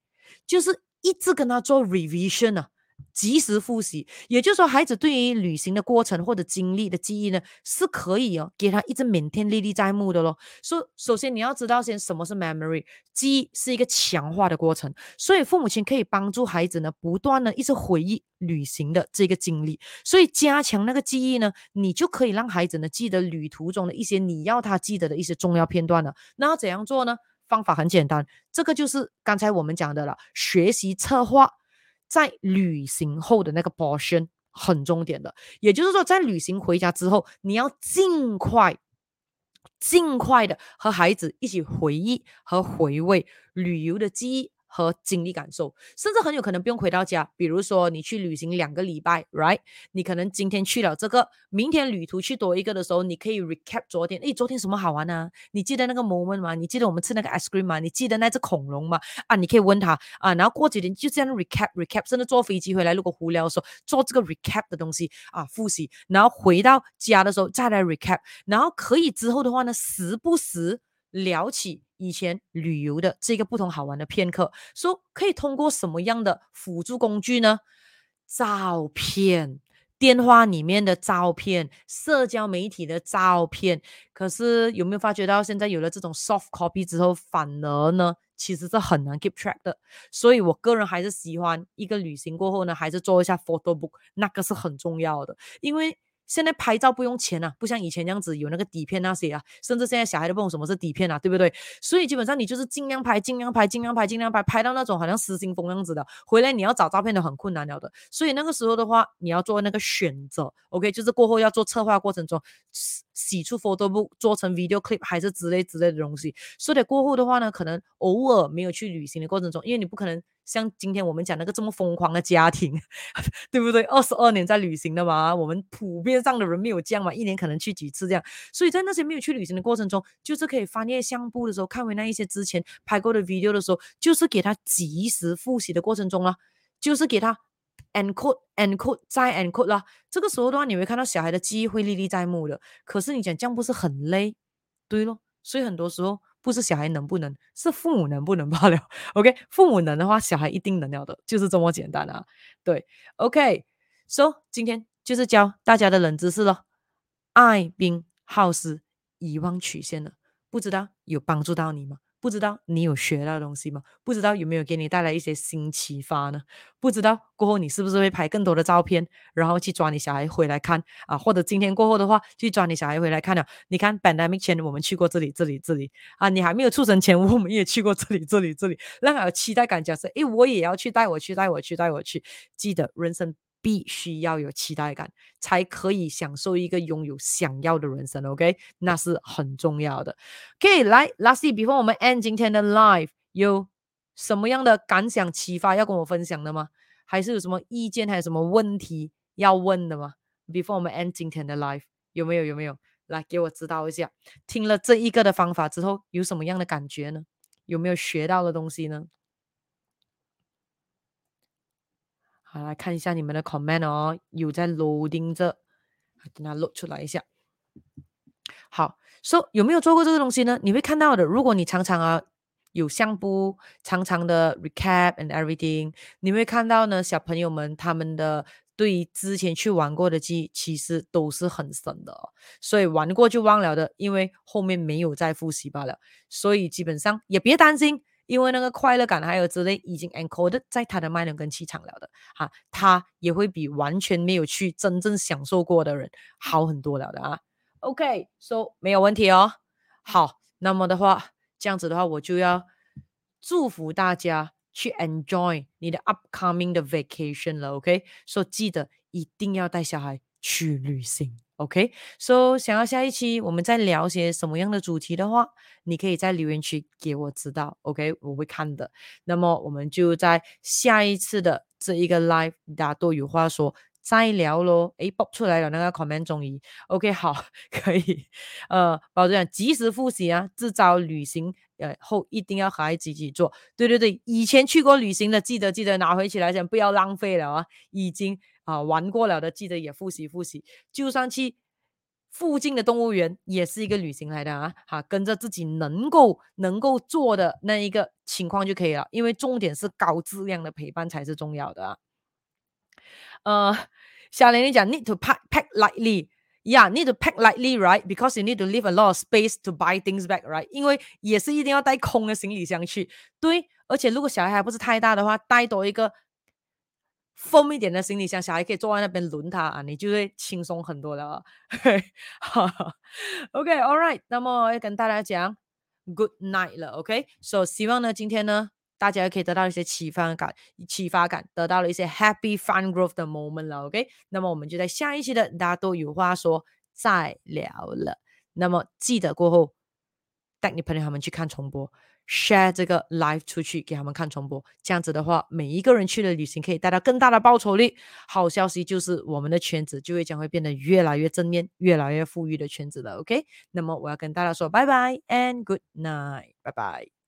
就是一直跟他做 revision 啊。及时复习，也就是说，孩子对于旅行的过程或者经历的记忆呢，是可以哦，给他一直每天历历在目的咯。所，首先你要知道先什么是 memory，记忆是一个强化的过程，所以父母亲可以帮助孩子呢，不断的一直回忆旅行的这个经历，所以加强那个记忆呢，你就可以让孩子呢记得旅途中的一些你要他记得的一些重要片段了。那要怎样做呢？方法很简单，这个就是刚才我们讲的了，学习策划。在旅行后的那个 portion 很重点的。也就是说，在旅行回家之后，你要尽快、尽快的和孩子一起回忆和回味旅游的记忆。和经历感受，甚至很有可能不用回到家。比如说，你去旅行两个礼拜，right？你可能今天去了这个，明天旅途去多一个的时候，你可以 recap 昨天。诶，昨天什么好玩呢、你记得那个 moment 吗？你记得我们吃那个 ice cream 吗？你记得那只恐龙吗？啊，你可以问他啊。然后过几天就这样 recap recap，甚至坐飞机回来，如果无聊的时候做这个 recap 的东西啊，复习。然后回到家的时候再来 recap。然后可以之后的话呢，时不时聊起。以前旅游的这个不同好玩的片刻，说可以通过什么样的辅助工具呢？照片、电话里面的照片、社交媒体的照片。可是有没有发觉到，现在有了这种 soft copy 之后，反而呢，其实是很难 keep track 的。所以我个人还是喜欢一个旅行过后呢，还是做一下 photo book，那个是很重要的，因为。现在拍照不用钱啊，不像以前这样子有那个底片那些啊，甚至现在小孩都不懂什么是底片啊，对不对？所以基本上你就是尽量拍，尽量拍，尽量拍，尽量拍，拍到那种好像失心疯样子的，回来你要找照片都很困难了的。所以那个时候的话，你要做那个选择，OK，就是过后要做策划过程中洗出 photo book 做成 video clip 还是之类之类的东西。所以过后的话呢，可能偶尔没有去旅行的过程中，因为你不可能。像今天我们讲那个这么疯狂的家庭，对不对？二十二年在旅行的嘛，我们普遍上的人没有这样嘛，一年可能去几次这样，所以在那些没有去旅行的过程中，就是可以翻阅相簿的时候，看回那一些之前拍过的 video 的时候，就是给他及时复习的过程中了，就是给他 encode encode 再 encode 啦。这个时候的话，你会看到小孩的记忆会历历在目的。可是你讲这样不是很累？对咯，所以很多时候。不是小孩能不能，是父母能不能罢了。OK，父母能的话，小孩一定能了的，就是这么简单啊。对，OK，So、今天就是教大家的冷知识了。艾宾浩斯遗忘曲线了，不知道有帮助到你吗？不知道你有学到东西吗？不知道有没有给你带来一些新启发呢？不知道过后你是不是会拍更多的照片，然后去抓你小孩回来看啊？或者今天过后的话，去抓你小孩回来看了。你看，pandemic 前我们去过这里、这里、这里啊，你还没有出生前 我们也去过这里、这里、这里，让他有期待感，讲说，诶，我也要去，带我去，带我去，带我去。记得人生。必须要有期待感，才可以享受一个拥有想要的人生。OK，那是很重要的。OK，来，Lastly，before 我们 end 今天的 live，有什么样的感想、启发要跟我分享的吗？还是有什么意见，还有什么问题要问的吗？Before 我们 end 今天的 live，有没有？有没有？来给我指导一下。听了这一个的方法之后，有什么样的感觉呢？有没有学到的东西呢？好，来看一下你们的 comment 哦，有在 loading 这，等它露出来一下。好，So 有没有做过这个东西呢？你会看到的，如果你常常啊有相簿，常常的 recap and everything，你会看到呢，小朋友们他们的对之前去玩过的记忆其实都是很深的哦，所以玩过就忘了的，因为后面没有再复习罢了。所以基本上也别担心。因为那个快乐感还有之类已经 encoded 在他的脉轮跟气场了的，哈，他也会比完全没有去真正享受过的人好很多了的啊。OK，so 没有问题哦。好，那么的话，这样子的话，我就要祝福大家去 enjoy 你的 upcoming 的 vacation 了。OK，so 记得一定要带小孩去旅行。OK，so、想要下一期我们再聊些什么样的主题的话，你可以在留言区给我知道，OK，我会看的。那么我们就在下一次的这一个 live，大家都有话说再聊咯。诶爆出来了那个 comment 终于，OK，好，可以，呃，保证及时复习啊，制造旅行呃后一定要和孩子一起做。对对对，以前去过旅行的，记得记得拿回起来，先不要浪费了啊，已经。啊，玩过了的记得也复习复习，就算去附近的动物园也是一个旅行来的啊！哈，跟着自己能够能够做的那一个情况就可以了，因为重点是高质量的陪伴才是重要的啊。呃，小玲你讲 need to pack pack lightly，yeah，need to pack lightly，right？Because you need to leave a lot of space to buy things back，right？因为也是一定要带空的行李箱去，对，而且如果小孩还不是太大的话，带多一个。封一点的行李箱，小孩可以坐在那边轮它啊，你就会轻松很多了。OK，All right，那么要跟大家讲 Good night 了。OK，所以希望呢，今天呢大家可以得到一些启发感，启发感得到了一些 happy fun growth 的 moment 了，OK？那么我们就在下一期的大家都有话说再聊了。那么记得过后带你朋友他们去看重播。Share 这个 live 出去给他们看重播，这样子的话，每一个人去的旅行可以带到更大的报酬率。好消息就是我们的圈子就会将会变得越来越正面，越来越富裕的圈子了。OK，那么我要跟大家说拜拜 and good night，拜拜。